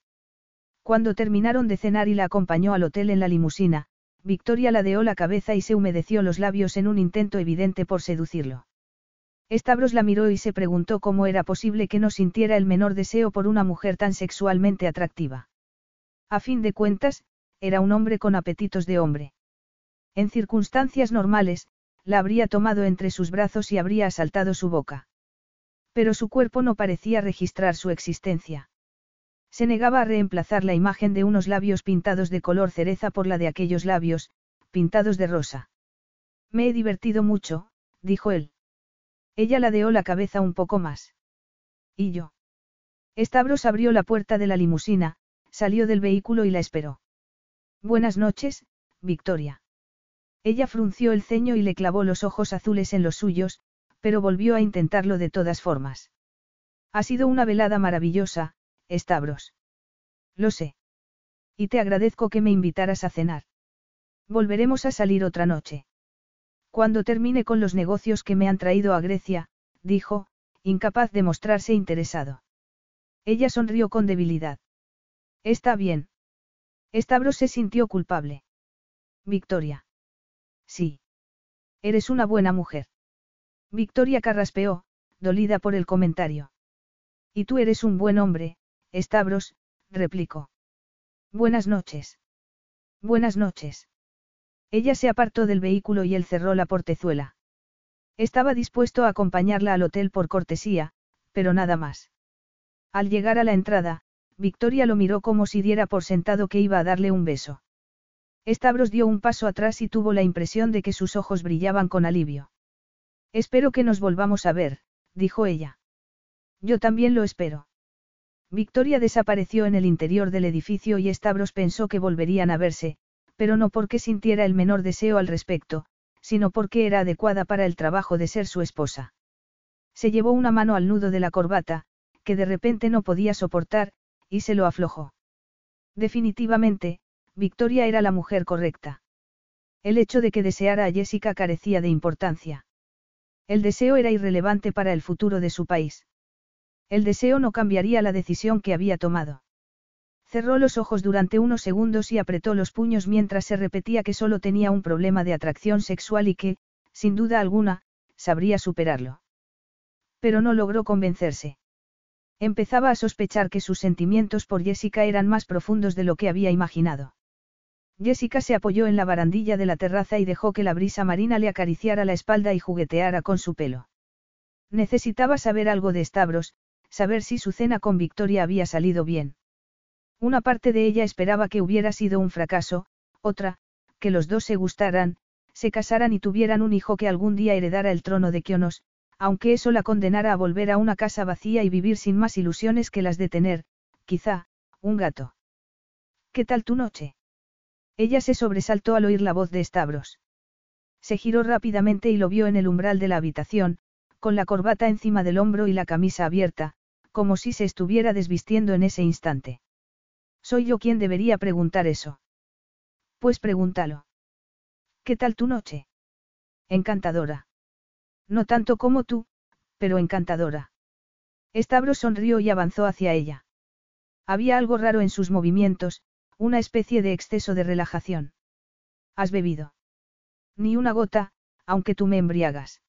Cuando terminaron de cenar y la acompañó al hotel en la limusina, Victoria ladeó la cabeza y se humedeció los labios en un intento evidente por seducirlo. Stavros la miró y se preguntó cómo era posible que no sintiera el menor deseo por una mujer tan sexualmente atractiva. A fin de cuentas, era un hombre con apetitos de hombre. En circunstancias normales, la habría tomado entre sus brazos y habría asaltado su boca. Pero su cuerpo no parecía registrar su existencia. Se negaba a reemplazar la imagen de unos labios pintados de color cereza por la de aquellos labios, pintados de rosa. Me he divertido mucho, dijo él. Ella ladeó la cabeza un poco más. ¿Y yo? Stavros abrió la puerta de la limusina, salió del vehículo y la esperó. Buenas noches, Victoria. Ella frunció el ceño y le clavó los ojos azules en los suyos, pero volvió a intentarlo de todas formas. Ha sido una velada maravillosa, Stavros. Lo sé. Y te agradezco que me invitaras a cenar. Volveremos a salir otra noche. Cuando termine con los negocios que me han traído a Grecia, dijo, incapaz de mostrarse interesado. Ella sonrió con debilidad. Está bien. Stavros se sintió culpable. Victoria. Sí. Eres una buena mujer. Victoria carraspeó, dolida por el comentario. Y tú eres un buen hombre, Stavros, replicó. Buenas noches. Buenas noches. Ella se apartó del vehículo y él cerró la portezuela. Estaba dispuesto a acompañarla al hotel por cortesía, pero nada más. Al llegar a la entrada, Victoria lo miró como si diera por sentado que iba a darle un beso. Stavros dio un paso atrás y tuvo la impresión de que sus ojos brillaban con alivio. Espero que nos volvamos a ver, dijo ella. Yo también lo espero. Victoria desapareció en el interior del edificio y Stavros pensó que volverían a verse, pero no porque sintiera el menor deseo al respecto, sino porque era adecuada para el trabajo de ser su esposa. Se llevó una mano al nudo de la corbata, que de repente no podía soportar, y se lo aflojó. Definitivamente, Victoria era la mujer correcta. El hecho de que deseara a Jessica carecía de importancia. El deseo era irrelevante para el futuro de su país. El deseo no cambiaría la decisión que había tomado. Cerró los ojos durante unos segundos y apretó los puños mientras se repetía que solo tenía un problema de atracción sexual y que, sin duda alguna, sabría superarlo. Pero no logró convencerse. Empezaba a sospechar que sus sentimientos por Jessica eran más profundos de lo que había imaginado. Jessica se apoyó en la barandilla de la terraza y dejó que la brisa marina le acariciara la espalda y jugueteara con su pelo. Necesitaba saber algo de Stavros, saber si su cena con Victoria había salido bien. Una parte de ella esperaba que hubiera sido un fracaso, otra, que los dos se gustaran, se casaran y tuvieran un hijo que algún día heredara el trono de Kionos, aunque eso la condenara a volver a una casa vacía y vivir sin más ilusiones que las de tener, quizá, un gato. ¿Qué tal tu noche? Ella se sobresaltó al oír la voz de Stavros. Se giró rápidamente y lo vio en el umbral de la habitación, con la corbata encima del hombro y la camisa abierta, como si se estuviera desvistiendo en ese instante. Soy yo quien debería preguntar eso. Pues pregúntalo. ¿Qué tal tu noche? Encantadora. No tanto como tú, pero encantadora. Estabro sonrió y avanzó hacia ella. Había algo raro en sus movimientos, una especie de exceso de relajación. ¿Has bebido? Ni una gota, aunque tú me embriagas.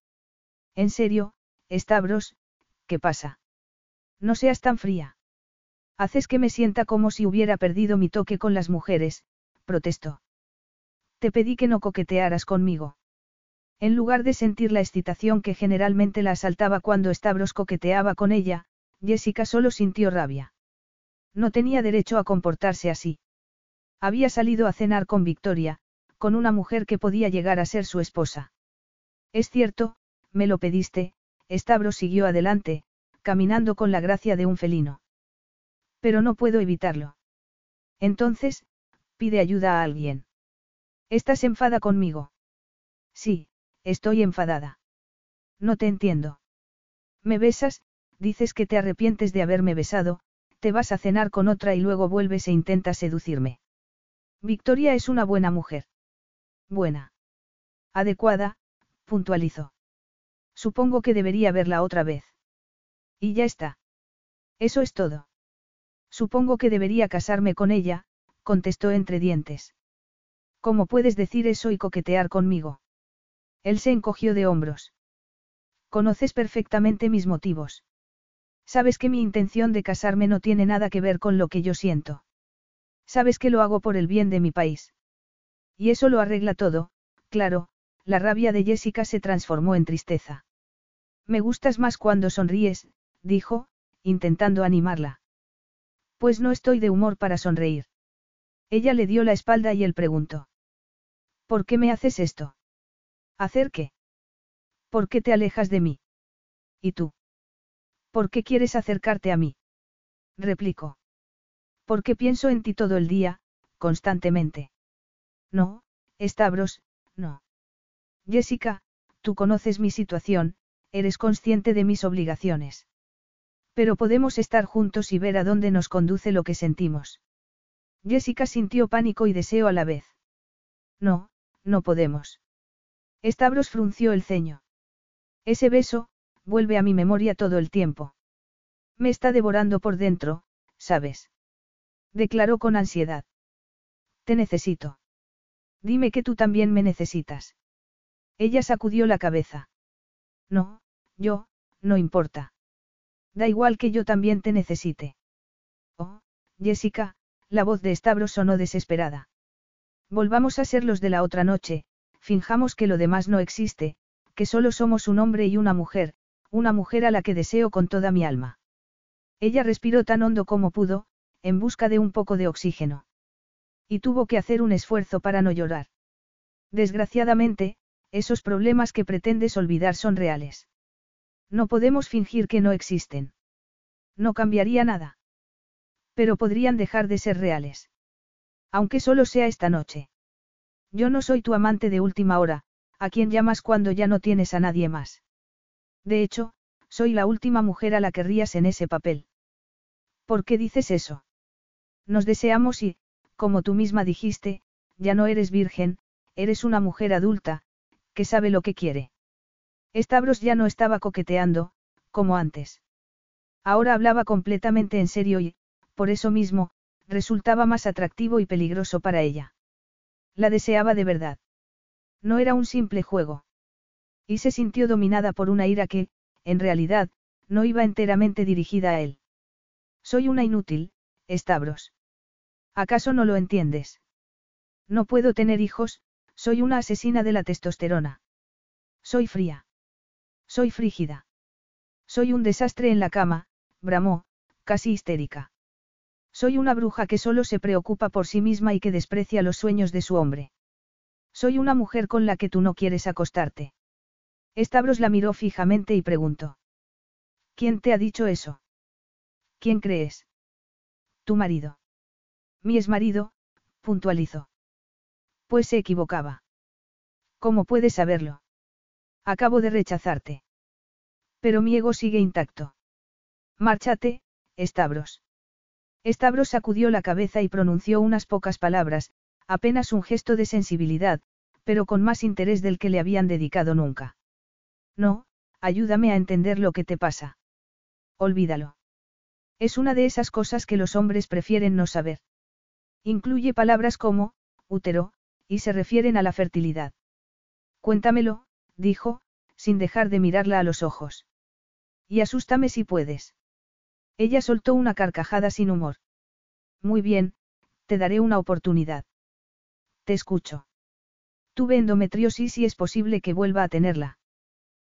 En serio, Stavros, ¿qué pasa? No seas tan fría. Haces que me sienta como si hubiera perdido mi toque con las mujeres, protestó. Te pedí que no coquetearas conmigo. En lugar de sentir la excitación que generalmente la asaltaba cuando Stavros coqueteaba con ella, Jessica solo sintió rabia. No tenía derecho a comportarse así. Había salido a cenar con Victoria, con una mujer que podía llegar a ser su esposa. Es cierto, me lo pediste, Stavros siguió adelante, caminando con la gracia de un felino. Pero no puedo evitarlo. Entonces, pide ayuda a alguien. ¿Estás enfada conmigo? Sí, estoy enfadada. No te entiendo. Me besas, dices que te arrepientes de haberme besado, te vas a cenar con otra y luego vuelves e intentas seducirme. Victoria es una buena mujer. Buena. Adecuada, puntualizó. Supongo que debería verla otra vez. Y ya está. Eso es todo. Supongo que debería casarme con ella, contestó entre dientes. ¿Cómo puedes decir eso y coquetear conmigo? Él se encogió de hombros. Conoces perfectamente mis motivos. Sabes que mi intención de casarme no tiene nada que ver con lo que yo siento. Sabes que lo hago por el bien de mi país. Y eso lo arregla todo, claro, la rabia de Jessica se transformó en tristeza. Me gustas más cuando sonríes, dijo, intentando animarla. Pues no estoy de humor para sonreír. Ella le dio la espalda y él preguntó. ¿Por qué me haces esto? ¿Hacer qué? ¿Por qué te alejas de mí? ¿Y tú? ¿Por qué quieres acercarte a mí? replicó. Porque pienso en ti todo el día, constantemente. No, Stavros, no. Jessica, tú conoces mi situación, eres consciente de mis obligaciones. Pero podemos estar juntos y ver a dónde nos conduce lo que sentimos. Jessica sintió pánico y deseo a la vez. No, no podemos. Stavros frunció el ceño. Ese beso, vuelve a mi memoria todo el tiempo. Me está devorando por dentro, ¿sabes? Declaró con ansiedad. Te necesito. Dime que tú también me necesitas. Ella sacudió la cabeza. No, yo, no importa. Da igual que yo también te necesite. Oh, Jessica, la voz de Stavros sonó desesperada. Volvamos a ser los de la otra noche, finjamos que lo demás no existe, que solo somos un hombre y una mujer, una mujer a la que deseo con toda mi alma. Ella respiró tan hondo como pudo, en busca de un poco de oxígeno. Y tuvo que hacer un esfuerzo para no llorar. Desgraciadamente, esos problemas que pretendes olvidar son reales. No podemos fingir que no existen. No cambiaría nada. Pero podrían dejar de ser reales. Aunque solo sea esta noche. Yo no soy tu amante de última hora, a quien llamas cuando ya no tienes a nadie más. De hecho, soy la última mujer a la que rías en ese papel. ¿Por qué dices eso? Nos deseamos y, como tú misma dijiste, ya no eres virgen, eres una mujer adulta, que sabe lo que quiere. Stavros ya no estaba coqueteando, como antes. Ahora hablaba completamente en serio y, por eso mismo, resultaba más atractivo y peligroso para ella. La deseaba de verdad. No era un simple juego. Y se sintió dominada por una ira que, en realidad, no iba enteramente dirigida a él. Soy una inútil, Stavros. ¿Acaso no lo entiendes? No puedo tener hijos, soy una asesina de la testosterona. Soy fría. Soy frígida. Soy un desastre en la cama, bramó, casi histérica. Soy una bruja que solo se preocupa por sí misma y que desprecia los sueños de su hombre. Soy una mujer con la que tú no quieres acostarte. Stavros la miró fijamente y preguntó. ¿Quién te ha dicho eso? ¿Quién crees? Tu marido. Mi marido, puntualizó. Pues se equivocaba. ¿Cómo puedes saberlo? Acabo de rechazarte. Pero mi ego sigue intacto. Márchate, Stavros. Stavros sacudió la cabeza y pronunció unas pocas palabras, apenas un gesto de sensibilidad, pero con más interés del que le habían dedicado nunca. No, ayúdame a entender lo que te pasa. Olvídalo. Es una de esas cosas que los hombres prefieren no saber. Incluye palabras como, útero, y se refieren a la fertilidad. Cuéntamelo, dijo, sin dejar de mirarla a los ojos. Y asústame si puedes. Ella soltó una carcajada sin humor. Muy bien, te daré una oportunidad. Te escucho. Tuve endometriosis y es posible que vuelva a tenerla.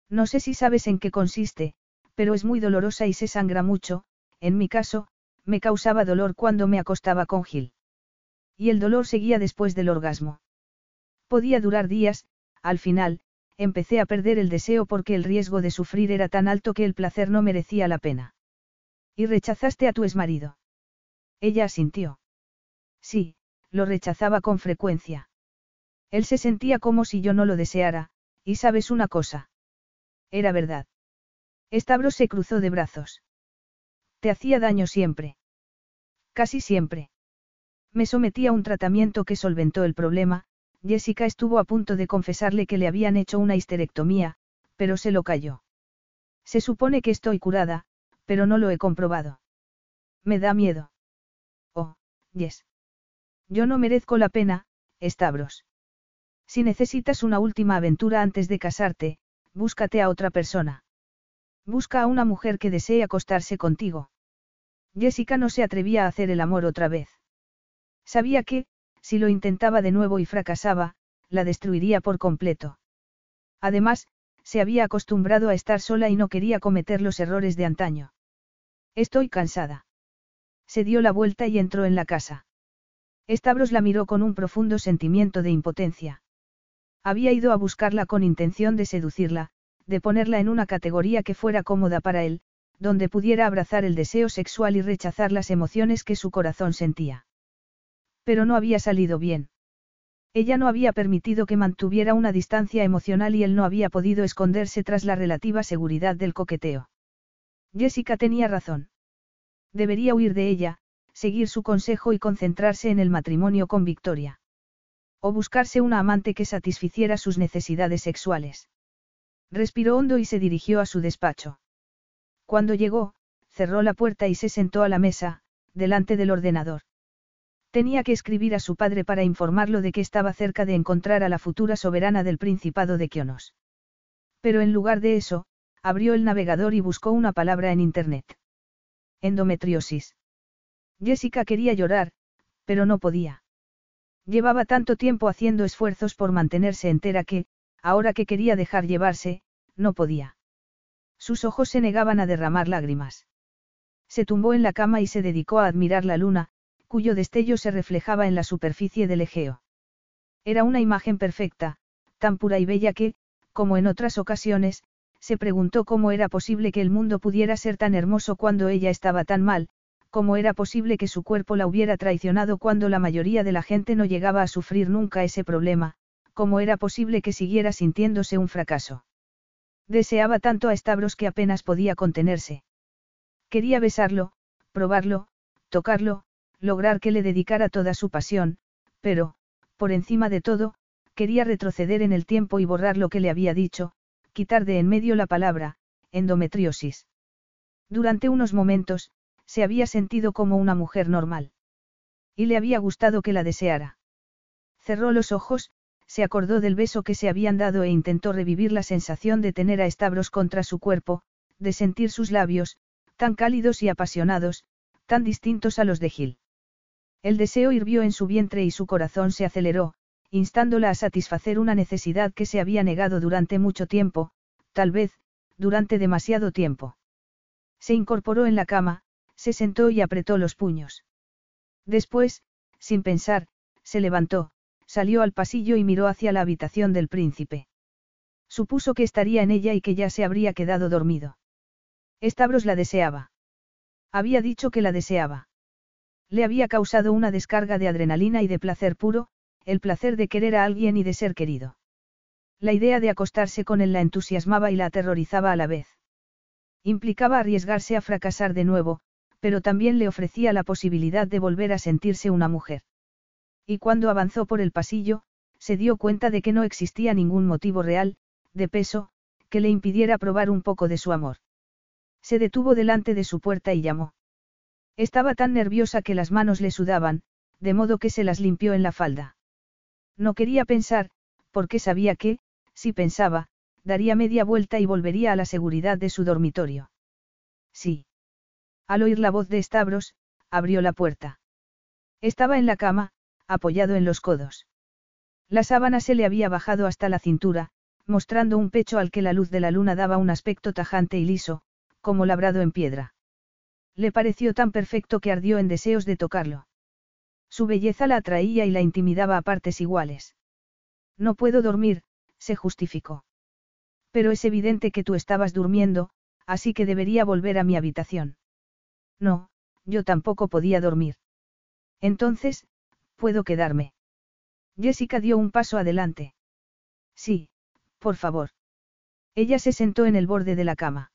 No sé si sabes en qué consiste, pero es muy dolorosa y se sangra mucho, en mi caso, me causaba dolor cuando me acostaba con Gil. Y el dolor seguía después del orgasmo. Podía durar días, al final, empecé a perder el deseo porque el riesgo de sufrir era tan alto que el placer no merecía la pena. ¿Y rechazaste a tu exmarido? Ella asintió. Sí, lo rechazaba con frecuencia. Él se sentía como si yo no lo deseara, y sabes una cosa. Era verdad. Stavros se cruzó de brazos. Te hacía daño siempre. Casi siempre. Me sometí a un tratamiento que solventó el problema, Jessica estuvo a punto de confesarle que le habían hecho una histerectomía, pero se lo cayó. Se supone que estoy curada, pero no lo he comprobado. Me da miedo. Oh, Yes. Yo no merezco la pena, Stavros. Si necesitas una última aventura antes de casarte, búscate a otra persona. Busca a una mujer que desee acostarse contigo. Jessica no se atrevía a hacer el amor otra vez. Sabía que, si lo intentaba de nuevo y fracasaba, la destruiría por completo. Además, se había acostumbrado a estar sola y no quería cometer los errores de antaño. Estoy cansada. Se dio la vuelta y entró en la casa. Stavros la miró con un profundo sentimiento de impotencia. Había ido a buscarla con intención de seducirla, de ponerla en una categoría que fuera cómoda para él, donde pudiera abrazar el deseo sexual y rechazar las emociones que su corazón sentía. Pero no había salido bien. Ella no había permitido que mantuviera una distancia emocional y él no había podido esconderse tras la relativa seguridad del coqueteo. Jessica tenía razón. Debería huir de ella, seguir su consejo y concentrarse en el matrimonio con Victoria. O buscarse una amante que satisficiera sus necesidades sexuales. Respiró hondo y se dirigió a su despacho. Cuando llegó, cerró la puerta y se sentó a la mesa, delante del ordenador. Tenía que escribir a su padre para informarlo de que estaba cerca de encontrar a la futura soberana del Principado de Kionos. Pero en lugar de eso, abrió el navegador y buscó una palabra en Internet. Endometriosis. Jessica quería llorar, pero no podía. Llevaba tanto tiempo haciendo esfuerzos por mantenerse entera que, ahora que quería dejar llevarse, no podía. Sus ojos se negaban a derramar lágrimas. Se tumbó en la cama y se dedicó a admirar la luna, cuyo destello se reflejaba en la superficie del Egeo. Era una imagen perfecta, tan pura y bella que, como en otras ocasiones, se preguntó cómo era posible que el mundo pudiera ser tan hermoso cuando ella estaba tan mal, cómo era posible que su cuerpo la hubiera traicionado cuando la mayoría de la gente no llegaba a sufrir nunca ese problema, cómo era posible que siguiera sintiéndose un fracaso. Deseaba tanto a Stavros que apenas podía contenerse. Quería besarlo, probarlo, tocarlo, lograr que le dedicara toda su pasión, pero, por encima de todo, quería retroceder en el tiempo y borrar lo que le había dicho, quitar de en medio la palabra, endometriosis. Durante unos momentos, se había sentido como una mujer normal. Y le había gustado que la deseara. Cerró los ojos, se acordó del beso que se habían dado e intentó revivir la sensación de tener a Stavros contra su cuerpo, de sentir sus labios, tan cálidos y apasionados, tan distintos a los de Gil. El deseo hirvió en su vientre y su corazón se aceleró, instándola a satisfacer una necesidad que se había negado durante mucho tiempo, tal vez, durante demasiado tiempo. Se incorporó en la cama, se sentó y apretó los puños. Después, sin pensar, se levantó, salió al pasillo y miró hacia la habitación del príncipe. Supuso que estaría en ella y que ya se habría quedado dormido. Stavros la deseaba. Había dicho que la deseaba. Le había causado una descarga de adrenalina y de placer puro, el placer de querer a alguien y de ser querido. La idea de acostarse con él la entusiasmaba y la aterrorizaba a la vez. Implicaba arriesgarse a fracasar de nuevo, pero también le ofrecía la posibilidad de volver a sentirse una mujer. Y cuando avanzó por el pasillo, se dio cuenta de que no existía ningún motivo real, de peso, que le impidiera probar un poco de su amor. Se detuvo delante de su puerta y llamó. Estaba tan nerviosa que las manos le sudaban, de modo que se las limpió en la falda. No quería pensar, porque sabía que, si pensaba, daría media vuelta y volvería a la seguridad de su dormitorio. Sí. Al oír la voz de Stavros, abrió la puerta. Estaba en la cama, apoyado en los codos. La sábana se le había bajado hasta la cintura, mostrando un pecho al que la luz de la luna daba un aspecto tajante y liso, como labrado en piedra. Le pareció tan perfecto que ardió en deseos de tocarlo. Su belleza la atraía y la intimidaba a partes iguales. No puedo dormir, se justificó. Pero es evidente que tú estabas durmiendo, así que debería volver a mi habitación. No, yo tampoco podía dormir. Entonces, puedo quedarme. Jessica dio un paso adelante. Sí, por favor. Ella se sentó en el borde de la cama.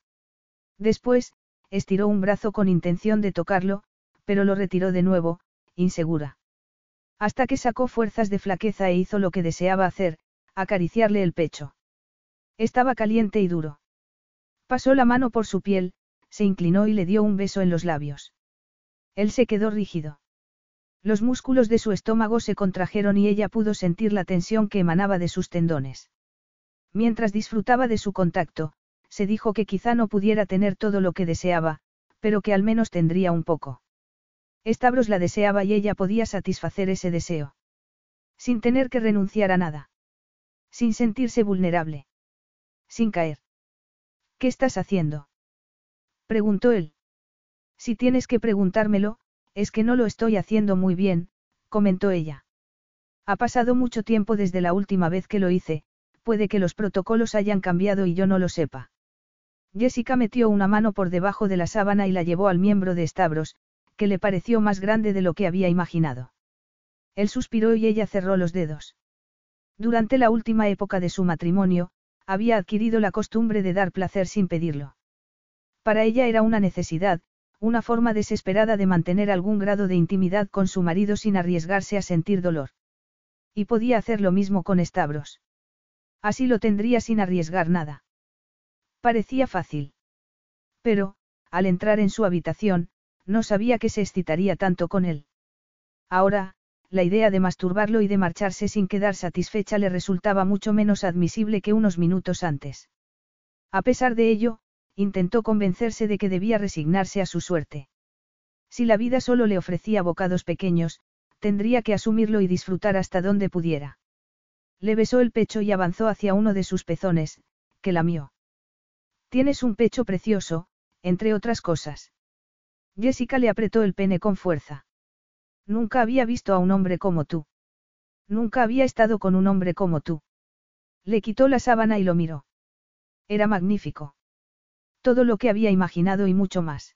Después, estiró un brazo con intención de tocarlo, pero lo retiró de nuevo, insegura. Hasta que sacó fuerzas de flaqueza e hizo lo que deseaba hacer, acariciarle el pecho. Estaba caliente y duro. Pasó la mano por su piel, se inclinó y le dio un beso en los labios. Él se quedó rígido. Los músculos de su estómago se contrajeron y ella pudo sentir la tensión que emanaba de sus tendones. Mientras disfrutaba de su contacto, se dijo que quizá no pudiera tener todo lo que deseaba, pero que al menos tendría un poco. Stavros la deseaba y ella podía satisfacer ese deseo. Sin tener que renunciar a nada. Sin sentirse vulnerable. Sin caer. ¿Qué estás haciendo? Preguntó él. Si tienes que preguntármelo, es que no lo estoy haciendo muy bien, comentó ella. Ha pasado mucho tiempo desde la última vez que lo hice, puede que los protocolos hayan cambiado y yo no lo sepa. Jessica metió una mano por debajo de la sábana y la llevó al miembro de Stavros, que le pareció más grande de lo que había imaginado. Él suspiró y ella cerró los dedos. Durante la última época de su matrimonio, había adquirido la costumbre de dar placer sin pedirlo. Para ella era una necesidad, una forma desesperada de mantener algún grado de intimidad con su marido sin arriesgarse a sentir dolor. Y podía hacer lo mismo con Stavros. Así lo tendría sin arriesgar nada. Parecía fácil. Pero, al entrar en su habitación, no sabía que se excitaría tanto con él. Ahora, la idea de masturbarlo y de marcharse sin quedar satisfecha le resultaba mucho menos admisible que unos minutos antes. A pesar de ello, intentó convencerse de que debía resignarse a su suerte. Si la vida solo le ofrecía bocados pequeños, tendría que asumirlo y disfrutar hasta donde pudiera. Le besó el pecho y avanzó hacia uno de sus pezones, que lamió. Tienes un pecho precioso, entre otras cosas. Jessica le apretó el pene con fuerza. Nunca había visto a un hombre como tú. Nunca había estado con un hombre como tú. Le quitó la sábana y lo miró. Era magnífico. Todo lo que había imaginado y mucho más.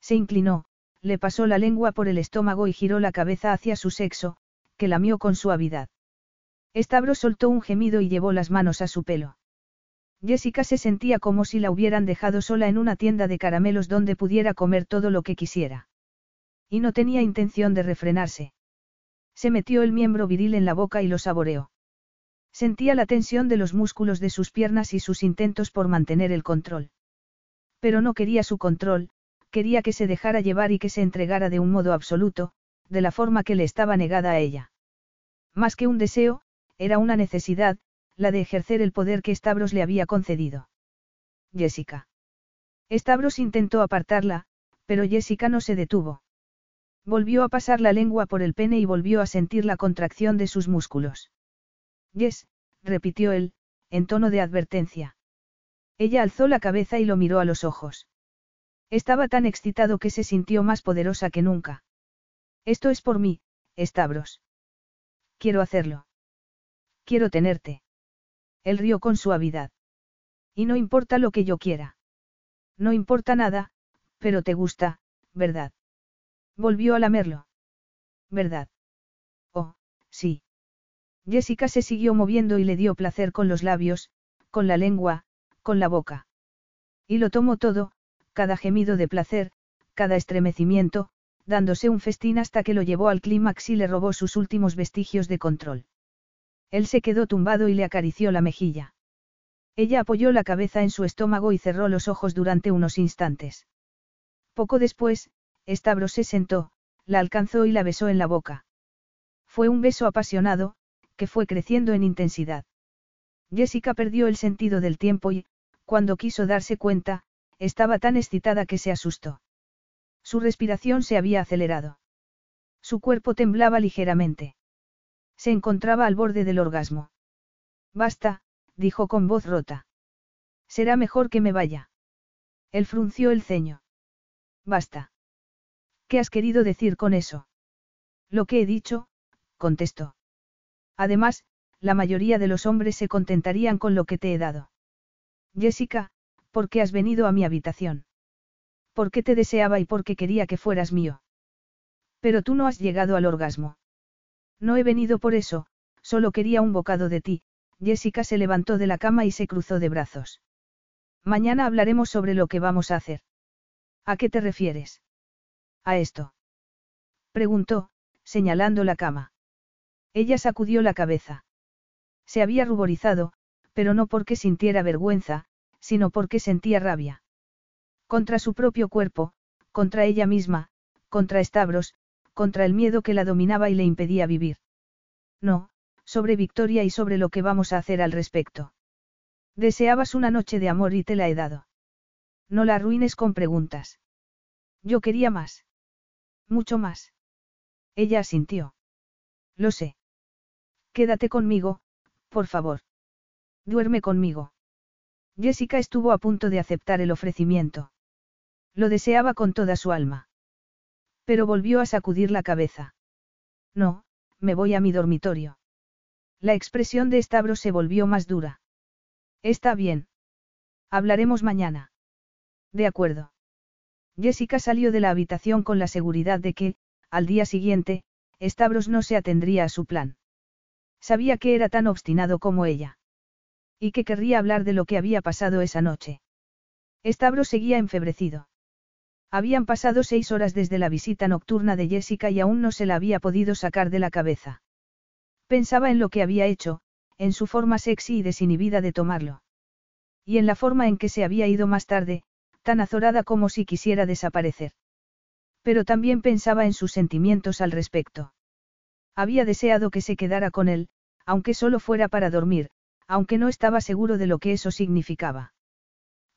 Se inclinó, le pasó la lengua por el estómago y giró la cabeza hacia su sexo, que lamió con suavidad. Estabro soltó un gemido y llevó las manos a su pelo. Jessica se sentía como si la hubieran dejado sola en una tienda de caramelos donde pudiera comer todo lo que quisiera. Y no tenía intención de refrenarse. Se metió el miembro viril en la boca y lo saboreó. Sentía la tensión de los músculos de sus piernas y sus intentos por mantener el control. Pero no quería su control, quería que se dejara llevar y que se entregara de un modo absoluto, de la forma que le estaba negada a ella. Más que un deseo, era una necesidad, la de ejercer el poder que Stavros le había concedido. Jessica. Stavros intentó apartarla, pero Jessica no se detuvo. Volvió a pasar la lengua por el pene y volvió a sentir la contracción de sus músculos. Yes, repitió él, en tono de advertencia. Ella alzó la cabeza y lo miró a los ojos. Estaba tan excitado que se sintió más poderosa que nunca. Esto es por mí, Stavros. Quiero hacerlo. Quiero tenerte. Él rió con suavidad. Y no importa lo que yo quiera. No importa nada, pero te gusta, ¿verdad? Volvió a lamerlo. ¿Verdad? Oh, sí. Jessica se siguió moviendo y le dio placer con los labios, con la lengua, con la boca. Y lo tomó todo, cada gemido de placer, cada estremecimiento, dándose un festín hasta que lo llevó al clímax y le robó sus últimos vestigios de control. Él se quedó tumbado y le acarició la mejilla. Ella apoyó la cabeza en su estómago y cerró los ojos durante unos instantes. Poco después, Stavros se sentó, la alcanzó y la besó en la boca. Fue un beso apasionado, que fue creciendo en intensidad. Jessica perdió el sentido del tiempo y, cuando quiso darse cuenta, estaba tan excitada que se asustó. Su respiración se había acelerado. Su cuerpo temblaba ligeramente. Se encontraba al borde del orgasmo. Basta, dijo con voz rota. Será mejor que me vaya. Él frunció el ceño. Basta. ¿Qué has querido decir con eso? Lo que he dicho, contestó. Además, la mayoría de los hombres se contentarían con lo que te he dado. Jessica, ¿por qué has venido a mi habitación? Porque te deseaba y porque quería que fueras mío. Pero tú no has llegado al orgasmo. No he venido por eso, solo quería un bocado de ti. Jessica se levantó de la cama y se cruzó de brazos. Mañana hablaremos sobre lo que vamos a hacer. ¿A qué te refieres? A esto. Preguntó, señalando la cama. Ella sacudió la cabeza. Se había ruborizado, pero no porque sintiera vergüenza, sino porque sentía rabia. Contra su propio cuerpo, contra ella misma, contra Stavros, contra el miedo que la dominaba y le impedía vivir. No, sobre Victoria y sobre lo que vamos a hacer al respecto. Deseabas una noche de amor y te la he dado. No la arruines con preguntas. Yo quería más. Mucho más. Ella asintió. Lo sé. Quédate conmigo, por favor. Duerme conmigo. Jessica estuvo a punto de aceptar el ofrecimiento. Lo deseaba con toda su alma. Pero volvió a sacudir la cabeza. No, me voy a mi dormitorio. La expresión de Stavros se volvió más dura. Está bien. Hablaremos mañana. De acuerdo. Jessica salió de la habitación con la seguridad de que, al día siguiente, Stavros no se atendría a su plan. Sabía que era tan obstinado como ella. Y que querría hablar de lo que había pasado esa noche. Stavros seguía enfebrecido. Habían pasado seis horas desde la visita nocturna de Jessica y aún no se la había podido sacar de la cabeza. Pensaba en lo que había hecho, en su forma sexy y desinhibida de tomarlo. Y en la forma en que se había ido más tarde, tan azorada como si quisiera desaparecer. Pero también pensaba en sus sentimientos al respecto. Había deseado que se quedara con él, aunque solo fuera para dormir, aunque no estaba seguro de lo que eso significaba.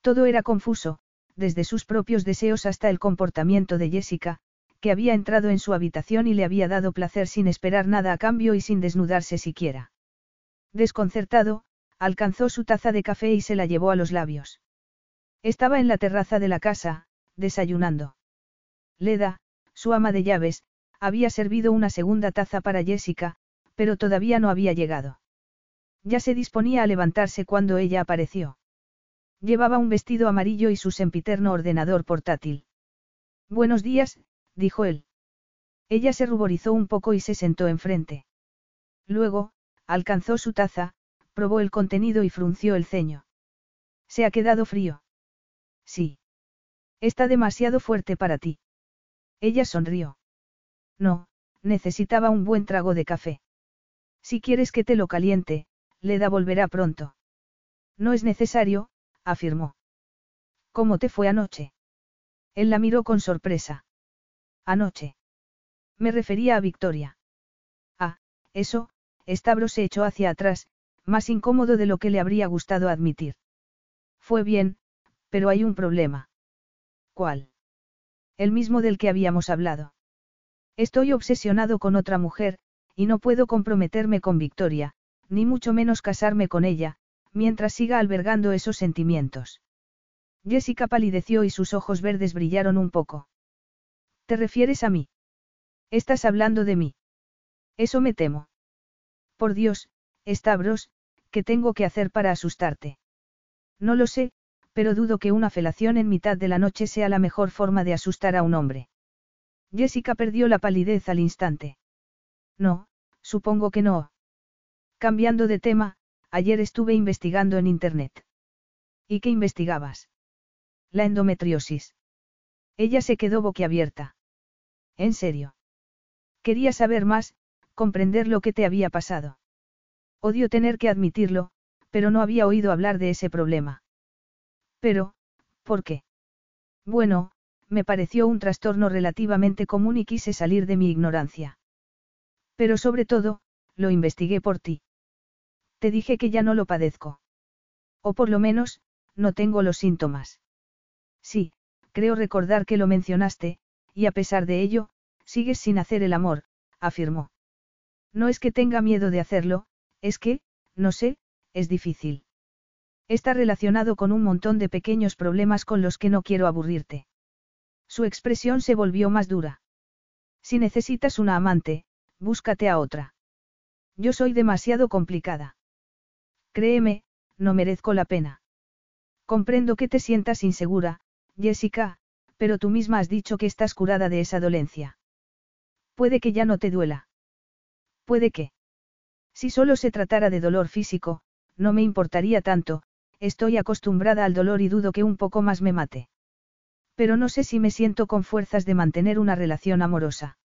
Todo era confuso, desde sus propios deseos hasta el comportamiento de Jessica, que había entrado en su habitación y le había dado placer sin esperar nada a cambio y sin desnudarse siquiera. Desconcertado, alcanzó su taza de café y se la llevó a los labios. Estaba en la terraza de la casa, desayunando. Leda, su ama de llaves, había servido una segunda taza para Jessica, pero todavía no había llegado. Ya se disponía a levantarse cuando ella apareció. Llevaba un vestido amarillo y su sempiterno ordenador portátil. Buenos días, dijo él. Ella se ruborizó un poco y se sentó enfrente. Luego, alcanzó su taza, probó el contenido y frunció el ceño. ¿Se ha quedado frío? Sí. Está demasiado fuerte para ti. Ella sonrió. No, necesitaba un buen trago de café. Si quieres que te lo caliente, Leda volverá pronto. No es necesario, afirmó. ¿Cómo te fue anoche? Él la miró con sorpresa. Anoche. Me refería a Victoria. Ah, eso, Stavros se echó hacia atrás, más incómodo de lo que le habría gustado admitir. Fue bien, pero hay un problema. ¿Cuál? El mismo del que habíamos hablado. Estoy obsesionado con otra mujer, y no puedo comprometerme con Victoria, ni mucho menos casarme con ella, mientras siga albergando esos sentimientos. Jessica palideció y sus ojos verdes brillaron un poco. ¿Te refieres a mí? Estás hablando de mí. Eso me temo. Por Dios, Stavros, ¿qué tengo que hacer para asustarte? No lo sé, pero dudo que una felación en mitad de la noche sea la mejor forma de asustar a un hombre. Jessica perdió la palidez al instante. No, supongo que no. Cambiando de tema, Ayer estuve investigando en Internet. ¿Y qué investigabas? La endometriosis. Ella se quedó boquiabierta. ¿En serio? Quería saber más, comprender lo que te había pasado. Odio tener que admitirlo, pero no había oído hablar de ese problema. Pero, ¿por qué? Bueno, me pareció un trastorno relativamente común y quise salir de mi ignorancia. Pero sobre todo, lo investigué por ti. Te dije que ya no lo padezco. O por lo menos, no tengo los síntomas. Sí, creo recordar que lo mencionaste, y a pesar de ello, sigues sin hacer el amor, afirmó. No es que tenga miedo de hacerlo, es que, no sé, es difícil. Está relacionado con un montón de pequeños problemas con los que no quiero aburrirte. Su expresión se volvió más dura. Si necesitas una amante, búscate a otra. Yo soy demasiado complicada. Créeme, no merezco la pena. Comprendo que te sientas insegura, Jessica, pero tú misma has dicho que estás curada de esa dolencia. Puede que ya no te duela. Puede que. Si solo se tratara de dolor físico, no me importaría tanto, estoy acostumbrada al dolor y dudo que un poco más me mate. Pero no sé si me siento con fuerzas de mantener una relación amorosa.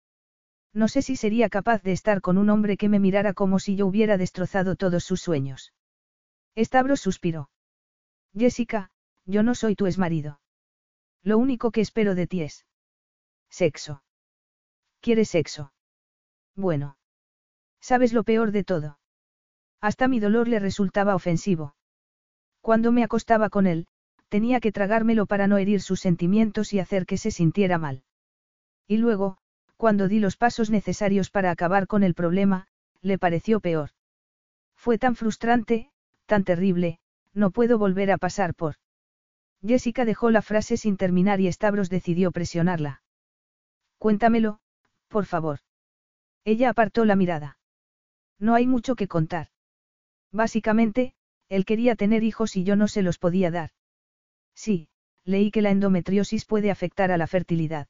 No sé si sería capaz de estar con un hombre que me mirara como si yo hubiera destrozado todos sus sueños. Estabros suspiró. Jessica, yo no soy tu exmarido. Lo único que espero de ti es. Sexo. ¿Quieres sexo? Bueno. ¿Sabes lo peor de todo? Hasta mi dolor le resultaba ofensivo. Cuando me acostaba con él, tenía que tragármelo para no herir sus sentimientos y hacer que se sintiera mal. Y luego, cuando di los pasos necesarios para acabar con el problema, le pareció peor. Fue tan frustrante, tan terrible, no puedo volver a pasar por. Jessica dejó la frase sin terminar y Stavros decidió presionarla. Cuéntamelo, por favor. Ella apartó la mirada. No hay mucho que contar. Básicamente, él quería tener hijos y yo no se los podía dar. Sí, leí que la endometriosis puede afectar a la fertilidad.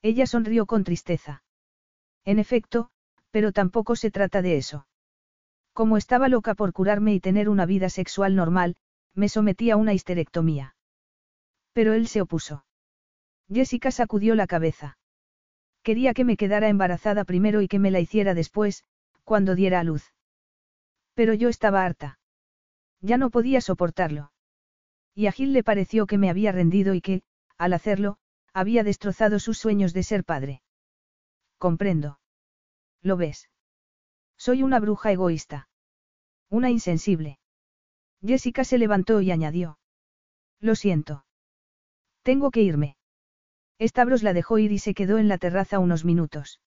Ella sonrió con tristeza. En efecto, pero tampoco se trata de eso. Como estaba loca por curarme y tener una vida sexual normal, me sometí a una histerectomía. Pero él se opuso. Jessica sacudió la cabeza. Quería que me quedara embarazada primero y que me la hiciera después, cuando diera a luz. Pero yo estaba harta. Ya no podía soportarlo. Y a Gil le pareció que me había rendido y que, al hacerlo, había destrozado sus sueños de ser padre. Comprendo. ¿Lo ves? Soy una bruja egoísta. Una insensible. Jessica se levantó y añadió. Lo siento. Tengo que irme. Stavros la dejó ir y se quedó en la terraza unos minutos.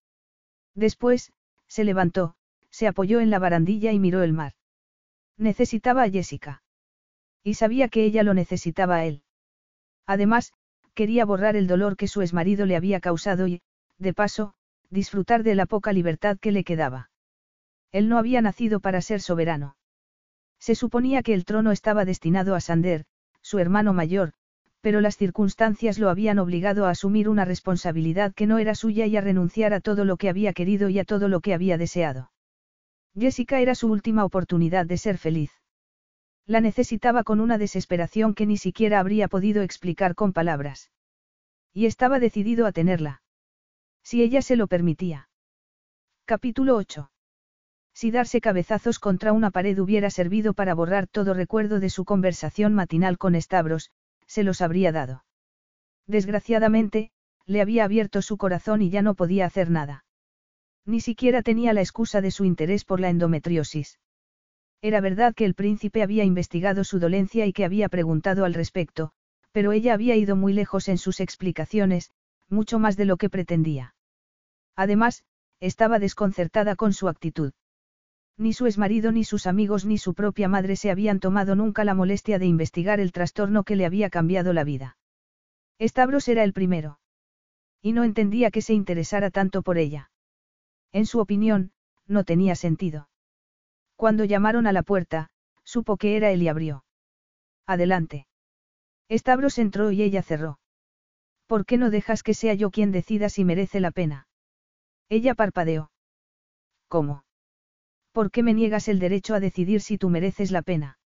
Después, se levantó, se apoyó en la barandilla y miró el mar. Necesitaba a Jessica. Y sabía que ella lo necesitaba a él. Además, quería borrar el dolor que su exmarido le había causado y, de paso, disfrutar de la poca libertad que le quedaba. Él no había nacido para ser soberano. Se suponía que el trono estaba destinado a Sander, su hermano mayor, pero las circunstancias lo habían obligado a asumir una responsabilidad que no era suya y a renunciar a todo lo que había querido y a todo lo que había deseado. Jessica era su última oportunidad de ser feliz. La necesitaba con una desesperación que ni siquiera habría podido explicar con palabras. Y estaba decidido a tenerla. Si ella se lo permitía. Capítulo 8. Si darse cabezazos contra una pared hubiera servido para borrar todo recuerdo de su conversación matinal con Stavros, se los habría dado. Desgraciadamente, le había abierto su corazón y ya no podía hacer nada. Ni siquiera tenía la excusa de su interés por la endometriosis. Era verdad que el príncipe había investigado su dolencia y que había preguntado al respecto, pero ella había ido muy lejos en sus explicaciones, mucho más de lo que pretendía. Además, estaba desconcertada con su actitud. Ni su exmarido ni sus amigos ni su propia madre se habían tomado nunca la molestia de investigar el trastorno que le había cambiado la vida. Stavros era el primero. Y no entendía que se interesara tanto por ella. En su opinión, no tenía sentido. Cuando llamaron a la puerta, supo que era él y abrió. Adelante. Stavros entró y ella cerró. ¿Por qué no dejas que sea yo quien decida si merece la pena? Ella parpadeó. ¿Cómo? ¿Por qué me niegas el derecho a decidir si tú mereces la pena?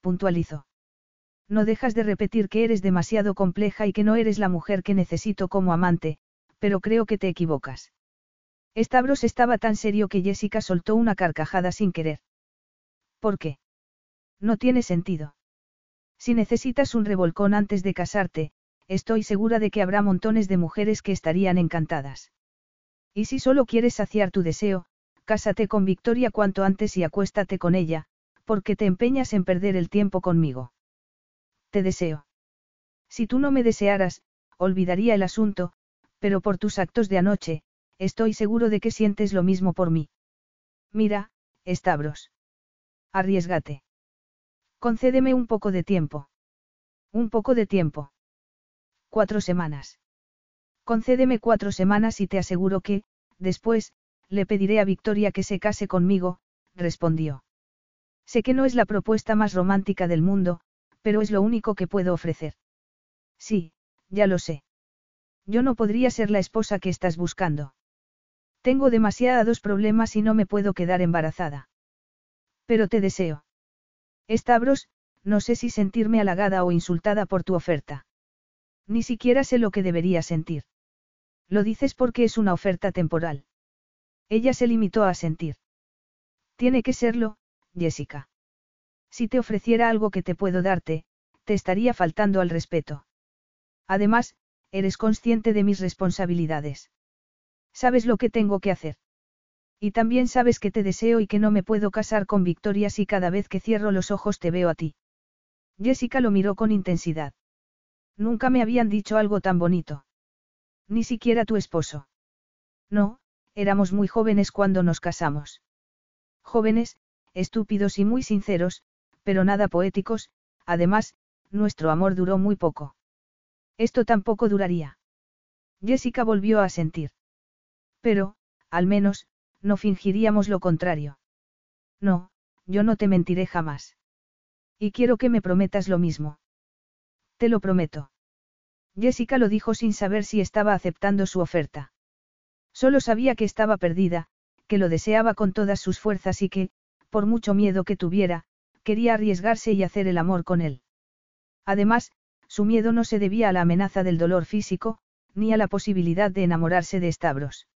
Puntualizó. No dejas de repetir que eres demasiado compleja y que no eres la mujer que necesito como amante, pero creo que te equivocas. Stavros estaba tan serio que Jessica soltó una carcajada sin querer. ¿Por qué? No tiene sentido. Si necesitas un revolcón antes de casarte, estoy segura de que habrá montones de mujeres que estarían encantadas. Y si solo quieres saciar tu deseo, cásate con Victoria cuanto antes y acuéstate con ella, porque te empeñas en perder el tiempo conmigo. Te deseo. Si tú no me desearas, olvidaría el asunto, Pero por tus actos de anoche, estoy seguro de que sientes lo mismo por mí. Mira, Stavros. Arriesgate. Concédeme un poco de tiempo. Un poco de tiempo. Cuatro semanas. Concédeme cuatro semanas y te aseguro que, después, le pediré a Victoria que se case conmigo, respondió. Sé que no es la propuesta más romántica del mundo, pero es lo único que puedo ofrecer. Sí, ya lo sé. Yo no podría ser la esposa que estás buscando. Tengo demasiados problemas y no me puedo quedar embarazada. Pero te deseo. Stavros, no sé si sentirme halagada o insultada por tu oferta. Ni siquiera sé lo que debería sentir. Lo dices porque es una oferta temporal. Ella se limitó a sentir. Tiene que serlo, Jessica. Si te ofreciera algo que te puedo darte, te estaría faltando al respeto. Además, eres consciente de mis responsabilidades. Sabes lo que tengo que hacer. Y también sabes que te deseo y que no me puedo casar con Victoria si cada vez que cierro los ojos te veo a ti. Jessica lo miró con intensidad. Nunca me habían dicho algo tan bonito. Ni siquiera tu esposo. No, éramos muy jóvenes cuando nos casamos. Jóvenes, estúpidos y muy sinceros, pero nada poéticos, además, nuestro amor duró muy poco. Esto tampoco duraría. Jessica volvió a sentir. Pero, al menos, no fingiríamos lo contrario. No, yo no te mentiré jamás. Y quiero que me prometas lo mismo. Te lo prometo. Jessica lo dijo sin saber si estaba aceptando su oferta. Solo sabía que estaba perdida, que lo deseaba con todas sus fuerzas y que, por mucho miedo que tuviera, quería arriesgarse y hacer el amor con él. Además, su miedo no se debía a la amenaza del dolor físico, ni a la posibilidad de enamorarse de Stavros.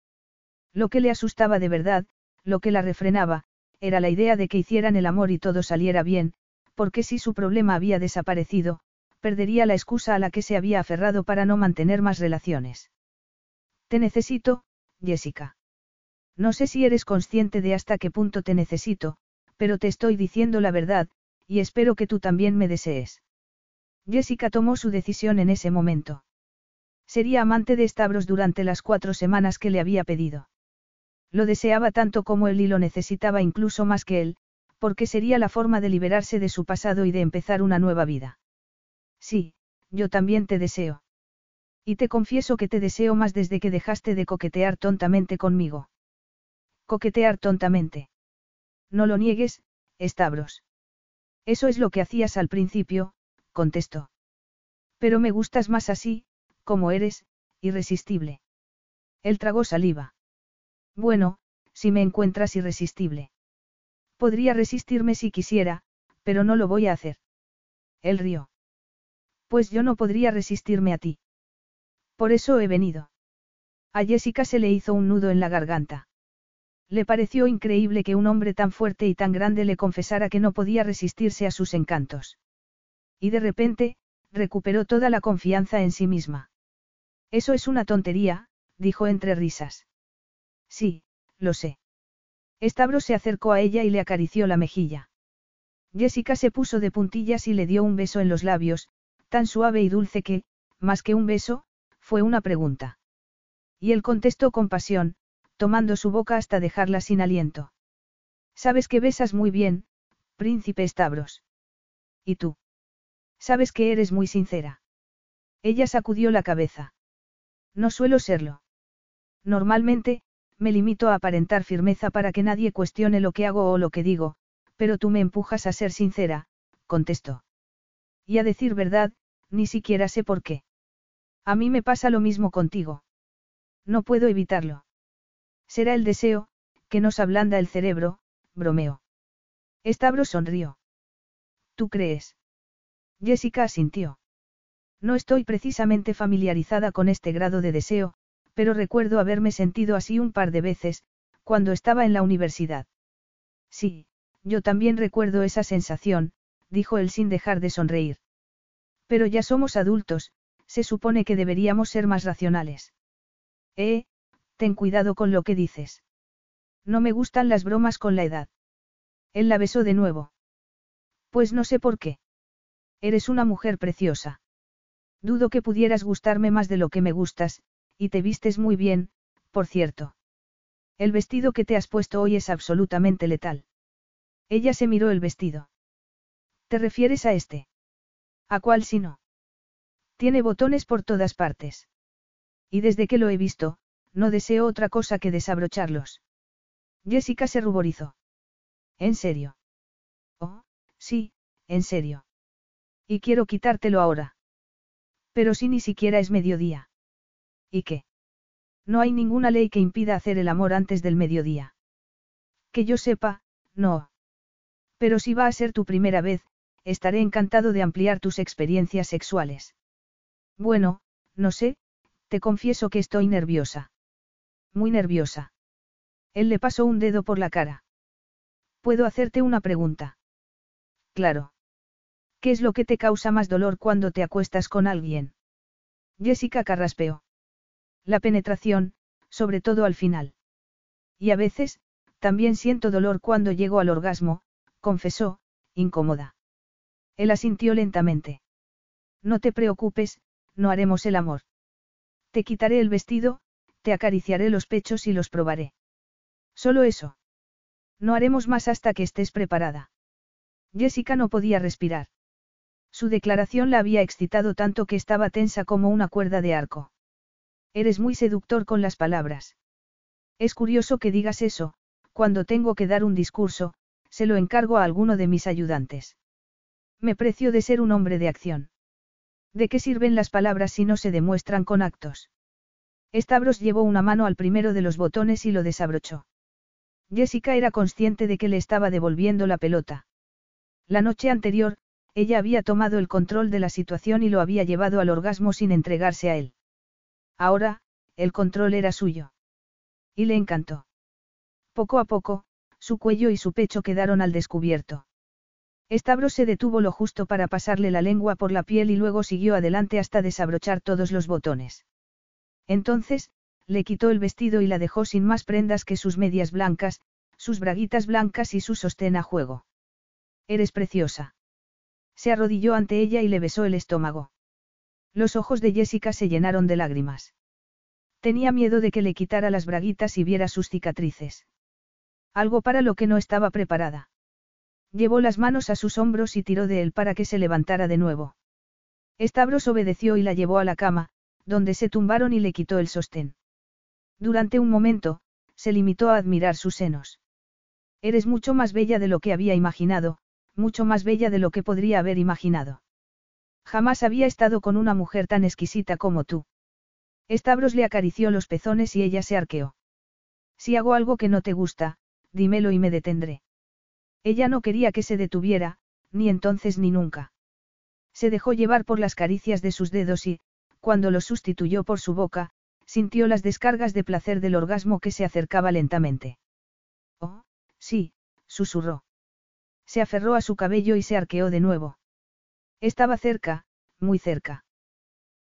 Lo que le asustaba de verdad, lo que la refrenaba, era la idea de que hicieran el amor y todo saliera bien, porque si su problema había desaparecido, perdería la excusa a la que se había aferrado para no mantener más relaciones. Te necesito, Jessica. No sé si eres consciente de hasta qué punto te necesito, pero te estoy diciendo la verdad, y espero que tú también me desees. Jessica tomó su decisión en ese momento. Sería amante de Stavros durante las cuatro semanas que le había pedido. Lo deseaba tanto como él y lo necesitaba incluso más que él, porque sería la forma de liberarse de su pasado y de empezar una nueva vida. Sí, yo también te deseo. Y te confieso que te deseo más desde que dejaste de coquetear tontamente conmigo. Coquetear tontamente. No lo niegues, Stavros. Eso es lo que hacías al principio, contestó. Pero me gustas más así, como eres, irresistible. Él tragó saliva. Bueno, si me encuentras irresistible. Podría resistirme si quisiera, pero no lo voy a hacer. Él rió. Pues yo no podría resistirme a ti. Por eso he venido. A Jessica se le hizo un nudo en la garganta. Le pareció increíble que un hombre tan fuerte y tan grande le confesara que no podía resistirse a sus encantos. Y de repente, recuperó toda la confianza en sí misma. Eso es una tontería, dijo entre risas. Sí, lo sé. Stavros se acercó a ella y le acarició la mejilla. Jessica se puso de puntillas y le dio un beso en los labios, tan suave y dulce que, más que un beso, fue una pregunta. Y él contestó con pasión, tomando su boca hasta dejarla sin aliento. Sabes que besas muy bien, príncipe Stavros. ¿Y tú? Sabes que eres muy sincera. Ella sacudió la cabeza. No suelo serlo. Normalmente, me limito a aparentar firmeza para que nadie cuestione lo que hago o lo que digo, pero tú me empujas a ser sincera, contestó. Y a decir verdad, ni siquiera sé por qué. A mí me pasa lo mismo contigo. No puedo evitarlo. Será el deseo, que nos ablanda el cerebro, bromeó. Estabro sonrió. ¿Tú crees? Jessica asintió. No estoy precisamente familiarizada con este grado de deseo, pero recuerdo haberme sentido así un par de veces, cuando estaba en la universidad. Sí, yo también recuerdo esa sensación, dijo él sin dejar de sonreír. Pero ya somos adultos, se supone que deberíamos ser más racionales. Eh, ten cuidado con lo que dices. No me gustan las bromas con la edad. Él la besó de nuevo. Pues no sé por qué. Eres una mujer preciosa. Dudo que pudieras gustarme más de lo que me gustas, y te vistes muy bien, por cierto. El vestido que te has puesto hoy es absolutamente letal. Ella se miró el vestido. ¿Te refieres a este? ¿A cuál si no? Tiene botones por todas partes. Y desde que lo he visto, no deseo otra cosa que desabrocharlos. Jessica se ruborizó. ¿En serio? Oh, sí, en serio. Y quiero quitártelo ahora. Pero si ni siquiera es mediodía. ¿Y qué? No hay ninguna ley que impida hacer el amor antes del mediodía. Que yo sepa, no. Pero si va a ser tu primera vez, estaré encantado de ampliar tus experiencias sexuales. Bueno, no sé, te confieso que estoy nerviosa. Muy nerviosa. Él le pasó un dedo por la cara. ¿Puedo hacerte una pregunta? Claro. ¿Qué es lo que te causa más dolor cuando te acuestas con alguien? Jessica carraspeó. La penetración, sobre todo al final. Y a veces, también siento dolor cuando llego al orgasmo, confesó, incómoda. Él asintió lentamente. No te preocupes, no haremos el amor. Te quitaré el vestido, te acariciaré los pechos y los probaré. Solo eso. No haremos más hasta que estés preparada. Jessica no podía respirar. Su declaración la había excitado tanto que estaba tensa como una cuerda de arco. Eres muy seductor con las palabras. Es curioso que digas eso, cuando tengo que dar un discurso, se lo encargo a alguno de mis ayudantes. Me precio de ser un hombre de acción. ¿De qué sirven las palabras si no se demuestran con actos? Stavros llevó una mano al primero de los botones y lo desabrochó. Jessica era consciente de que le estaba devolviendo la pelota. La noche anterior, ella había tomado el control de la situación y lo había llevado al orgasmo sin entregarse a él. Ahora, el control era suyo. Y le encantó. Poco a poco, su cuello y su pecho quedaron al descubierto. Stavros se detuvo lo justo para pasarle la lengua por la piel y luego siguió adelante hasta desabrochar todos los botones. Entonces, le quitó el vestido y la dejó sin más prendas que sus medias blancas, sus braguitas blancas y su sostén a juego. Eres preciosa. Se arrodilló ante ella y le besó el estómago. Los ojos de Jessica se llenaron de lágrimas. Tenía miedo de que le quitara las braguitas y viera sus cicatrices. Algo para lo que no estaba preparada. Llevó las manos a sus hombros y tiró de él para que se levantara de nuevo. Stavros obedeció y la llevó a la cama, donde se tumbaron y le quitó el sostén. Durante un momento, se limitó a admirar sus senos. Eres mucho más bella de lo que había imaginado, mucho más bella de lo que podría haber imaginado. Jamás había estado con una mujer tan exquisita como tú. Stavros le acarició los pezones y ella se arqueó. Si hago algo que no te gusta, dímelo y me detendré. Ella no quería que se detuviera, ni entonces ni nunca. Se dejó llevar por las caricias de sus dedos y, cuando los sustituyó por su boca, sintió las descargas de placer del orgasmo que se acercaba lentamente. Oh, sí, susurró. Se aferró a su cabello y se arqueó de nuevo. Estaba cerca, muy cerca.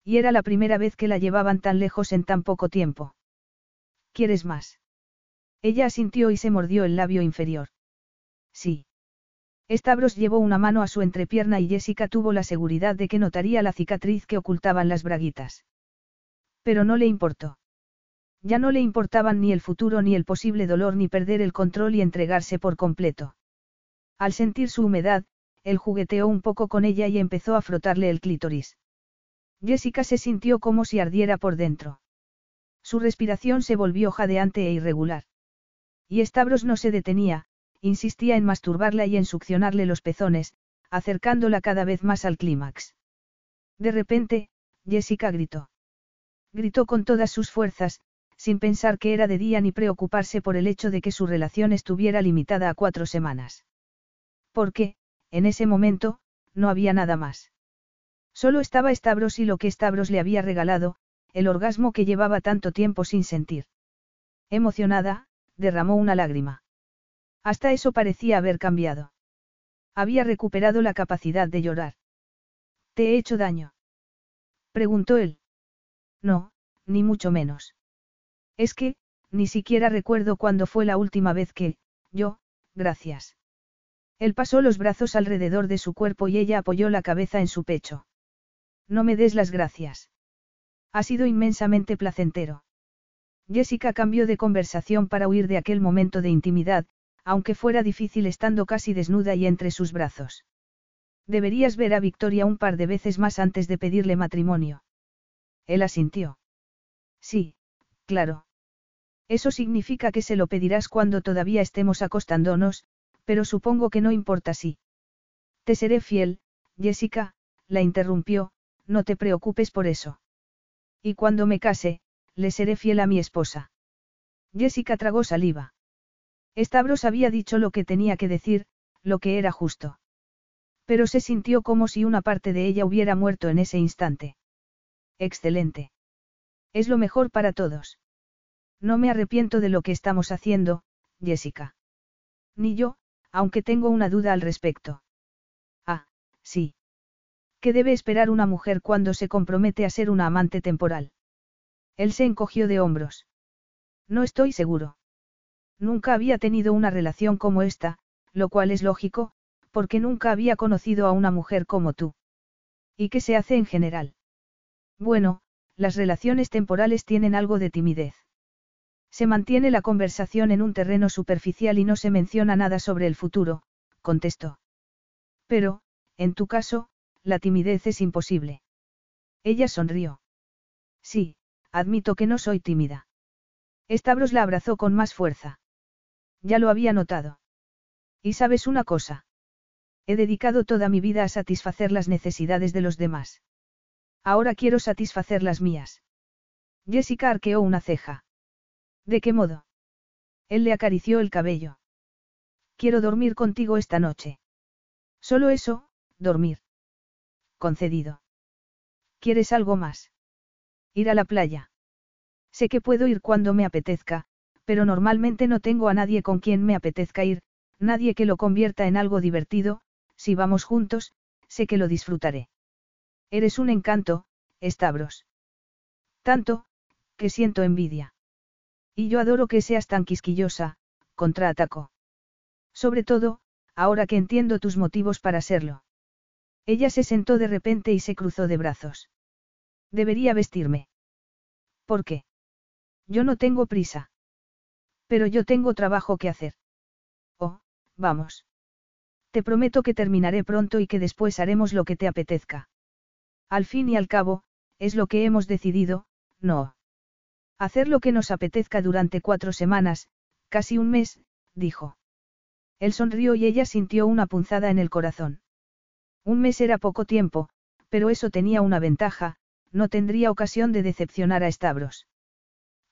Y era la primera vez que la llevaban tan lejos en tan poco tiempo. ¿Quieres más? Ella asintió y se mordió el labio inferior. Sí. Stavros llevó una mano a su entrepierna y Jessica tuvo la seguridad de que notaría la cicatriz que ocultaban las braguitas. Pero no le importó. Ya no le importaban ni el futuro ni el posible dolor ni perder el control y entregarse por completo. Al sentir su humedad, él jugueteó un poco con ella y empezó a frotarle el clítoris. Jessica se sintió como si ardiera por dentro. Su respiración se volvió jadeante e irregular. Y Stavros no se detenía, insistía en masturbarla y en succionarle los pezones, acercándola cada vez más al clímax. De repente, Jessica gritó. Gritó con todas sus fuerzas, sin pensar que era de día ni preocuparse por el hecho de que su relación estuviera limitada a cuatro semanas. Porque, en ese momento, no había nada más. Solo estaba Stavros y lo que Stavros le había regalado, el orgasmo que llevaba tanto tiempo sin sentir. Emocionada, derramó una lágrima. Hasta eso parecía haber cambiado. Había recuperado la capacidad de llorar. ¿Te he hecho daño? preguntó él. No, ni mucho menos. Es que, ni siquiera recuerdo cuándo fue la última vez que, yo, gracias. Él pasó los brazos alrededor de su cuerpo y ella apoyó la cabeza en su pecho. No me des las gracias. Ha sido inmensamente placentero. Jessica cambió de conversación para huir de aquel momento de intimidad, aunque fuera difícil estando casi desnuda y entre sus brazos. Deberías ver a Victoria un par de veces más antes de pedirle matrimonio. Él asintió. Sí, claro. Eso significa que se lo pedirás cuando todavía estemos acostándonos, pero supongo que no importa si. Te seré fiel, Jessica, la interrumpió, no te preocupes por eso. Y cuando me case, le seré fiel a mi esposa. Jessica tragó saliva. Stavros había dicho lo que tenía que decir, lo que era justo. Pero se sintió como si una parte de ella hubiera muerto en ese instante. Excelente. Es lo mejor para todos. No me arrepiento de lo que estamos haciendo, Jessica. Ni yo, aunque tengo una duda al respecto. Ah, sí. ¿Qué debe esperar una mujer cuando se compromete a ser una amante temporal? Él se encogió de hombros. No estoy seguro. Nunca había tenido una relación como esta, lo cual es lógico, porque nunca había conocido a una mujer como tú. ¿Y qué se hace en general? Bueno, las relaciones temporales tienen algo de timidez. Se mantiene la conversación en un terreno superficial y no se menciona nada sobre el futuro, contestó. Pero, en tu caso, la timidez es imposible. Ella sonrió. Sí, admito que no soy tímida. Stavros la abrazó con más fuerza. Ya lo había notado. Y sabes una cosa. He dedicado toda mi vida a satisfacer las necesidades de los demás. Ahora quiero satisfacer las mías. Jessica arqueó una ceja. ¿De qué modo? Él le acarició el cabello. Quiero dormir contigo esta noche. Solo eso, dormir. Concedido. ¿Quieres algo más? Ir a la playa. Sé que puedo ir cuando me apetezca, pero normalmente no tengo a nadie con quien me apetezca ir, nadie que lo convierta en algo divertido, si vamos juntos, sé que lo disfrutaré. Eres un encanto, Stavros. Tanto, que siento envidia. Y yo adoro que seas tan quisquillosa, contraatacó. Sobre todo, ahora que entiendo tus motivos para serlo. Ella se sentó de repente y se cruzó de brazos. Debería vestirme. ¿Por qué? Yo no tengo prisa. Pero yo tengo trabajo que hacer. Oh, vamos. Te prometo que terminaré pronto y que después haremos lo que te apetezca. Al fin y al cabo, es lo que hemos decidido, no. Hacer lo que nos apetezca durante cuatro semanas, casi un mes, dijo. Él sonrió y ella sintió una punzada en el corazón. Un mes era poco tiempo, pero eso tenía una ventaja, no tendría ocasión de decepcionar a Stavros.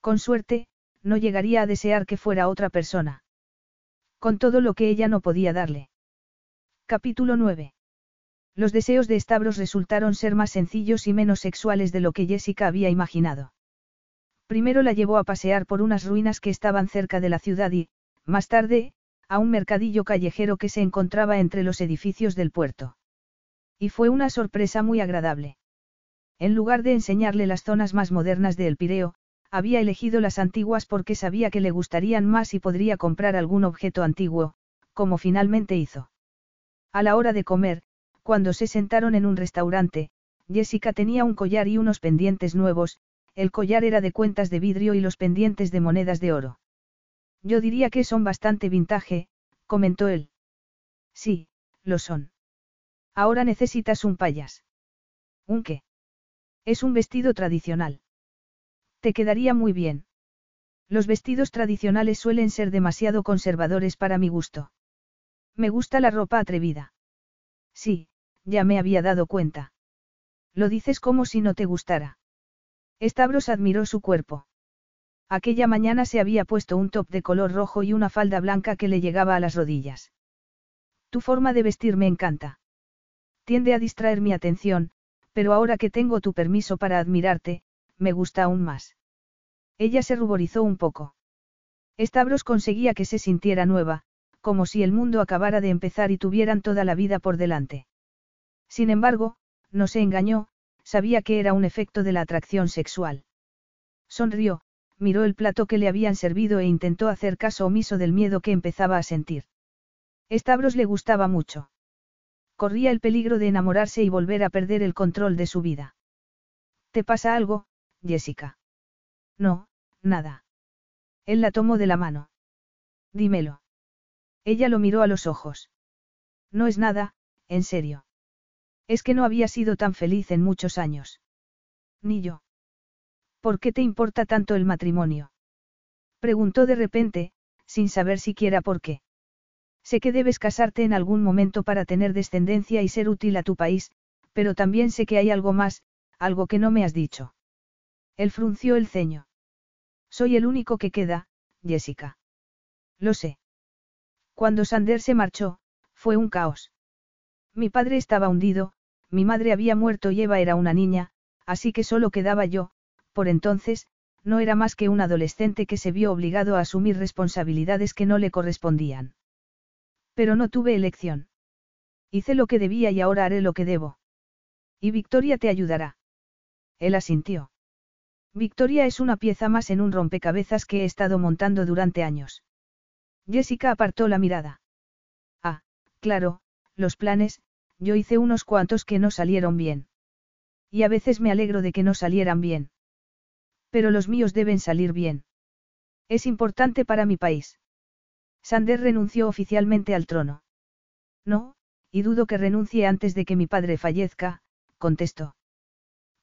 Con suerte, no llegaría a desear que fuera otra persona. Con todo lo que ella no podía darle. Capítulo 9. Los deseos de Stavros resultaron ser más sencillos y menos sexuales de lo que Jessica había imaginado. Primero la llevó a pasear por unas ruinas que estaban cerca de la ciudad y, más tarde, a un mercadillo callejero que se encontraba entre los edificios del puerto. Y fue una sorpresa muy agradable. En lugar de enseñarle las zonas más modernas de El Pireo, había elegido las antiguas porque sabía que le gustarían más y podría comprar algún objeto antiguo, como finalmente hizo. A la hora de comer, cuando se sentaron en un restaurante, Jessica tenía un collar y unos pendientes nuevos, el collar era de cuentas de vidrio y los pendientes de monedas de oro. Yo diría que son bastante vintage, comentó él. Sí, lo son. Ahora necesitas un payas. ¿Un qué? Es un vestido tradicional. Te quedaría muy bien. Los vestidos tradicionales suelen ser demasiado conservadores para mi gusto. Me gusta la ropa atrevida. Sí, ya me había dado cuenta. Lo dices como si no te gustara. Stavros admiró su cuerpo. Aquella mañana se había puesto un top de color rojo y una falda blanca que le llegaba a las rodillas. Tu forma de vestir me encanta. Tiende a distraer mi atención, pero ahora que tengo tu permiso para admirarte, me gusta aún más. Ella se ruborizó un poco. Stavros conseguía que se sintiera nueva, como si el mundo acabara de empezar y tuvieran toda la vida por delante. Sin embargo, no se engañó, sabía que era un efecto de la atracción sexual. Sonrió, miró el plato que le habían servido e intentó hacer caso omiso del miedo que empezaba a sentir. Stavros le gustaba mucho. Corría el peligro de enamorarse y volver a perder el control de su vida. ¿Te pasa algo, Jessica. No, nada. Él la tomó de la mano. Dímelo. Ella lo miró a los ojos. No es nada, en serio. Es que no había sido tan feliz en muchos años. Ni yo. ¿Por qué te importa tanto el matrimonio? Preguntó de repente, sin saber siquiera por qué. Sé que debes casarte en algún momento para tener descendencia y ser útil a tu país, pero también sé que hay algo más, algo que no me has dicho. Él frunció el ceño. Soy el único que queda, Jessica. Lo sé. Cuando Sander se marchó, fue un caos. Mi padre estaba hundido, mi madre había muerto y Eva era una niña, así que solo quedaba yo, por entonces, no era más que un adolescente que se vio obligado a asumir responsabilidades que no le correspondían. Pero no tuve elección. Hice lo que debía y ahora haré lo que debo. Y Victoria te ayudará. Él asintió. Victoria es una pieza más en un rompecabezas que he estado montando durante años. Jessica apartó la mirada. Ah, claro, los planes, yo hice unos cuantos que no salieron bien. Y a veces me alegro de que no salieran bien. Pero los míos deben salir bien. Es importante para mi país. Sander renunció oficialmente al trono. No, y dudo que renuncie antes de que mi padre fallezca, contestó.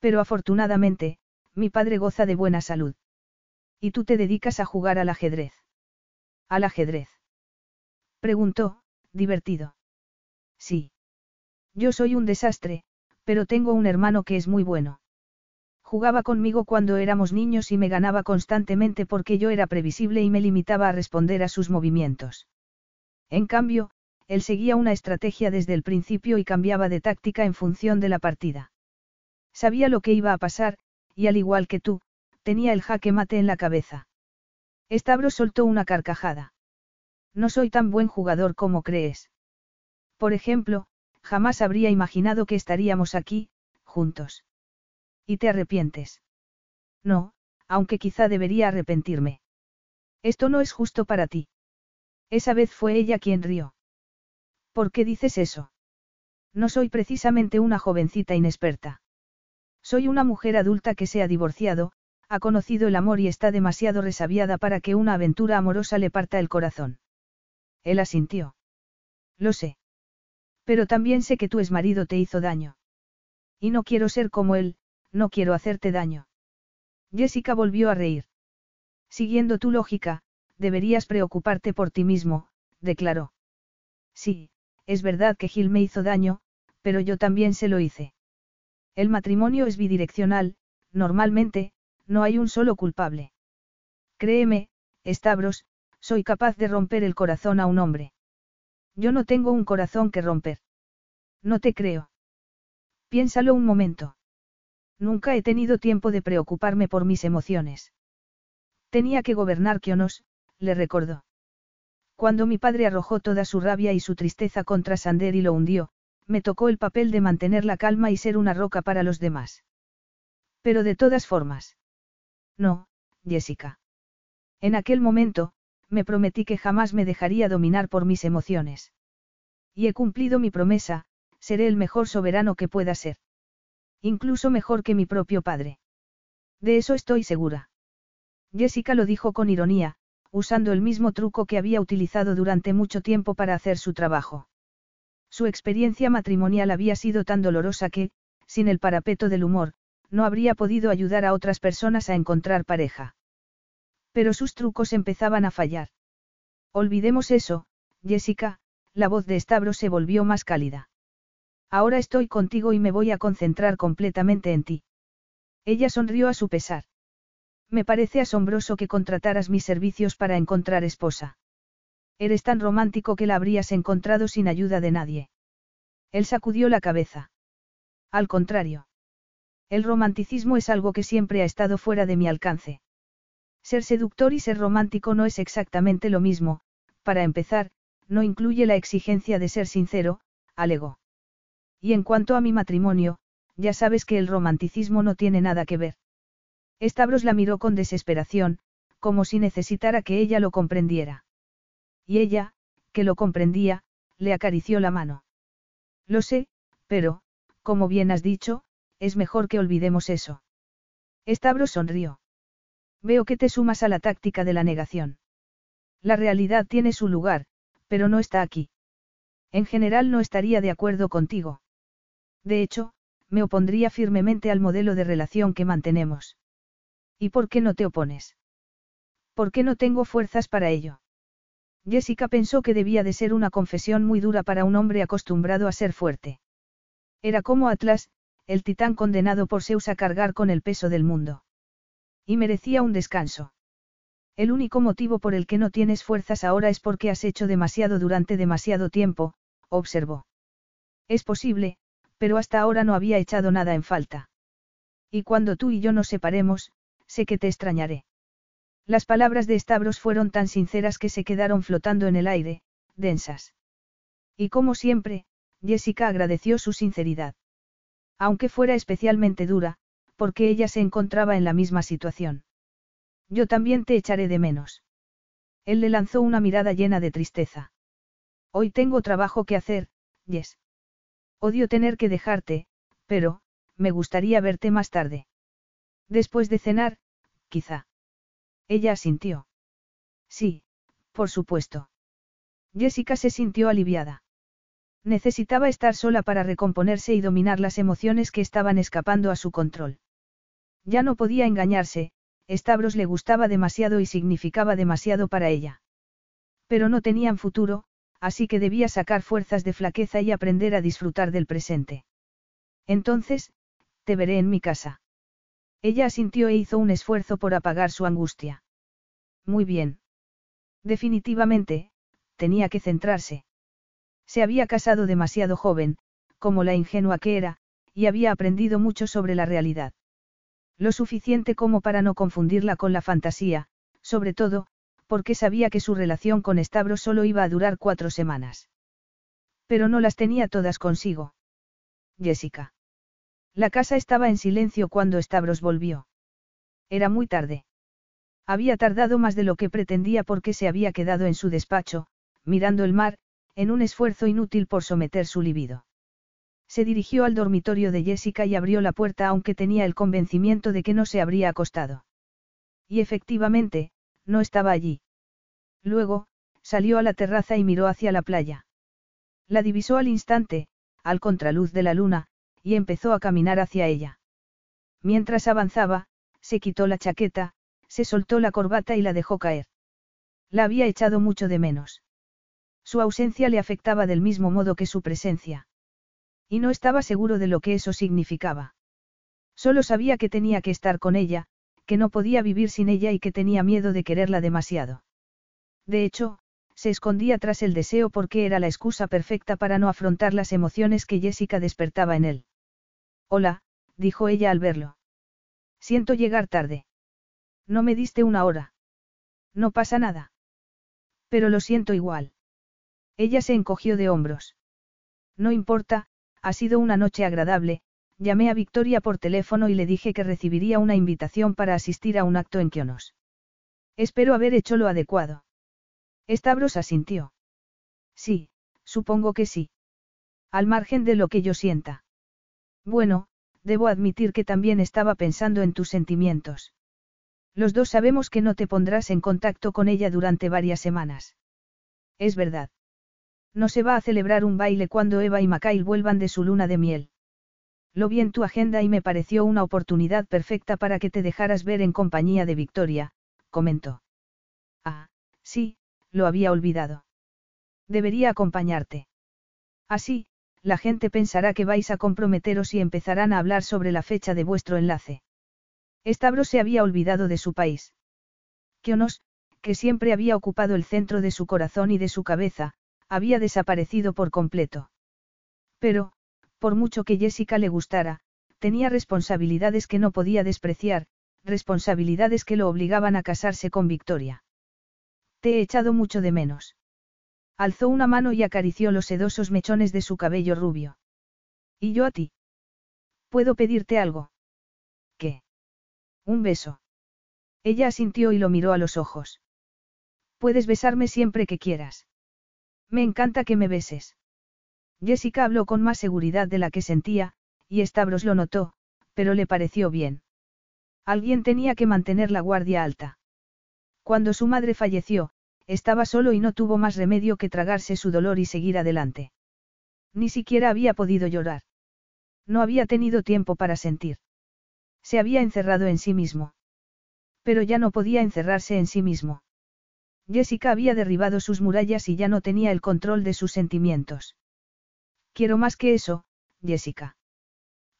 Pero afortunadamente, mi padre goza de buena salud. Y tú te dedicas a jugar al ajedrez. ¿Al ajedrez? Preguntó, divertido. Sí. Yo soy un desastre, pero tengo un hermano que es muy bueno. Jugaba conmigo cuando éramos niños y me ganaba constantemente porque yo era previsible y me limitaba a responder a sus movimientos. En cambio, él seguía una estrategia desde el principio y cambiaba de táctica en función de la partida. Sabía lo que iba a pasar, y al igual que tú, tenía el jaque mate en la cabeza. Estabro soltó una carcajada. No soy tan buen jugador como crees. Por ejemplo, jamás habría imaginado que estaríamos aquí, juntos. ¿Y te arrepientes? No, aunque quizá debería arrepentirme. Esto no es justo para ti. Esa vez fue ella quien rió. ¿Por qué dices eso? No soy precisamente una jovencita inexperta. Soy una mujer adulta que se ha divorciado, ha conocido el amor y está demasiado resabiada para que una aventura amorosa le parta el corazón. Él asintió. Lo sé. Pero también sé que tu exmarido te hizo daño. Y no quiero ser como él, no quiero hacerte daño. Jessica volvió a reír. Siguiendo tu lógica, deberías preocuparte por ti mismo, declaró. Sí, es verdad que Gil me hizo daño, pero yo también se lo hice. El matrimonio es bidireccional, normalmente, no hay un solo culpable. Créeme, Stavros, soy capaz de romper el corazón a un hombre. Yo no tengo un corazón que romper. No te creo. Piénsalo un momento. Nunca he tenido tiempo de preocuparme por mis emociones. Tenía que gobernar Kionos, le recordó. Cuando mi padre arrojó toda su rabia y su tristeza contra Sander y lo hundió, me tocó el papel de mantener la calma y ser una roca para los demás. Pero de todas formas. No, Jessica. En aquel momento, me prometí que jamás me dejaría dominar por mis emociones. Y he cumplido mi promesa, seré el mejor soberano que pueda ser. Incluso mejor que mi propio padre. De eso estoy segura. Jessica lo dijo con ironía, usando el mismo truco que había utilizado durante mucho tiempo para hacer su trabajo. Su experiencia matrimonial había sido tan dolorosa que, sin el parapeto del humor, no habría podido ayudar a otras personas a encontrar pareja. Pero sus trucos empezaban a fallar. Olvidemos eso, Jessica, la voz de Estabro se volvió más cálida. Ahora estoy contigo y me voy a concentrar completamente en ti. Ella sonrió a su pesar. Me parece asombroso que contrataras mis servicios para encontrar esposa. Eres tan romántico que la habrías encontrado sin ayuda de nadie. Él sacudió la cabeza. Al contrario. El romanticismo es algo que siempre ha estado fuera de mi alcance. Ser seductor y ser romántico no es exactamente lo mismo, para empezar, no incluye la exigencia de ser sincero, alegó. Y en cuanto a mi matrimonio, ya sabes que el romanticismo no tiene nada que ver. Stavros la miró con desesperación, como si necesitara que ella lo comprendiera. Y ella, que lo comprendía, le acarició la mano. Lo sé, pero, como bien has dicho, es mejor que olvidemos eso. Stavros sonrió. Veo que te sumas a la táctica de la negación. La realidad tiene su lugar, pero no está aquí. En general no estaría de acuerdo contigo. De hecho, me opondría firmemente al modelo de relación que mantenemos. ¿Y por qué no te opones? ¿Por qué no tengo fuerzas para ello? Jessica pensó que debía de ser una confesión muy dura para un hombre acostumbrado a ser fuerte. Era como Atlas, el titán condenado por Zeus a cargar con el peso del mundo. Y merecía un descanso. El único motivo por el que no tienes fuerzas ahora es porque has hecho demasiado durante demasiado tiempo, observó. Es posible, pero hasta ahora no había echado nada en falta. Y cuando tú y yo nos separemos, sé que te extrañaré. Las palabras de Stavros fueron tan sinceras que se quedaron flotando en el aire, densas. Y como siempre, Jessica agradeció su sinceridad. Aunque fuera especialmente dura, porque ella se encontraba en la misma situación. Yo también te echaré de menos. Él le lanzó una mirada llena de tristeza. Hoy tengo trabajo que hacer, Jess. Odio tener que dejarte, pero, me gustaría verte más tarde. Después de cenar, quizá. Ella asintió. Sí, por supuesto. Jessica se sintió aliviada. Necesitaba estar sola para recomponerse y dominar las emociones que estaban escapando a su control. Ya no podía engañarse, Stavros le gustaba demasiado y significaba demasiado para ella. Pero no tenían futuro, así que debía sacar fuerzas de flaqueza y aprender a disfrutar del presente. Entonces, te veré en mi casa. Ella asintió e hizo un esfuerzo por apagar su angustia. Muy bien. Definitivamente, tenía que centrarse. Se había casado demasiado joven, como la ingenua que era, y había aprendido mucho sobre la realidad. Lo suficiente como para no confundirla con la fantasía, sobre todo, porque sabía que su relación con Stavros solo iba a durar cuatro semanas. Pero no las tenía todas consigo. Jessica. La casa estaba en silencio cuando Stavros volvió. Era muy tarde. Había tardado más de lo que pretendía porque se había quedado en su despacho, mirando el mar, en un esfuerzo inútil por someter su libido. Se dirigió al dormitorio de Jessica y abrió la puerta aunque tenía el convencimiento de que no se habría acostado. Y efectivamente, no estaba allí. Luego, salió a la terraza y miró hacia la playa. La divisó al instante, al contraluz de la luna, y empezó a caminar hacia ella. Mientras avanzaba, se quitó la chaqueta, se soltó la corbata y la dejó caer. La había echado mucho de menos. Su ausencia le afectaba del mismo modo que su presencia. Y no estaba seguro de lo que eso significaba. Solo sabía que tenía que estar con ella, que no podía vivir sin ella y que tenía miedo de quererla demasiado. De hecho, se escondía tras el deseo porque era la excusa perfecta para no afrontar las emociones que Jessica despertaba en él. Hola, dijo ella al verlo. Siento llegar tarde. No me diste una hora. No pasa nada. Pero lo siento igual. Ella se encogió de hombros. No importa, ha sido una noche agradable, llamé a Victoria por teléfono y le dije que recibiría una invitación para asistir a un acto en Kionos. Espero haber hecho lo adecuado. Stavros asintió. Sí, supongo que sí. Al margen de lo que yo sienta. Bueno, debo admitir que también estaba pensando en tus sentimientos. Los dos sabemos que no te pondrás en contacto con ella durante varias semanas. Es verdad. No se va a celebrar un baile cuando Eva y Mikhail vuelvan de su luna de miel. Lo vi en tu agenda y me pareció una oportunidad perfecta para que te dejaras ver en compañía de Victoria, comentó. Ah, sí, lo había olvidado. Debería acompañarte. Así, la gente pensará que vais a comprometeros y empezarán a hablar sobre la fecha de vuestro enlace. Stavros se había olvidado de su país. Kionos, que siempre había ocupado el centro de su corazón y de su cabeza, había desaparecido por completo. Pero, por mucho que Jessica le gustara, tenía responsabilidades que no podía despreciar, responsabilidades que lo obligaban a casarse con Victoria. Te he echado mucho de menos. Alzó una mano y acarició los sedosos mechones de su cabello rubio. ¿Y yo a ti? ¿Puedo pedirte algo? ¿Qué? Un beso. Ella asintió y lo miró a los ojos. Puedes besarme siempre que quieras. Me encanta que me beses. Jessica habló con más seguridad de la que sentía, y Stavros lo notó, pero le pareció bien. Alguien tenía que mantener la guardia alta. Cuando su madre falleció, estaba solo y no tuvo más remedio que tragarse su dolor y seguir adelante. Ni siquiera había podido llorar. No había tenido tiempo para sentir. Se había encerrado en sí mismo. Pero ya no podía encerrarse en sí mismo. Jessica había derribado sus murallas y ya no tenía el control de sus sentimientos. Quiero más que eso, Jessica.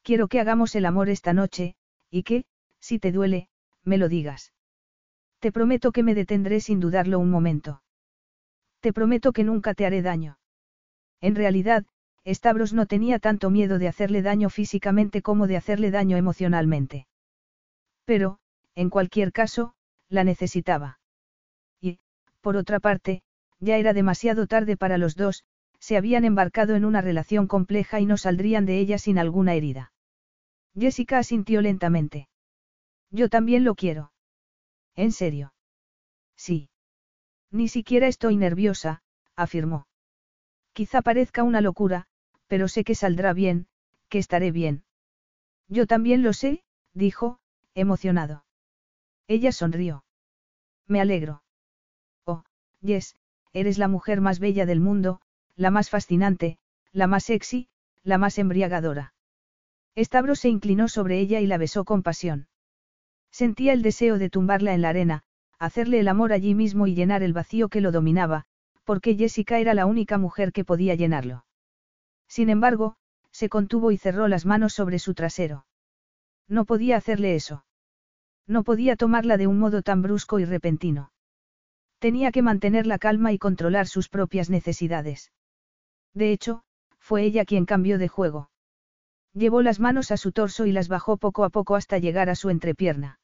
Quiero que hagamos el amor esta noche, y que, si te duele, me lo digas. Te prometo que me detendré sin dudarlo un momento. Te prometo que nunca te haré daño. En realidad, Stavros no tenía tanto miedo de hacerle daño físicamente como de hacerle daño emocionalmente. Pero, en cualquier caso, la necesitaba. Y, por otra parte, ya era demasiado tarde para los dos, se habían embarcado en una relación compleja y no saldrían de ella sin alguna herida. Jessica asintió lentamente. Yo también lo quiero. ¿En serio? Sí. Ni siquiera estoy nerviosa, afirmó. Quizá parezca una locura, pero sé que saldrá bien, que estaré bien. Yo también lo sé, dijo, emocionado. Ella sonrió. Me alegro. Oh, Yes, eres la mujer más bella del mundo, la más fascinante, la más sexy, la más embriagadora. Stavros se inclinó sobre ella y la besó con pasión. Sentía el deseo de tumbarla en la arena, hacerle el amor allí mismo y llenar el vacío que lo dominaba, porque Jessica era la única mujer que podía llenarlo. Sin embargo, se contuvo y cerró las manos sobre su trasero. No podía hacerle eso. No podía tomarla de un modo tan brusco y repentino. Tenía que mantener la calma y controlar sus propias necesidades. De hecho, fue ella quien cambió de juego. Llevó las manos a su torso y las bajó poco a poco hasta llegar a su entrepierna.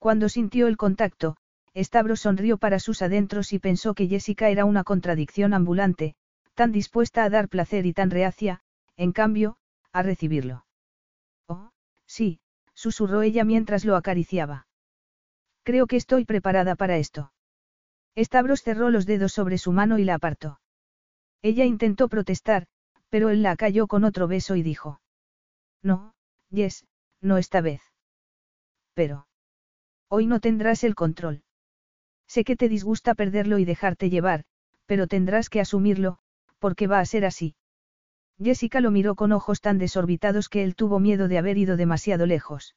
Cuando sintió el contacto, Stavros sonrió para sus adentros y pensó que Jessica era una contradicción ambulante, tan dispuesta a dar placer y tan reacia, en cambio, a recibirlo. Oh, sí, susurró ella mientras lo acariciaba. Creo que estoy preparada para esto. Stavros cerró los dedos sobre su mano y la apartó. Ella intentó protestar, pero él la cayó con otro beso y dijo. No, Yes, no esta vez. Pero. Hoy no tendrás el control. Sé que te disgusta perderlo y dejarte llevar, pero tendrás que asumirlo, porque va a ser así. Jessica lo miró con ojos tan desorbitados que él tuvo miedo de haber ido demasiado lejos.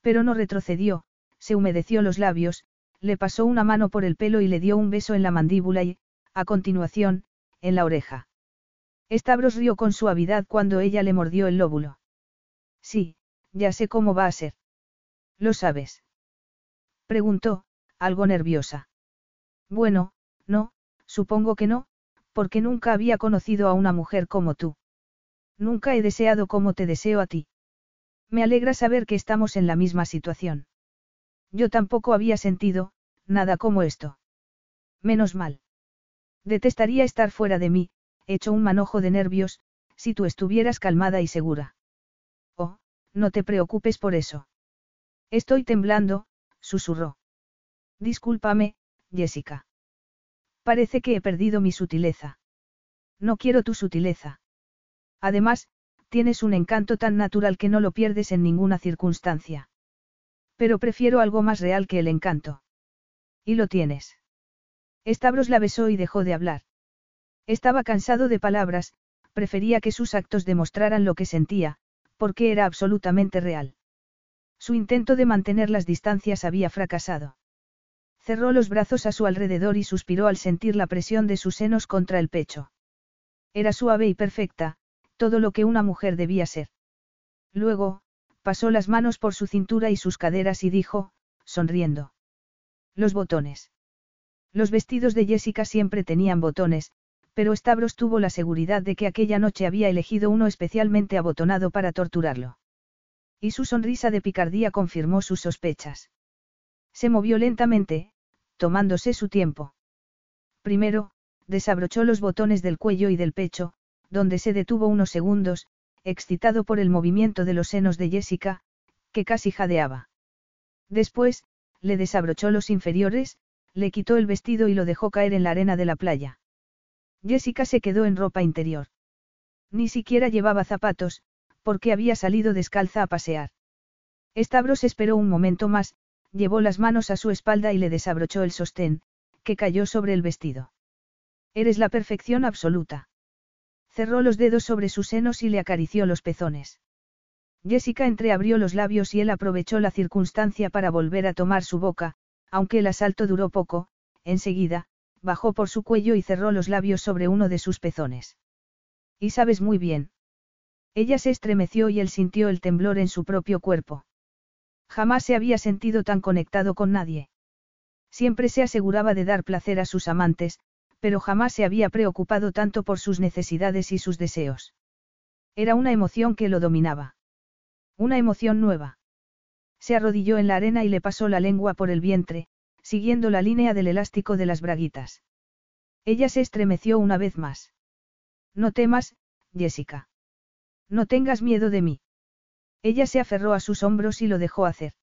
Pero no retrocedió, se humedeció los labios, le pasó una mano por el pelo y le dio un beso en la mandíbula y, a continuación, en la oreja. Stavros rió con suavidad cuando ella le mordió el lóbulo. Sí, ya sé cómo va a ser. ¿Lo sabes? Preguntó, algo nerviosa. Bueno, no, supongo que no, porque nunca había conocido a una mujer como tú. Nunca he deseado como te deseo a ti. Me alegra saber que estamos en la misma situación. Yo tampoco había sentido, nada como esto. Menos mal. Detestaría estar fuera de mí, hecho un manojo de nervios, si tú estuvieras calmada y segura. No te preocupes por eso. Estoy temblando, susurró. Discúlpame, Jessica. Parece que he perdido mi sutileza. No quiero tu sutileza. Además, tienes un encanto tan natural que no lo pierdes en ninguna circunstancia. Pero prefiero algo más real que el encanto. Y lo tienes. Stavros la besó y dejó de hablar. Estaba cansado de palabras, prefería que sus actos demostraran lo que sentía, porque era absolutamente real. Su intento de mantener las distancias había fracasado. Cerró los brazos a su alrededor y suspiró al sentir la presión de sus senos contra el pecho. Era suave y perfecta, todo lo que una mujer debía ser. Luego, pasó las manos por su cintura y sus caderas y dijo, sonriendo. Los botones. Los vestidos de Jessica siempre tenían botones, pero Stavros tuvo la seguridad de que aquella noche había elegido uno especialmente abotonado para torturarlo. Y su sonrisa de picardía confirmó sus sospechas. Se movió lentamente, tomándose su tiempo. Primero, desabrochó los botones del cuello y del pecho, donde se detuvo unos segundos, excitado por el movimiento de los senos de Jessica, que casi jadeaba. Después, le desabrochó los inferiores, le quitó el vestido y lo dejó caer en la arena de la playa. Jessica se quedó en ropa interior. Ni siquiera llevaba zapatos, porque había salido descalza a pasear. Stavros esperó un momento más, llevó las manos a su espalda y le desabrochó el sostén, que cayó sobre el vestido. Eres la perfección absoluta. Cerró los dedos sobre sus senos y le acarició los pezones. Jessica entreabrió los labios y él aprovechó la circunstancia para volver a tomar su boca, aunque el asalto duró poco, enseguida, bajó por su cuello y cerró los labios sobre uno de sus pezones. Y sabes muy bien. Ella se estremeció y él sintió el temblor en su propio cuerpo. Jamás se había sentido tan conectado con nadie. Siempre se aseguraba de dar placer a sus amantes, pero jamás se había preocupado tanto por sus necesidades y sus deseos. Era una emoción que lo dominaba. Una emoción nueva. Se arrodilló en la arena y le pasó la lengua por el vientre, siguiendo la línea del elástico de las braguitas. Ella se estremeció una vez más. No temas, Jessica. No tengas miedo de mí. Ella se aferró a sus hombros y lo dejó hacer.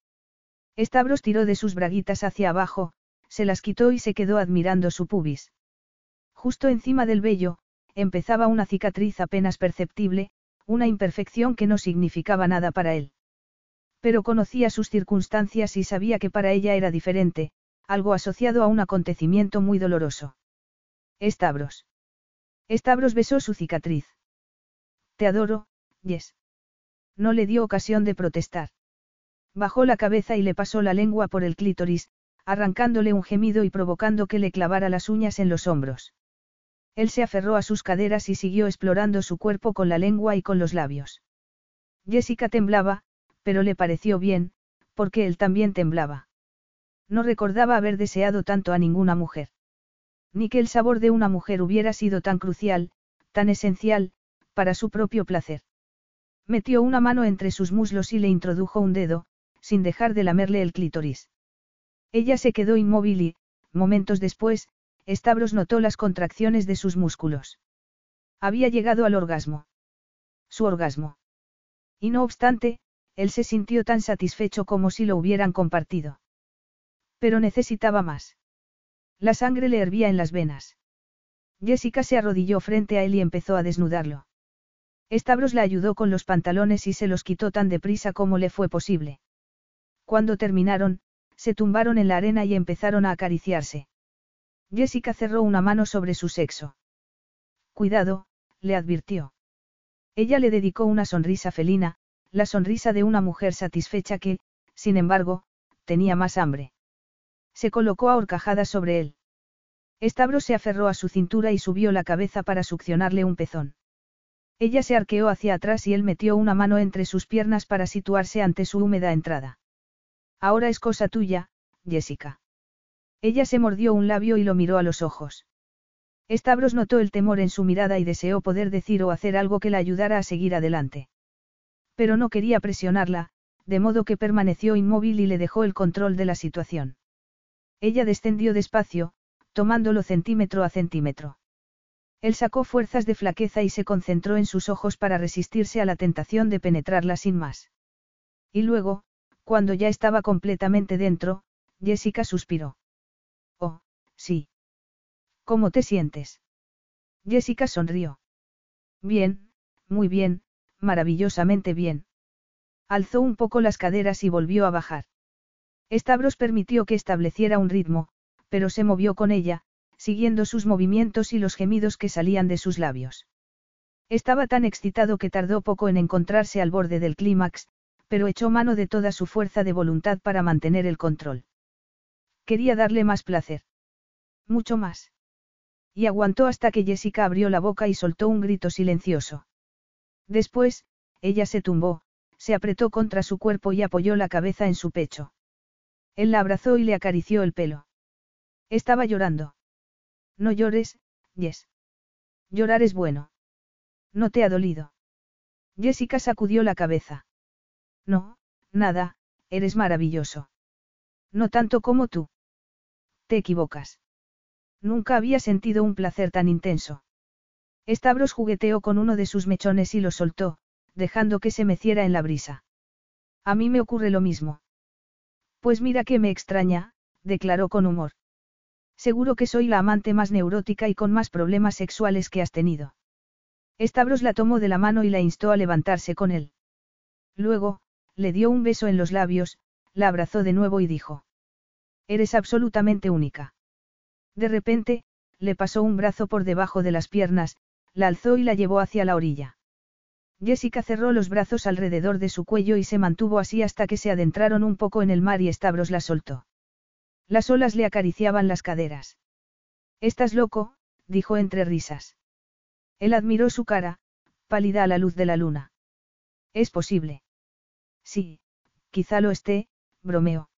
Stavros tiró de sus braguitas hacia abajo, se las quitó y se quedó admirando su pubis. Justo encima del vello, empezaba una cicatriz apenas perceptible, una imperfección que no significaba nada para él. Pero conocía sus circunstancias y sabía que para ella era diferente, algo asociado a un acontecimiento muy doloroso. Stavros. Stavros besó su cicatriz. Te adoro, Yes. No le dio ocasión de protestar. Bajó la cabeza y le pasó la lengua por el clítoris, arrancándole un gemido y provocando que le clavara las uñas en los hombros. Él se aferró a sus caderas y siguió explorando su cuerpo con la lengua y con los labios. Jessica temblaba, pero le pareció bien, porque él también temblaba. No recordaba haber deseado tanto a ninguna mujer. Ni que el sabor de una mujer hubiera sido tan crucial, tan esencial, para su propio placer. Metió una mano entre sus muslos y le introdujo un dedo, sin dejar de lamerle el clítoris. Ella se quedó inmóvil y, momentos después, Stavros notó las contracciones de sus músculos. Había llegado al orgasmo. Su orgasmo. Y no obstante, él se sintió tan satisfecho como si lo hubieran compartido. Pero necesitaba más. La sangre le hervía en las venas. Jessica se arrodilló frente a él y empezó a desnudarlo. Stavros la ayudó con los pantalones y se los quitó tan deprisa como le fue posible. Cuando terminaron, se tumbaron en la arena y empezaron a acariciarse. Jessica cerró una mano sobre su sexo. Cuidado, le advirtió. Ella le dedicó una sonrisa felina, la sonrisa de una mujer satisfecha que, sin embargo, tenía más hambre. Se colocó a horcajadas sobre él. Stavros se aferró a su cintura y subió la cabeza para succionarle un pezón. Ella se arqueó hacia atrás y él metió una mano entre sus piernas para situarse ante su húmeda entrada. Ahora es cosa tuya, Jessica. Ella se mordió un labio y lo miró a los ojos. Stavros notó el temor en su mirada y deseó poder decir o hacer algo que la ayudara a seguir adelante. Pero no quería presionarla, de modo que permaneció inmóvil y le dejó el control de la situación. Ella descendió despacio, tomándolo centímetro a centímetro. Él sacó fuerzas de flaqueza y se concentró en sus ojos para resistirse a la tentación de penetrarla sin más. Y luego, cuando ya estaba completamente dentro, Jessica suspiró. Oh, sí. ¿Cómo te sientes? Jessica sonrió. Bien, muy bien, maravillosamente bien. Alzó un poco las caderas y volvió a bajar. Stavros permitió que estableciera un ritmo, pero se movió con ella, siguiendo sus movimientos y los gemidos que salían de sus labios. Estaba tan excitado que tardó poco en encontrarse al borde del clímax, pero echó mano de toda su fuerza de voluntad para mantener el control. Quería darle más placer. Mucho más. Y aguantó hasta que Jessica abrió la boca y soltó un grito silencioso. Después, ella se tumbó, se apretó contra su cuerpo y apoyó la cabeza en su pecho. Él la abrazó y le acarició el pelo. Estaba llorando. No llores, Jess. Llorar es bueno. ¿No te ha dolido? Jessica sacudió la cabeza. No, nada, eres maravilloso. No tanto como tú. Te equivocas. Nunca había sentido un placer tan intenso. Stavros jugueteó con uno de sus mechones y lo soltó, dejando que se meciera en la brisa. A mí me ocurre lo mismo. Pues mira que me extraña, declaró con humor. Seguro que soy la amante más neurótica y con más problemas sexuales que has tenido. Stavros la tomó de la mano y la instó a levantarse con él. Luego, le dio un beso en los labios, la abrazó de nuevo y dijo. Eres absolutamente única. De repente, le pasó un brazo por debajo de las piernas, la alzó y la llevó hacia la orilla. Jessica cerró los brazos alrededor de su cuello y se mantuvo así hasta que se adentraron un poco en el mar y Stavros la soltó. Las olas le acariciaban las caderas. Estás loco, dijo entre risas. Él admiró su cara, pálida a la luz de la luna. Es posible. Sí, quizá lo esté, bromeó.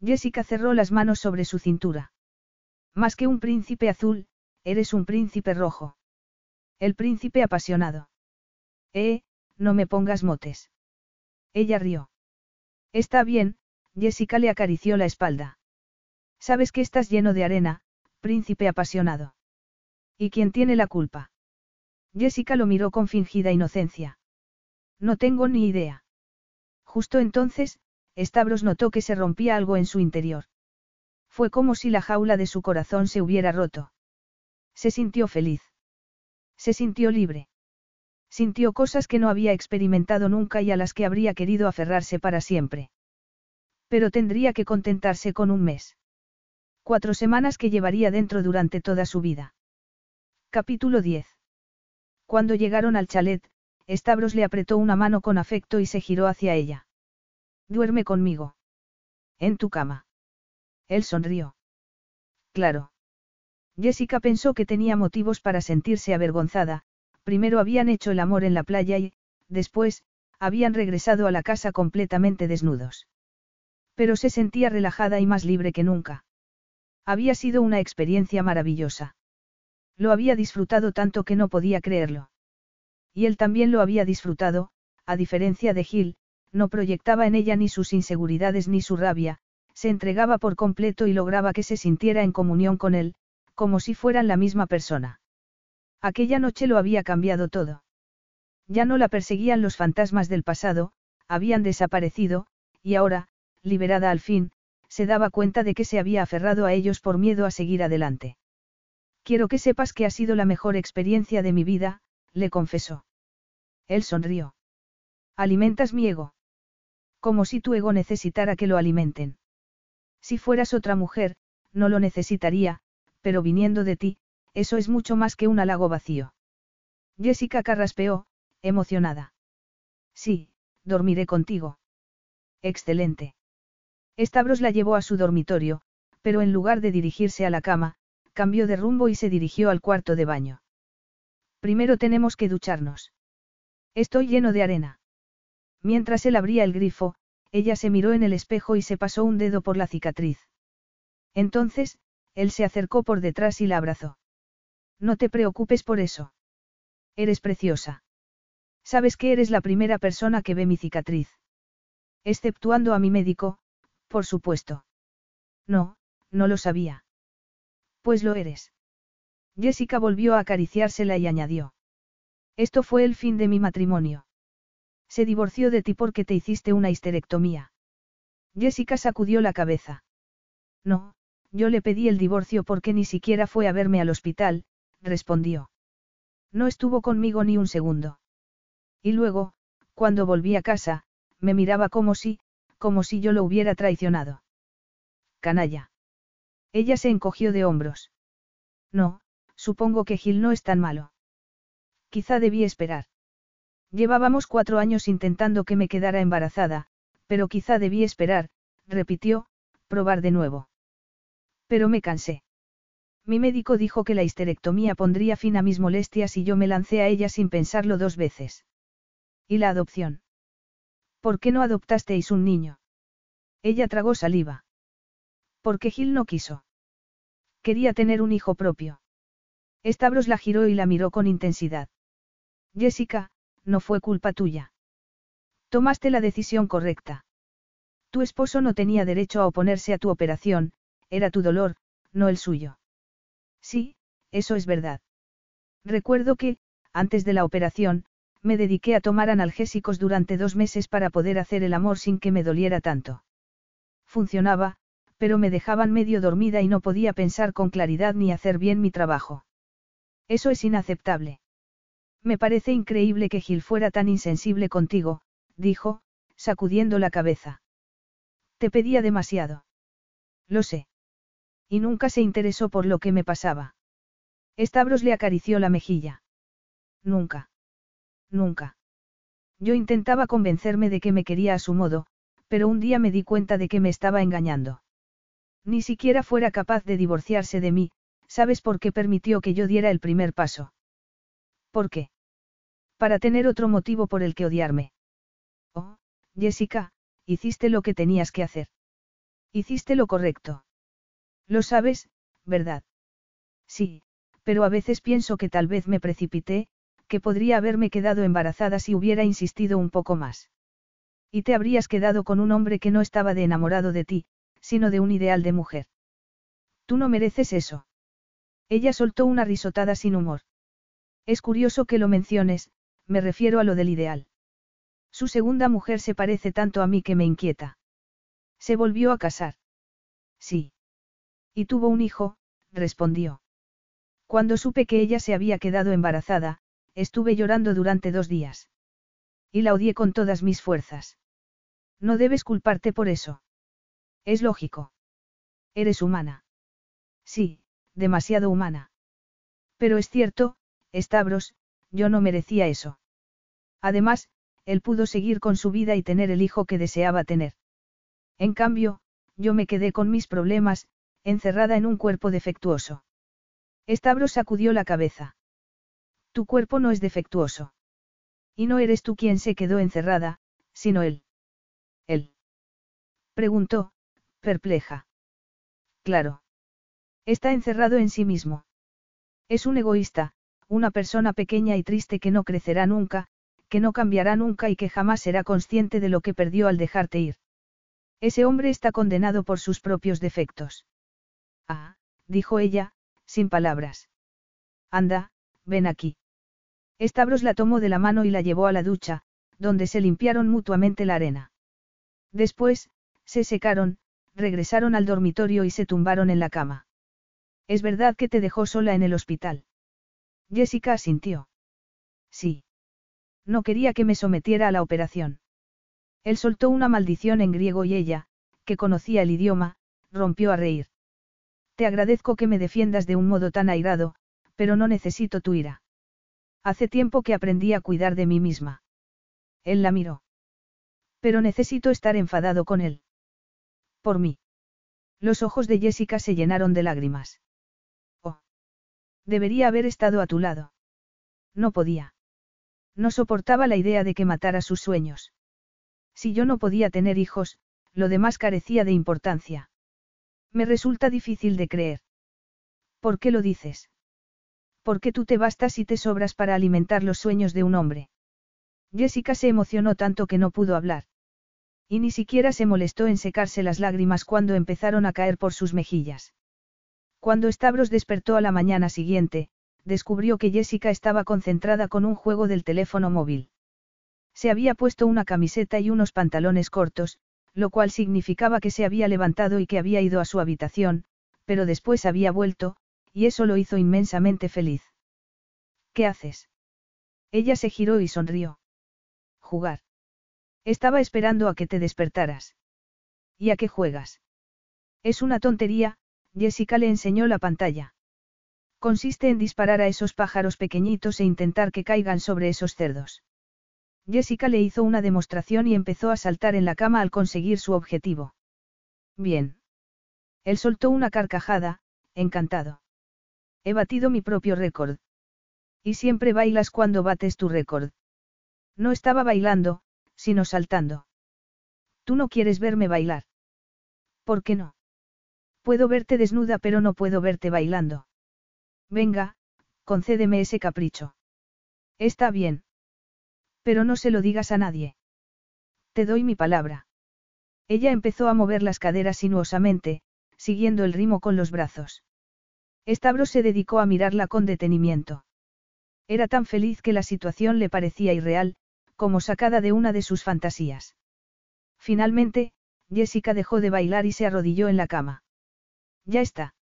Jessica cerró las manos sobre su cintura. Más que un príncipe azul, eres un príncipe rojo. El príncipe apasionado. Eh, no me pongas motes. Ella rió. Está bien, Jessica le acarició la espalda. Sabes que estás lleno de arena, príncipe apasionado. ¿Y quién tiene la culpa? Jessica lo miró con fingida inocencia. No tengo ni idea. Justo entonces, Stavros notó que se rompía algo en su interior. Fue como si la jaula de su corazón se hubiera roto. Se sintió feliz. Se sintió libre. Sintió cosas que no había experimentado nunca y a las que habría querido aferrarse para siempre. Pero tendría que contentarse con un mes. Cuatro semanas que llevaría dentro durante toda su vida. Capítulo 10. Cuando llegaron al chalet, Stavros le apretó una mano con afecto y se giró hacia ella. Duerme conmigo. En tu cama. Él sonrió. Claro. Jessica pensó que tenía motivos para sentirse avergonzada, primero habían hecho el amor en la playa y, después, habían regresado a la casa completamente desnudos. Pero se sentía relajada y más libre que nunca. Había sido una experiencia maravillosa. Lo había disfrutado tanto que no podía creerlo. Y él también lo había disfrutado, a diferencia de Gil, no proyectaba en ella ni sus inseguridades ni su rabia, se entregaba por completo y lograba que se sintiera en comunión con él, como si fueran la misma persona. Aquella noche lo había cambiado todo. Ya no la perseguían los fantasmas del pasado, habían desaparecido, y ahora, liberada al fin, se daba cuenta de que se había aferrado a ellos por miedo a seguir adelante. Quiero que sepas que ha sido la mejor experiencia de mi vida, le confesó. Él sonrió. Alimentas mi ego. Como si tu ego necesitara que lo alimenten. Si fueras otra mujer, no lo necesitaría, pero viniendo de ti, eso es mucho más que un halago vacío. Jessica carraspeó, emocionada. Sí, dormiré contigo. Excelente. Stavros la llevó a su dormitorio, pero en lugar de dirigirse a la cama, cambió de rumbo y se dirigió al cuarto de baño. Primero tenemos que ducharnos. Estoy lleno de arena. Mientras él abría el grifo, ella se miró en el espejo y se pasó un dedo por la cicatriz. Entonces, él se acercó por detrás y la abrazó. No te preocupes por eso. Eres preciosa. Sabes que eres la primera persona que ve mi cicatriz. Exceptuando a mi médico, por supuesto. No, no lo sabía. Pues lo eres. Jessica volvió a acariciársela y añadió. Esto fue el fin de mi matrimonio. Se divorció de ti porque te hiciste una histerectomía. Jessica sacudió la cabeza. No, yo le pedí el divorcio porque ni siquiera fue a verme al hospital, respondió. No estuvo conmigo ni un segundo. Y luego, cuando volví a casa, me miraba como si, como si yo lo hubiera traicionado. Canalla. Ella se encogió de hombros. No, supongo que Gil no es tan malo. Quizá debí esperar. Llevábamos cuatro años intentando que me quedara embarazada, pero quizá debí esperar, repitió, probar de nuevo. Pero me cansé. Mi médico dijo que la histerectomía pondría fin a mis molestias y yo me lancé a ella sin pensarlo dos veces. ¿Y la adopción? ¿Por qué no adoptasteis un niño? Ella tragó saliva. Porque Gil no quiso. Quería tener un hijo propio. Stavros la giró y la miró con intensidad. Jessica, no fue culpa tuya. Tomaste la decisión correcta. Tu esposo no tenía derecho a oponerse a tu operación, era tu dolor, no el suyo. Sí, eso es verdad. Recuerdo que, antes de la operación, me dediqué a tomar analgésicos durante dos meses para poder hacer el amor sin que me doliera tanto. Funcionaba, pero me dejaban medio dormida y no podía pensar con claridad ni hacer bien mi trabajo. Eso es inaceptable. Me parece increíble que Gil fuera tan insensible contigo, dijo, sacudiendo la cabeza. Te pedía demasiado. Lo sé. Y nunca se interesó por lo que me pasaba. Stavros le acarició la mejilla. Nunca. Nunca. Yo intentaba convencerme de que me quería a su modo, pero un día me di cuenta de que me estaba engañando. Ni siquiera fuera capaz de divorciarse de mí, ¿sabes por qué permitió que yo diera el primer paso? ¿Por qué? Para tener otro motivo por el que odiarme. Oh, Jessica, hiciste lo que tenías que hacer. Hiciste lo correcto. Lo sabes, ¿verdad? Sí, pero a veces pienso que tal vez me precipité, que podría haberme quedado embarazada si hubiera insistido un poco más. Y te habrías quedado con un hombre que no estaba de enamorado de ti, sino de un ideal de mujer. Tú no mereces eso. Ella soltó una risotada sin humor. Es curioso que lo menciones, me refiero a lo del ideal. Su segunda mujer se parece tanto a mí que me inquieta. Se volvió a casar. Sí. Y tuvo un hijo, respondió. Cuando supe que ella se había quedado embarazada, estuve llorando durante dos días. Y la odié con todas mis fuerzas. No debes culparte por eso. Es lógico. Eres humana. Sí, demasiado humana. Pero es cierto, Stavros, yo no merecía eso. Además, él pudo seguir con su vida y tener el hijo que deseaba tener. En cambio, yo me quedé con mis problemas, encerrada en un cuerpo defectuoso. Stavros sacudió la cabeza. Tu cuerpo no es defectuoso. Y no eres tú quien se quedó encerrada, sino él. Él. Preguntó, perpleja. Claro. Está encerrado en sí mismo. Es un egoísta, una persona pequeña y triste que no crecerá nunca, que no cambiará nunca y que jamás será consciente de lo que perdió al dejarte ir. Ese hombre está condenado por sus propios defectos. Ah, dijo ella, sin palabras. Anda, ven aquí. Stavros la tomó de la mano y la llevó a la ducha, donde se limpiaron mutuamente la arena. Después, se secaron, regresaron al dormitorio y se tumbaron en la cama. ¿Es verdad que te dejó sola en el hospital? Jessica asintió. Sí. No quería que me sometiera a la operación. Él soltó una maldición en griego y ella, que conocía el idioma, rompió a reír. Te agradezco que me defiendas de un modo tan airado, pero no necesito tu ira. Hace tiempo que aprendí a cuidar de mí misma. Él la miró. Pero necesito estar enfadado con él. Por mí. Los ojos de Jessica se llenaron de lágrimas. Oh. Debería haber estado a tu lado. No podía. No soportaba la idea de que matara sus sueños. Si yo no podía tener hijos, lo demás carecía de importancia. Me resulta difícil de creer. ¿Por qué lo dices? Porque tú te bastas y te sobras para alimentar los sueños de un hombre. Jessica se emocionó tanto que no pudo hablar. Y ni siquiera se molestó en secarse las lágrimas cuando empezaron a caer por sus mejillas. Cuando Stavros despertó a la mañana siguiente, descubrió que Jessica estaba concentrada con un juego del teléfono móvil. Se había puesto una camiseta y unos pantalones cortos, lo cual significaba que se había levantado y que había ido a su habitación, pero después había vuelto, y eso lo hizo inmensamente feliz. ¿Qué haces? Ella se giró y sonrió. Jugar. Estaba esperando a que te despertaras. ¿Y a qué juegas? Es una tontería, Jessica le enseñó la pantalla. Consiste en disparar a esos pájaros pequeñitos e intentar que caigan sobre esos cerdos. Jessica le hizo una demostración y empezó a saltar en la cama al conseguir su objetivo. Bien. Él soltó una carcajada, encantado. He batido mi propio récord. Y siempre bailas cuando bates tu récord. No estaba bailando, sino saltando. Tú no quieres verme bailar. ¿Por qué no? Puedo verte desnuda pero no puedo verte bailando. Venga, concédeme ese capricho. Está bien. Pero no se lo digas a nadie. Te doy mi palabra. Ella empezó a mover las caderas sinuosamente, siguiendo el ritmo con los brazos. Estabro se dedicó a mirarla con detenimiento. Era tan feliz que la situación le parecía irreal, como sacada de una de sus fantasías. Finalmente, Jessica dejó de bailar y se arrodilló en la cama. Ya está.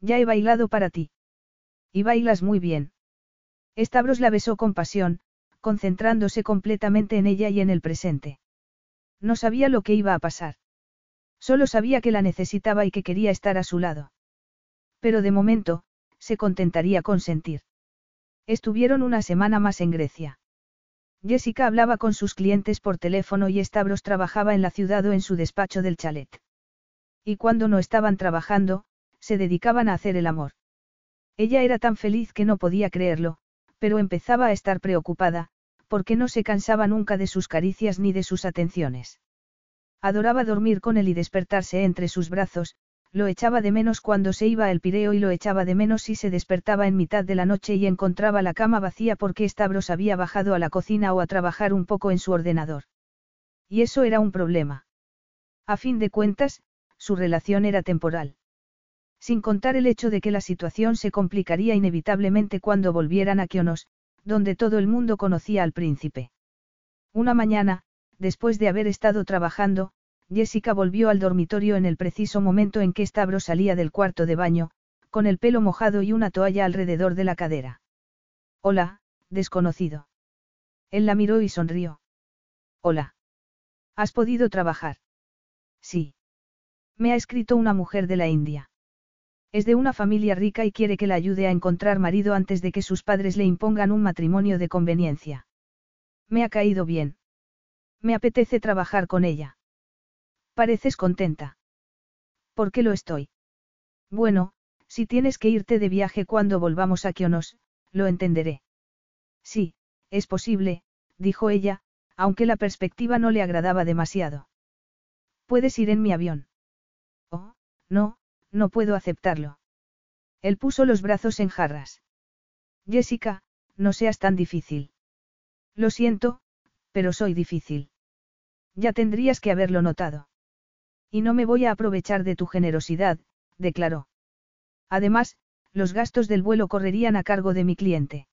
Ya he bailado para ti. Y bailas muy bien. Stavros la besó con pasión, concentrándose completamente en ella y en el presente. No sabía lo que iba a pasar. Solo sabía que la necesitaba y que quería estar a su lado. Pero de momento, se contentaría con sentir. Estuvieron una semana más en Grecia. Jessica hablaba con sus clientes por teléfono y Stavros trabajaba en la ciudad o en su despacho del chalet. Y cuando no estaban trabajando, se dedicaban a hacer el amor. Ella era tan feliz que no podía creerlo, pero empezaba a estar preocupada, porque no se cansaba nunca de sus caricias ni de sus atenciones. Adoraba dormir con él y despertarse entre sus brazos, lo echaba de menos cuando se iba al Pireo y lo echaba de menos si se despertaba en mitad de la noche y encontraba la cama vacía porque Stavros había bajado a la cocina o a trabajar un poco en su ordenador. Y eso era un problema. A fin de cuentas, su relación era temporal. Sin contar el hecho de que la situación se complicaría inevitablemente cuando volvieran a Kionos, donde todo el mundo conocía al príncipe. Una mañana, después de haber estado trabajando, Jessica volvió al dormitorio en el preciso momento en que Stavros salía del cuarto de baño, con el pelo mojado y una toalla alrededor de la cadera. Hola, desconocido. Él la miró y sonrió. Hola. ¿Has podido trabajar? Sí. Me ha escrito una mujer de la India. Es de una familia rica y quiere que la ayude a encontrar marido antes de que sus padres le impongan un matrimonio de conveniencia. Me ha caído bien. Me apetece trabajar con ella. Pareces contenta. ¿Por qué lo estoy? Bueno, si tienes que irte de viaje cuando volvamos a Kionos, lo entenderé. Sí, es posible, dijo ella, aunque la perspectiva no le agradaba demasiado. Puedes ir en mi avión. Oh, no, no puedo aceptarlo. Él puso los brazos en jarras. Jessica, no seas tan difícil. Lo siento, pero soy difícil. Ya tendrías que haberlo notado. Y no me voy a aprovechar de tu generosidad, declaró. Además, los gastos del vuelo correrían a cargo de mi cliente.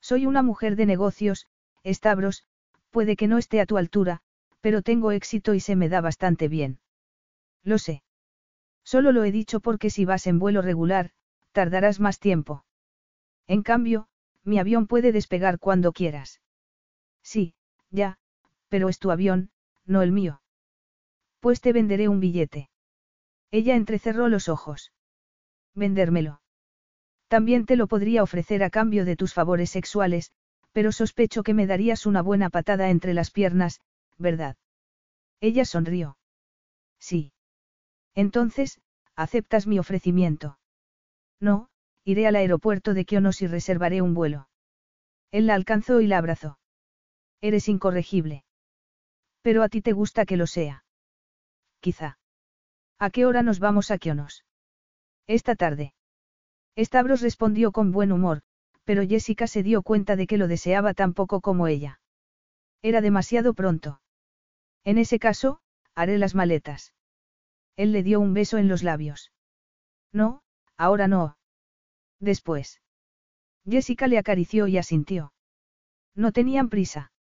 Soy una mujer de negocios, Stavros, puede que no esté a tu altura, pero tengo éxito y se me da bastante bien. Lo sé. Solo lo he dicho porque si vas en vuelo regular, tardarás más tiempo. En cambio, mi avión puede despegar cuando quieras. Sí, ya, pero es tu avión, no el mío. Pues te venderé un billete. Ella entrecerró los ojos. Vendérmelo. También te lo podría ofrecer a cambio de tus favores sexuales, pero sospecho que me darías una buena patada entre las piernas, ¿verdad? Ella sonrió. Sí. Entonces, ¿aceptas mi ofrecimiento? No, iré al aeropuerto de Kionos y reservaré un vuelo. Él la alcanzó y la abrazó. Eres incorregible. Pero a ti te gusta que lo sea quizá. ¿A qué hora nos vamos a Kionos? Esta tarde. Stavros respondió con buen humor, pero Jessica se dio cuenta de que lo deseaba tan poco como ella. Era demasiado pronto. En ese caso, haré las maletas. Él le dio un beso en los labios. No, ahora no. Después. Jessica le acarició y asintió. No tenían prisa.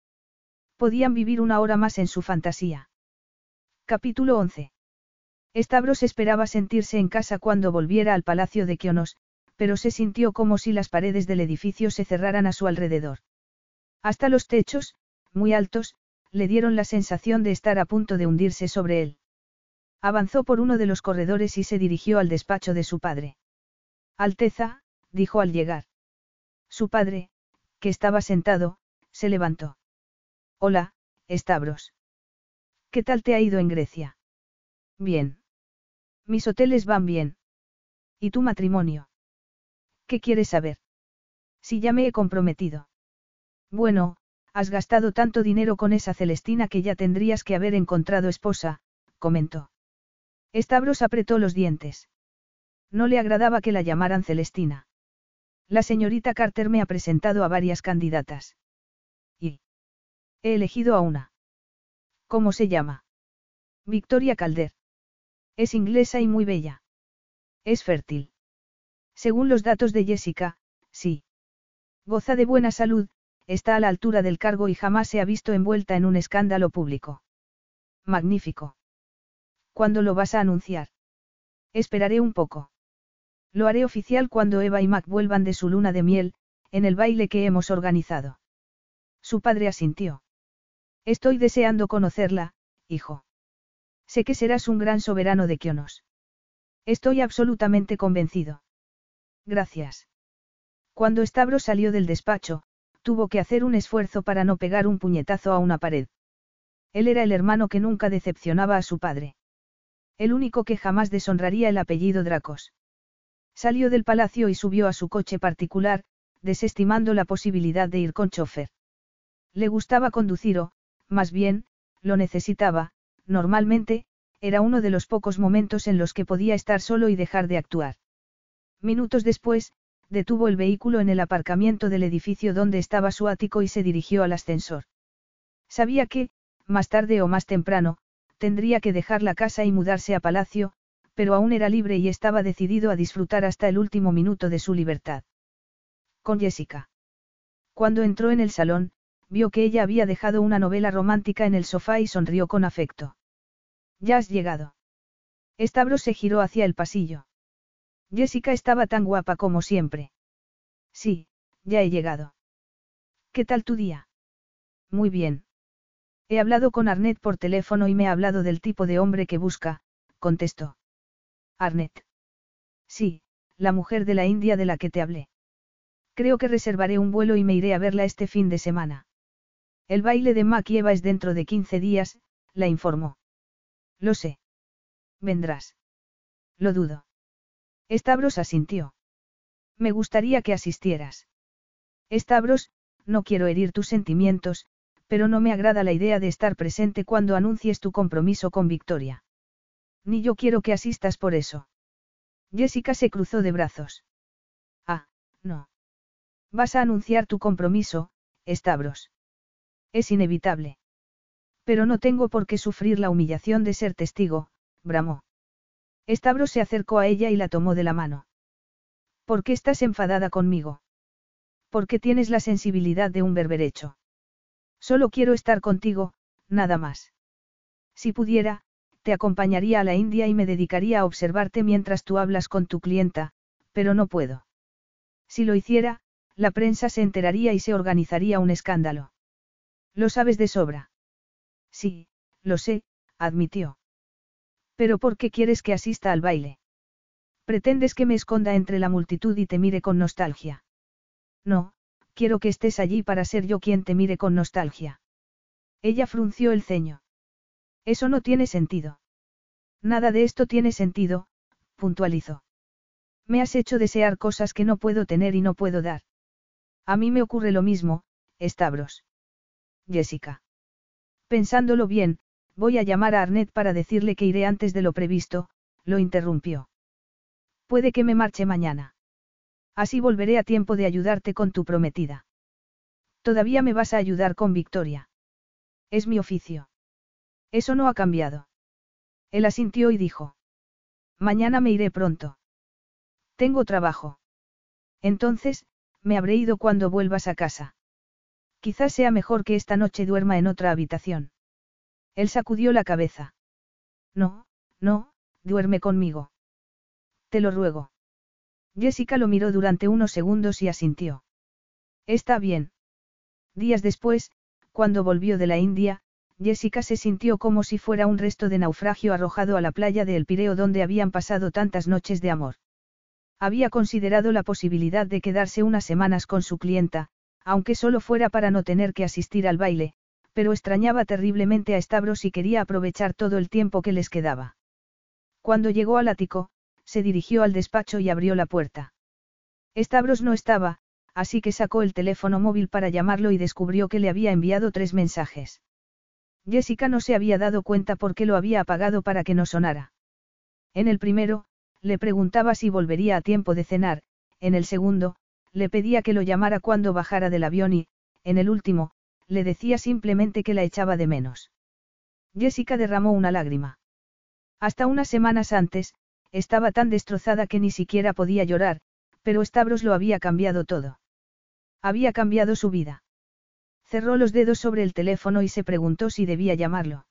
Podían vivir una hora más en su fantasía. Capítulo 11. Stavros esperaba sentirse en casa cuando volviera al palacio de Kionos, pero se sintió como si las paredes del edificio se cerraran a su alrededor. Hasta los techos, muy altos, le dieron la sensación de estar a punto de hundirse sobre él. Avanzó por uno de los corredores y se dirigió al despacho de su padre. Alteza, dijo al llegar. Su padre, que estaba sentado, se levantó. Hola, Stavros. ¿Qué tal te ha ido en Grecia? Bien. Mis hoteles van bien. ¿Y tu matrimonio? ¿Qué quieres saber? Si ya me he comprometido. Bueno, has gastado tanto dinero con esa Celestina que ya tendrías que haber encontrado esposa, comentó. Stavros apretó los dientes. No le agradaba que la llamaran Celestina. La señorita Carter me ha presentado a varias candidatas. Y. He elegido a una. ¿Cómo se llama? Victoria Calder. Es inglesa y muy bella. Es fértil. Según los datos de Jessica, sí. Goza de buena salud, está a la altura del cargo y jamás se ha visto envuelta en un escándalo público. Magnífico. ¿Cuándo lo vas a anunciar? Esperaré un poco. Lo haré oficial cuando Eva y Mac vuelvan de su luna de miel, en el baile que hemos organizado. Su padre asintió. Estoy deseando conocerla, hijo. Sé que serás un gran soberano de Kionos. Estoy absolutamente convencido. Gracias. Cuando Stavros salió del despacho, tuvo que hacer un esfuerzo para no pegar un puñetazo a una pared. Él era el hermano que nunca decepcionaba a su padre. El único que jamás deshonraría el apellido Dracos. Salió del palacio y subió a su coche particular, desestimando la posibilidad de ir con chofer. Le gustaba conducir o, más bien, lo necesitaba, normalmente, era uno de los pocos momentos en los que podía estar solo y dejar de actuar. Minutos después, detuvo el vehículo en el aparcamiento del edificio donde estaba su ático y se dirigió al ascensor. Sabía que, más tarde o más temprano, tendría que dejar la casa y mudarse a palacio, pero aún era libre y estaba decidido a disfrutar hasta el último minuto de su libertad. Con Jessica. Cuando entró en el salón, vio que ella había dejado una novela romántica en el sofá y sonrió con afecto. Ya has llegado. Stavros se giró hacia el pasillo. Jessica estaba tan guapa como siempre. Sí, ya he llegado. ¿Qué tal tu día? Muy bien. He hablado con Arnett por teléfono y me ha hablado del tipo de hombre que busca, contestó. Arnett. Sí, la mujer de la India de la que te hablé. Creo que reservaré un vuelo y me iré a verla este fin de semana. El baile de Makieva es dentro de 15 días, la informó. Lo sé. Vendrás. Lo dudo. Stavros asintió. Me gustaría que asistieras. Stavros, no quiero herir tus sentimientos, pero no me agrada la idea de estar presente cuando anuncies tu compromiso con Victoria. Ni yo quiero que asistas por eso. Jessica se cruzó de brazos. Ah, no. Vas a anunciar tu compromiso, Stavros. Es inevitable. Pero no tengo por qué sufrir la humillación de ser testigo, bramó. Stavros se acercó a ella y la tomó de la mano. ¿Por qué estás enfadada conmigo? ¿Por qué tienes la sensibilidad de un berberecho? Solo quiero estar contigo, nada más. Si pudiera, te acompañaría a la India y me dedicaría a observarte mientras tú hablas con tu clienta, pero no puedo. Si lo hiciera, la prensa se enteraría y se organizaría un escándalo. Lo sabes de sobra. Sí, lo sé, admitió. Pero ¿por qué quieres que asista al baile? ¿Pretendes que me esconda entre la multitud y te mire con nostalgia? No, quiero que estés allí para ser yo quien te mire con nostalgia. Ella frunció el ceño. Eso no tiene sentido. Nada de esto tiene sentido, puntualizó. Me has hecho desear cosas que no puedo tener y no puedo dar. A mí me ocurre lo mismo, Stavros. Jessica. Pensándolo bien, voy a llamar a Arnett para decirle que iré antes de lo previsto, lo interrumpió. Puede que me marche mañana. Así volveré a tiempo de ayudarte con tu prometida. Todavía me vas a ayudar con Victoria. Es mi oficio. Eso no ha cambiado. Él asintió y dijo. Mañana me iré pronto. Tengo trabajo. Entonces, me habré ido cuando vuelvas a casa. Quizás sea mejor que esta noche duerma en otra habitación. Él sacudió la cabeza. No, no, duerme conmigo. Te lo ruego. Jessica lo miró durante unos segundos y asintió. Está bien. Días después, cuando volvió de la India, Jessica se sintió como si fuera un resto de naufragio arrojado a la playa de El Pireo donde habían pasado tantas noches de amor. Había considerado la posibilidad de quedarse unas semanas con su clienta, aunque solo fuera para no tener que asistir al baile, pero extrañaba terriblemente a Stavros y quería aprovechar todo el tiempo que les quedaba. Cuando llegó al ático, se dirigió al despacho y abrió la puerta. Stavros no estaba, así que sacó el teléfono móvil para llamarlo y descubrió que le había enviado tres mensajes. Jessica no se había dado cuenta por qué lo había apagado para que no sonara. En el primero, le preguntaba si volvería a tiempo de cenar, en el segundo, le pedía que lo llamara cuando bajara del avión y, en el último, le decía simplemente que la echaba de menos. Jessica derramó una lágrima. Hasta unas semanas antes, estaba tan destrozada que ni siquiera podía llorar, pero Stavros lo había cambiado todo. Había cambiado su vida. Cerró los dedos sobre el teléfono y se preguntó si debía llamarlo.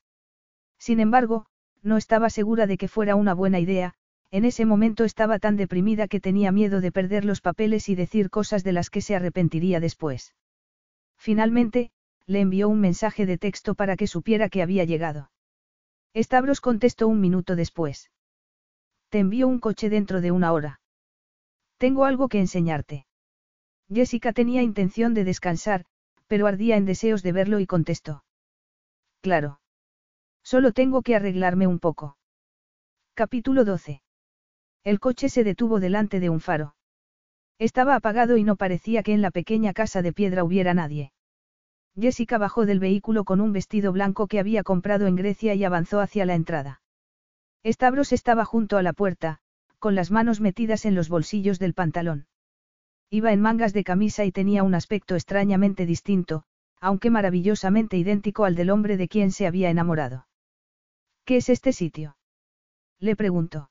Sin embargo, no estaba segura de que fuera una buena idea, en ese momento estaba tan deprimida que tenía miedo de perder los papeles y decir cosas de las que se arrepentiría después. Finalmente, le envió un mensaje de texto para que supiera que había llegado. Stavros contestó un minuto después. Te envío un coche dentro de una hora. Tengo algo que enseñarte. Jessica tenía intención de descansar, pero ardía en deseos de verlo y contestó. Claro. Solo tengo que arreglarme un poco. Capítulo 12. El coche se detuvo delante de un faro. Estaba apagado y no parecía que en la pequeña casa de piedra hubiera nadie. Jessica bajó del vehículo con un vestido blanco que había comprado en Grecia y avanzó hacia la entrada. Stavros estaba junto a la puerta, con las manos metidas en los bolsillos del pantalón. Iba en mangas de camisa y tenía un aspecto extrañamente distinto, aunque maravillosamente idéntico al del hombre de quien se había enamorado. ¿Qué es este sitio? Le preguntó.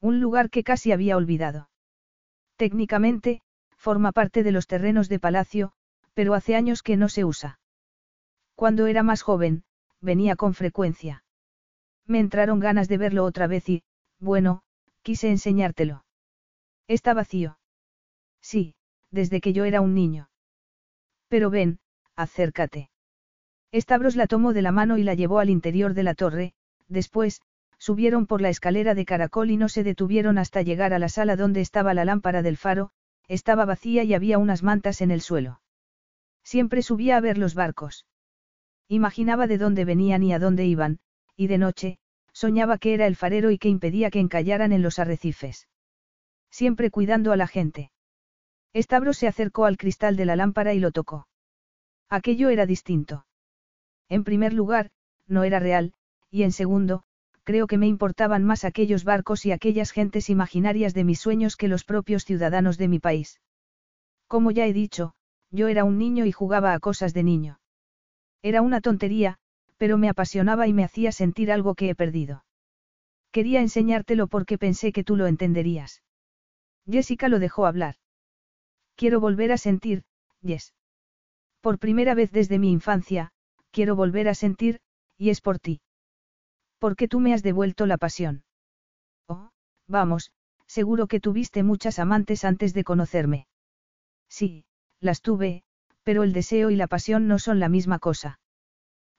Un lugar que casi había olvidado. Técnicamente, forma parte de los terrenos de palacio, pero hace años que no se usa. Cuando era más joven, venía con frecuencia. Me entraron ganas de verlo otra vez y, bueno, quise enseñártelo. Está vacío. Sí, desde que yo era un niño. Pero ven, acércate. Stavros la tomó de la mano y la llevó al interior de la torre, después, subieron por la escalera de caracol y no se detuvieron hasta llegar a la sala donde estaba la lámpara del faro, estaba vacía y había unas mantas en el suelo. Siempre subía a ver los barcos. Imaginaba de dónde venían y a dónde iban, y de noche, soñaba que era el farero y que impedía que encallaran en los arrecifes. Siempre cuidando a la gente. Stavros se acercó al cristal de la lámpara y lo tocó. Aquello era distinto. En primer lugar, no era real, y en segundo, creo que me importaban más aquellos barcos y aquellas gentes imaginarias de mis sueños que los propios ciudadanos de mi país. Como ya he dicho, yo era un niño y jugaba a cosas de niño. Era una tontería, pero me apasionaba y me hacía sentir algo que he perdido. Quería enseñártelo porque pensé que tú lo entenderías. Jessica lo dejó hablar. Quiero volver a sentir, Yes. Por primera vez desde mi infancia, quiero volver a sentir, y es por ti. Porque tú me has devuelto la pasión. Oh, vamos, seguro que tuviste muchas amantes antes de conocerme. Sí, las tuve, pero el deseo y la pasión no son la misma cosa.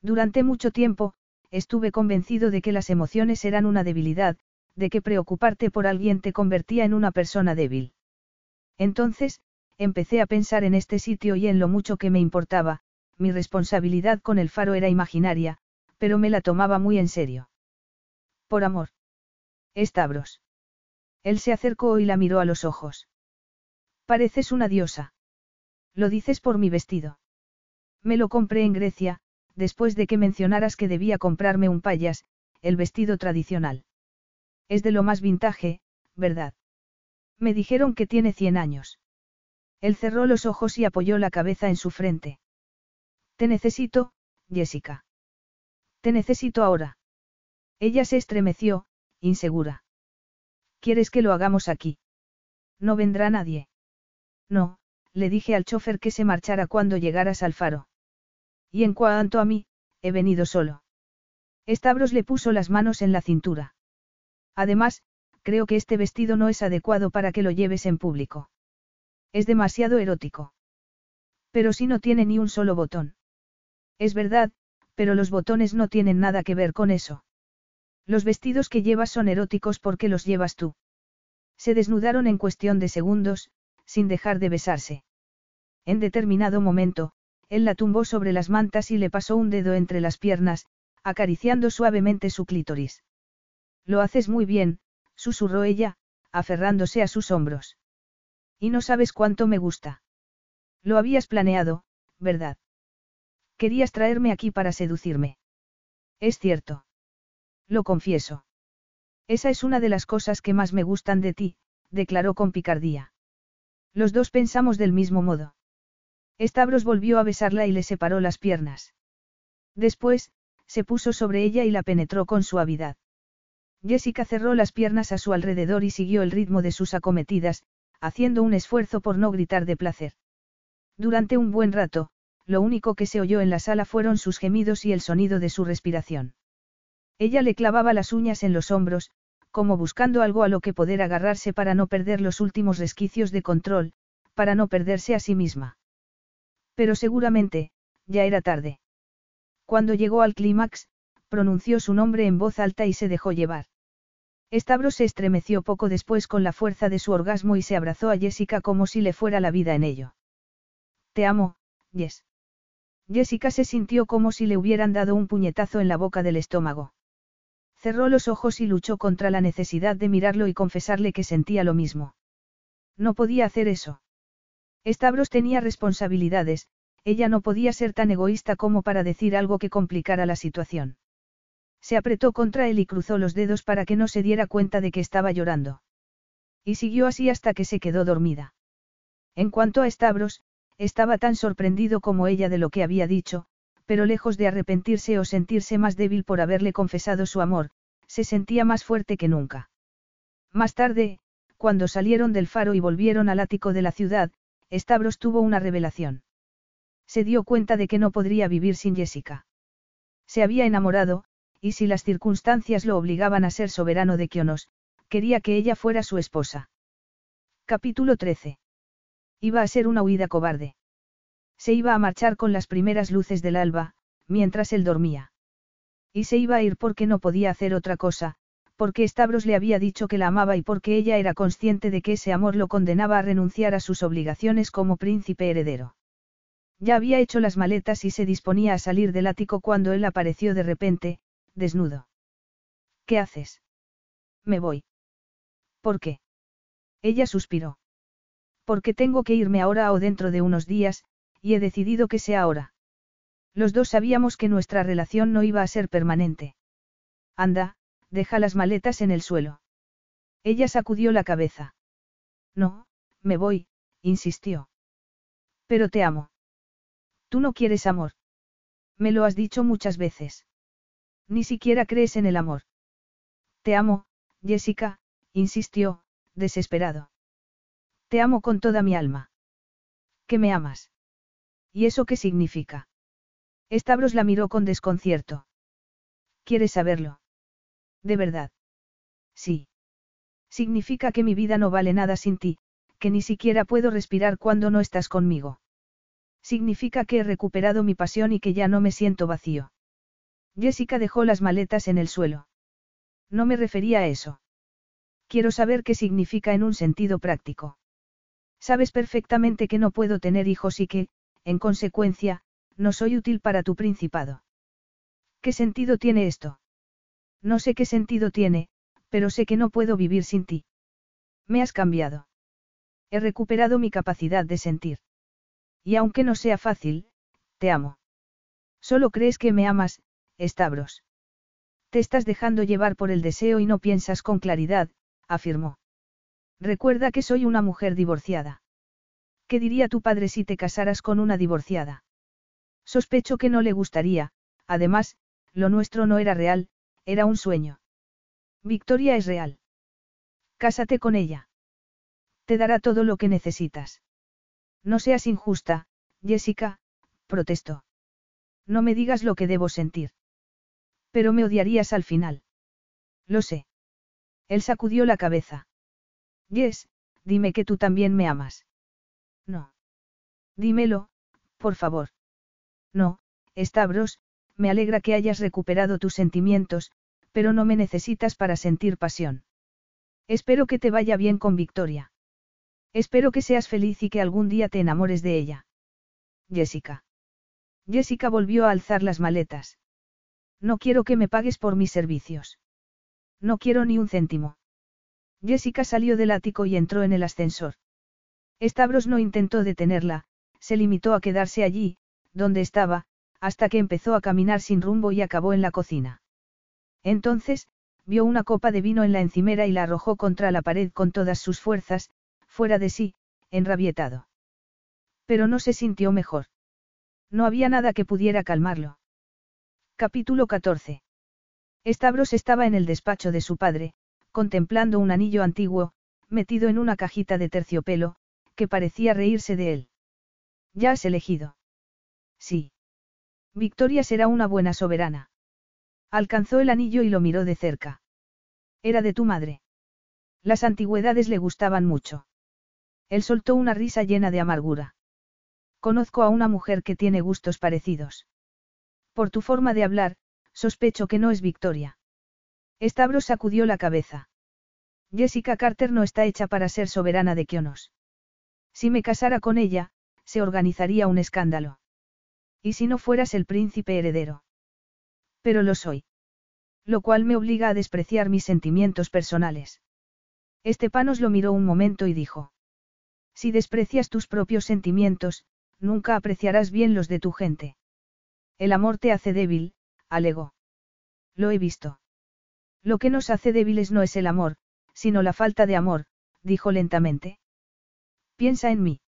Durante mucho tiempo, estuve convencido de que las emociones eran una debilidad, de que preocuparte por alguien te convertía en una persona débil. Entonces, empecé a pensar en este sitio y en lo mucho que me importaba, mi responsabilidad con el faro era imaginaria, pero me la tomaba muy en serio. Por amor. Estabros. Él se acercó y la miró a los ojos. Pareces una diosa. Lo dices por mi vestido. Me lo compré en Grecia, después de que mencionaras que debía comprarme un payas, el vestido tradicional. Es de lo más vintage, ¿verdad? Me dijeron que tiene cien años. Él cerró los ojos y apoyó la cabeza en su frente. Te necesito, Jessica. Te necesito ahora. Ella se estremeció, insegura. ¿Quieres que lo hagamos aquí? No vendrá nadie. No, le dije al chofer que se marchara cuando llegaras al faro. Y en cuanto a mí, he venido solo. Stavros le puso las manos en la cintura. Además, creo que este vestido no es adecuado para que lo lleves en público. Es demasiado erótico. Pero si no tiene ni un solo botón. Es verdad, pero los botones no tienen nada que ver con eso. Los vestidos que llevas son eróticos porque los llevas tú. Se desnudaron en cuestión de segundos, sin dejar de besarse. En determinado momento, él la tumbó sobre las mantas y le pasó un dedo entre las piernas, acariciando suavemente su clítoris. Lo haces muy bien, susurró ella, aferrándose a sus hombros. Y no sabes cuánto me gusta. Lo habías planeado, ¿verdad? Querías traerme aquí para seducirme. Es cierto. Lo confieso. Esa es una de las cosas que más me gustan de ti, declaró con picardía. Los dos pensamos del mismo modo. Stavros volvió a besarla y le separó las piernas. Después, se puso sobre ella y la penetró con suavidad. Jessica cerró las piernas a su alrededor y siguió el ritmo de sus acometidas, haciendo un esfuerzo por no gritar de placer. Durante un buen rato, lo único que se oyó en la sala fueron sus gemidos y el sonido de su respiración. Ella le clavaba las uñas en los hombros, como buscando algo a lo que poder agarrarse para no perder los últimos resquicios de control, para no perderse a sí misma. Pero seguramente, ya era tarde. Cuando llegó al clímax, pronunció su nombre en voz alta y se dejó llevar. Stavros se estremeció poco después con la fuerza de su orgasmo y se abrazó a Jessica como si le fuera la vida en ello. Te amo, Jess. Jessica se sintió como si le hubieran dado un puñetazo en la boca del estómago. Cerró los ojos y luchó contra la necesidad de mirarlo y confesarle que sentía lo mismo. No podía hacer eso. Stavros tenía responsabilidades, ella no podía ser tan egoísta como para decir algo que complicara la situación. Se apretó contra él y cruzó los dedos para que no se diera cuenta de que estaba llorando. Y siguió así hasta que se quedó dormida. En cuanto a Stavros, estaba tan sorprendido como ella de lo que había dicho, pero lejos de arrepentirse o sentirse más débil por haberle confesado su amor, se sentía más fuerte que nunca. Más tarde, cuando salieron del faro y volvieron al ático de la ciudad, Stavros tuvo una revelación. Se dio cuenta de que no podría vivir sin Jessica. Se había enamorado, y si las circunstancias lo obligaban a ser soberano de Kionos, quería que ella fuera su esposa. Capítulo 13. Iba a ser una huida cobarde. Se iba a marchar con las primeras luces del alba, mientras él dormía. Y se iba a ir porque no podía hacer otra cosa, porque Stavros le había dicho que la amaba y porque ella era consciente de que ese amor lo condenaba a renunciar a sus obligaciones como príncipe heredero. Ya había hecho las maletas y se disponía a salir del ático cuando él apareció de repente, desnudo. ¿Qué haces? Me voy. ¿Por qué? Ella suspiró. Porque tengo que irme ahora o dentro de unos días, y he decidido que sea ahora. Los dos sabíamos que nuestra relación no iba a ser permanente. Anda, deja las maletas en el suelo. Ella sacudió la cabeza. No, me voy, insistió. Pero te amo. Tú no quieres amor. Me lo has dicho muchas veces. Ni siquiera crees en el amor. Te amo, Jessica, insistió, desesperado. Te amo con toda mi alma. ¿Qué me amas? ¿Y eso qué significa? Stavros la miró con desconcierto. ¿Quieres saberlo? ¿De verdad? Sí. Significa que mi vida no vale nada sin ti, que ni siquiera puedo respirar cuando no estás conmigo. Significa que he recuperado mi pasión y que ya no me siento vacío. Jessica dejó las maletas en el suelo. No me refería a eso. Quiero saber qué significa en un sentido práctico. Sabes perfectamente que no puedo tener hijos y que, en consecuencia, no soy útil para tu principado. ¿Qué sentido tiene esto? No sé qué sentido tiene, pero sé que no puedo vivir sin ti. Me has cambiado. He recuperado mi capacidad de sentir. Y aunque no sea fácil, te amo. Solo crees que me amas, Stavros. Te estás dejando llevar por el deseo y no piensas con claridad, afirmó. Recuerda que soy una mujer divorciada. ¿Qué diría tu padre si te casaras con una divorciada? Sospecho que no le gustaría, además, lo nuestro no era real, era un sueño. Victoria es real. Cásate con ella. Te dará todo lo que necesitas. No seas injusta, Jessica, protestó. No me digas lo que debo sentir. Pero me odiarías al final. Lo sé. Él sacudió la cabeza. Jess, dime que tú también me amas. No. Dímelo, por favor. No, Stavros, me alegra que hayas recuperado tus sentimientos, pero no me necesitas para sentir pasión. Espero que te vaya bien con Victoria. Espero que seas feliz y que algún día te enamores de ella. Jessica. Jessica volvió a alzar las maletas. No quiero que me pagues por mis servicios. No quiero ni un céntimo. Jessica salió del ático y entró en el ascensor. Stavros no intentó detenerla, se limitó a quedarse allí, donde estaba, hasta que empezó a caminar sin rumbo y acabó en la cocina. Entonces, vio una copa de vino en la encimera y la arrojó contra la pared con todas sus fuerzas, fuera de sí, enrabietado. Pero no se sintió mejor. No había nada que pudiera calmarlo. Capítulo 14. Stavros estaba en el despacho de su padre, contemplando un anillo antiguo, metido en una cajita de terciopelo, que parecía reírse de él. ¿Ya has elegido? Sí. Victoria será una buena soberana. Alcanzó el anillo y lo miró de cerca. Era de tu madre. Las antigüedades le gustaban mucho. Él soltó una risa llena de amargura. Conozco a una mujer que tiene gustos parecidos. Por tu forma de hablar, Sospecho que no es Victoria. Stavros sacudió la cabeza. Jessica Carter no está hecha para ser soberana de Kionos. Si me casara con ella, se organizaría un escándalo. ¿Y si no fueras el príncipe heredero? Pero lo soy. Lo cual me obliga a despreciar mis sentimientos personales. Estepanos lo miró un momento y dijo. Si desprecias tus propios sentimientos, nunca apreciarás bien los de tu gente. El amor te hace débil, alegó. Lo he visto. Lo que nos hace débiles no es el amor, sino la falta de amor, dijo lentamente. Piensa en mí.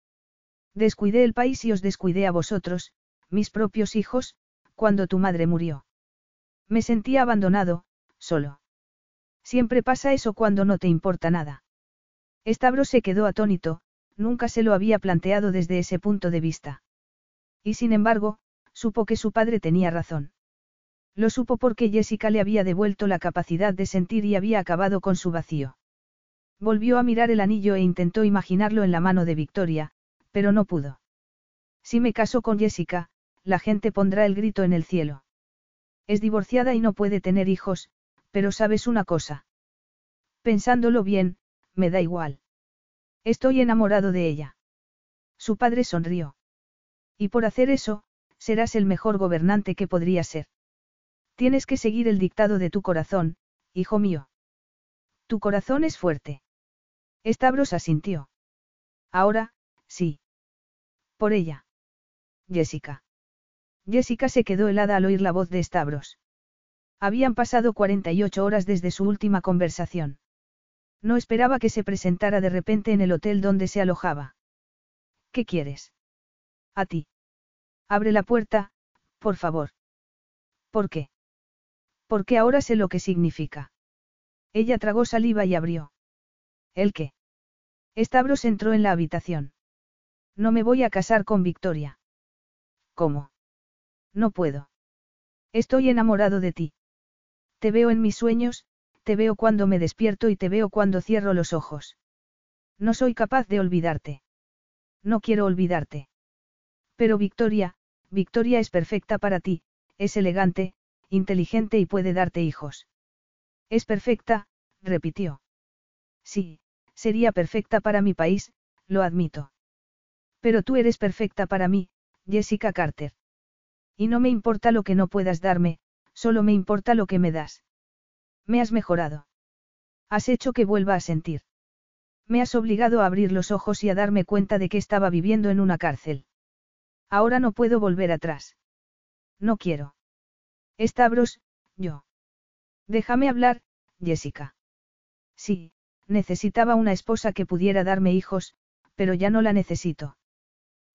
Descuidé el país y os descuidé a vosotros, mis propios hijos, cuando tu madre murió. Me sentía abandonado, solo. Siempre pasa eso cuando no te importa nada. Estabro se quedó atónito, nunca se lo había planteado desde ese punto de vista. Y sin embargo, supo que su padre tenía razón. Lo supo porque Jessica le había devuelto la capacidad de sentir y había acabado con su vacío. Volvió a mirar el anillo e intentó imaginarlo en la mano de Victoria, pero no pudo. Si me caso con Jessica, la gente pondrá el grito en el cielo. Es divorciada y no puede tener hijos, pero sabes una cosa. Pensándolo bien, me da igual. Estoy enamorado de ella. Su padre sonrió. Y por hacer eso, serás el mejor gobernante que podría ser. Tienes que seguir el dictado de tu corazón, hijo mío. Tu corazón es fuerte. Stavros asintió. Ahora, sí. Por ella. Jessica. Jessica se quedó helada al oír la voz de Stavros. Habían pasado 48 horas desde su última conversación. No esperaba que se presentara de repente en el hotel donde se alojaba. ¿Qué quieres? A ti. Abre la puerta, por favor. ¿Por qué? Porque ahora sé lo que significa. Ella tragó saliva y abrió. ¿El qué? Stavros entró en la habitación. No me voy a casar con Victoria. ¿Cómo? No puedo. Estoy enamorado de ti. Te veo en mis sueños, te veo cuando me despierto y te veo cuando cierro los ojos. No soy capaz de olvidarte. No quiero olvidarte. Pero Victoria, Victoria es perfecta para ti, es elegante, inteligente y puede darte hijos. Es perfecta, repitió. Sí, sería perfecta para mi país, lo admito. Pero tú eres perfecta para mí, Jessica Carter. Y no me importa lo que no puedas darme, solo me importa lo que me das. Me has mejorado. Has hecho que vuelva a sentir. Me has obligado a abrir los ojos y a darme cuenta de que estaba viviendo en una cárcel. Ahora no puedo volver atrás. No quiero. Stavros, yo. Déjame hablar, Jessica. Sí, necesitaba una esposa que pudiera darme hijos, pero ya no la necesito.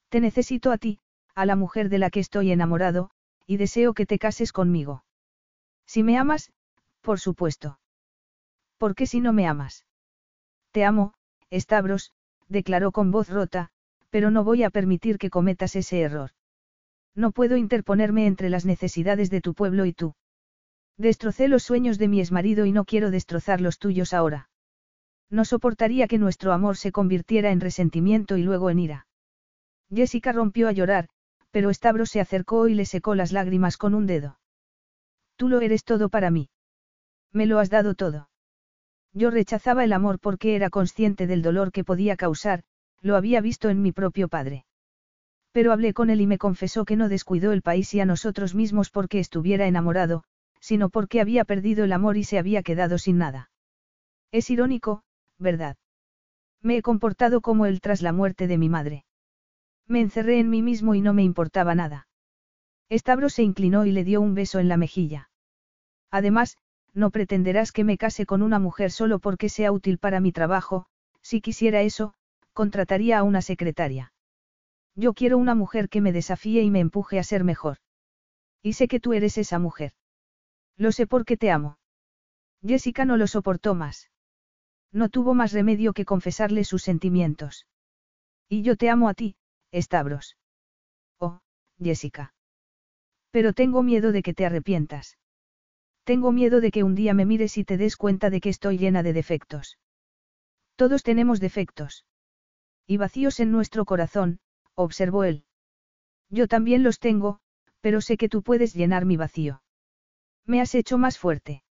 Te necesito a ti, a la mujer de la que estoy enamorado, y deseo que te cases conmigo. Si me amas, por supuesto. ¿Por qué si no me amas? Te amo, Stavros, declaró con voz rota, pero no voy a permitir que cometas ese error. No puedo interponerme entre las necesidades de tu pueblo y tú. Destrocé los sueños de mi exmarido y no quiero destrozar los tuyos ahora. No soportaría que nuestro amor se convirtiera en resentimiento y luego en ira. Jessica rompió a llorar, pero Stavros se acercó y le secó las lágrimas con un dedo. Tú lo eres todo para mí. Me lo has dado todo. Yo rechazaba el amor porque era consciente del dolor que podía causar, lo había visto en mi propio padre. Pero hablé con él y me confesó que no descuidó el país y a nosotros mismos porque estuviera enamorado, sino porque había perdido el amor y se había quedado sin nada. Es irónico, ¿verdad? Me he comportado como él tras la muerte de mi madre. Me encerré en mí mismo y no me importaba nada. Estabro se inclinó y le dio un beso en la mejilla. Además, no pretenderás que me case con una mujer solo porque sea útil para mi trabajo, si quisiera eso, contrataría a una secretaria. Yo quiero una mujer que me desafíe y me empuje a ser mejor. Y sé que tú eres esa mujer. Lo sé porque te amo. Jessica no lo soportó más. No tuvo más remedio que confesarle sus sentimientos. Y yo te amo a ti, Stavros. Oh, Jessica. Pero tengo miedo de que te arrepientas. Tengo miedo de que un día me mires y te des cuenta de que estoy llena de defectos. Todos tenemos defectos. Y vacíos en nuestro corazón, observó él. Yo también los tengo, pero sé que tú puedes llenar mi vacío. Me has hecho más fuerte.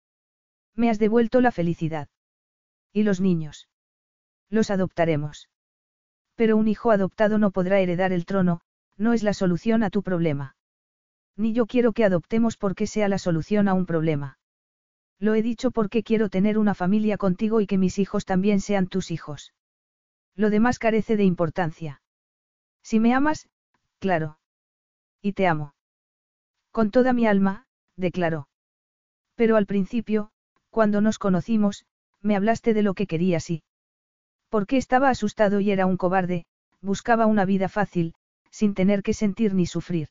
Me has devuelto la felicidad. ¿Y los niños? Los adoptaremos. Pero un hijo adoptado no podrá heredar el trono, no es la solución a tu problema. Ni yo quiero que adoptemos porque sea la solución a un problema. Lo he dicho porque quiero tener una familia contigo y que mis hijos también sean tus hijos. Lo demás carece de importancia. Si me amas, claro. Y te amo. Con toda mi alma, declaró. Pero al principio, cuando nos conocimos, me hablaste de lo que querías y... Porque estaba asustado y era un cobarde, buscaba una vida fácil, sin tener que sentir ni sufrir.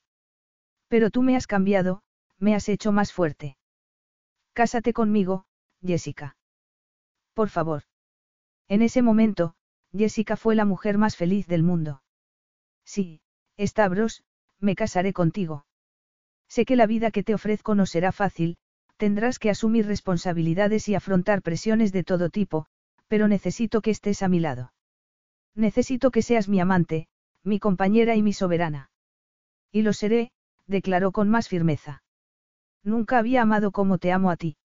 Pero tú me has cambiado, me has hecho más fuerte. Cásate conmigo, Jessica. Por favor. En ese momento, Jessica fue la mujer más feliz del mundo. Sí, Stavros, me casaré contigo. Sé que la vida que te ofrezco no será fácil, tendrás que asumir responsabilidades y afrontar presiones de todo tipo, pero necesito que estés a mi lado. Necesito que seas mi amante, mi compañera y mi soberana. Y lo seré, declaró con más firmeza. Nunca había amado como te amo a ti.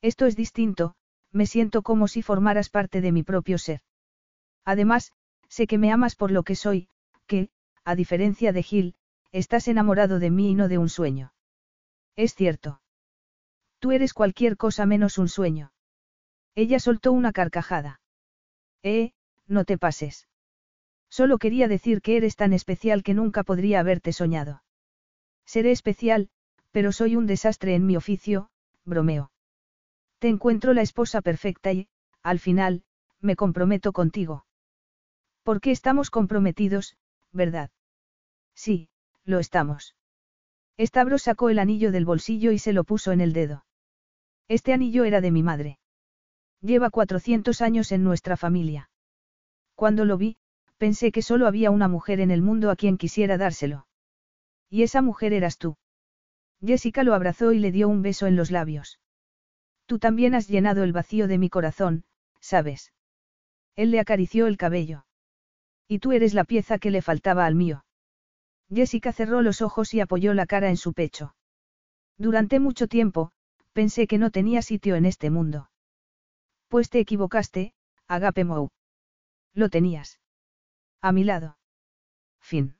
Esto es distinto, me siento como si formaras parte de mi propio ser. Además, sé que me amas por lo que soy, que, a diferencia de Gil, estás enamorado de mí y no de un sueño. Es cierto. Tú eres cualquier cosa menos un sueño. Ella soltó una carcajada. Eh, no te pases. Solo quería decir que eres tan especial que nunca podría haberte soñado. Seré especial, pero soy un desastre en mi oficio, bromeo. Te encuentro la esposa perfecta y, al final, me comprometo contigo. Porque estamos comprometidos, ¿verdad? Sí, lo estamos. Estabro sacó el anillo del bolsillo y se lo puso en el dedo. Este anillo era de mi madre. Lleva 400 años en nuestra familia. Cuando lo vi, pensé que solo había una mujer en el mundo a quien quisiera dárselo. Y esa mujer eras tú. Jessica lo abrazó y le dio un beso en los labios. Tú también has llenado el vacío de mi corazón, ¿sabes? Él le acarició el cabello. Y tú eres la pieza que le faltaba al mío. Jessica cerró los ojos y apoyó la cara en su pecho. Durante mucho tiempo, pensé que no tenía sitio en este mundo. Pues te equivocaste, Agape Mou. Lo tenías. A mi lado. Fin.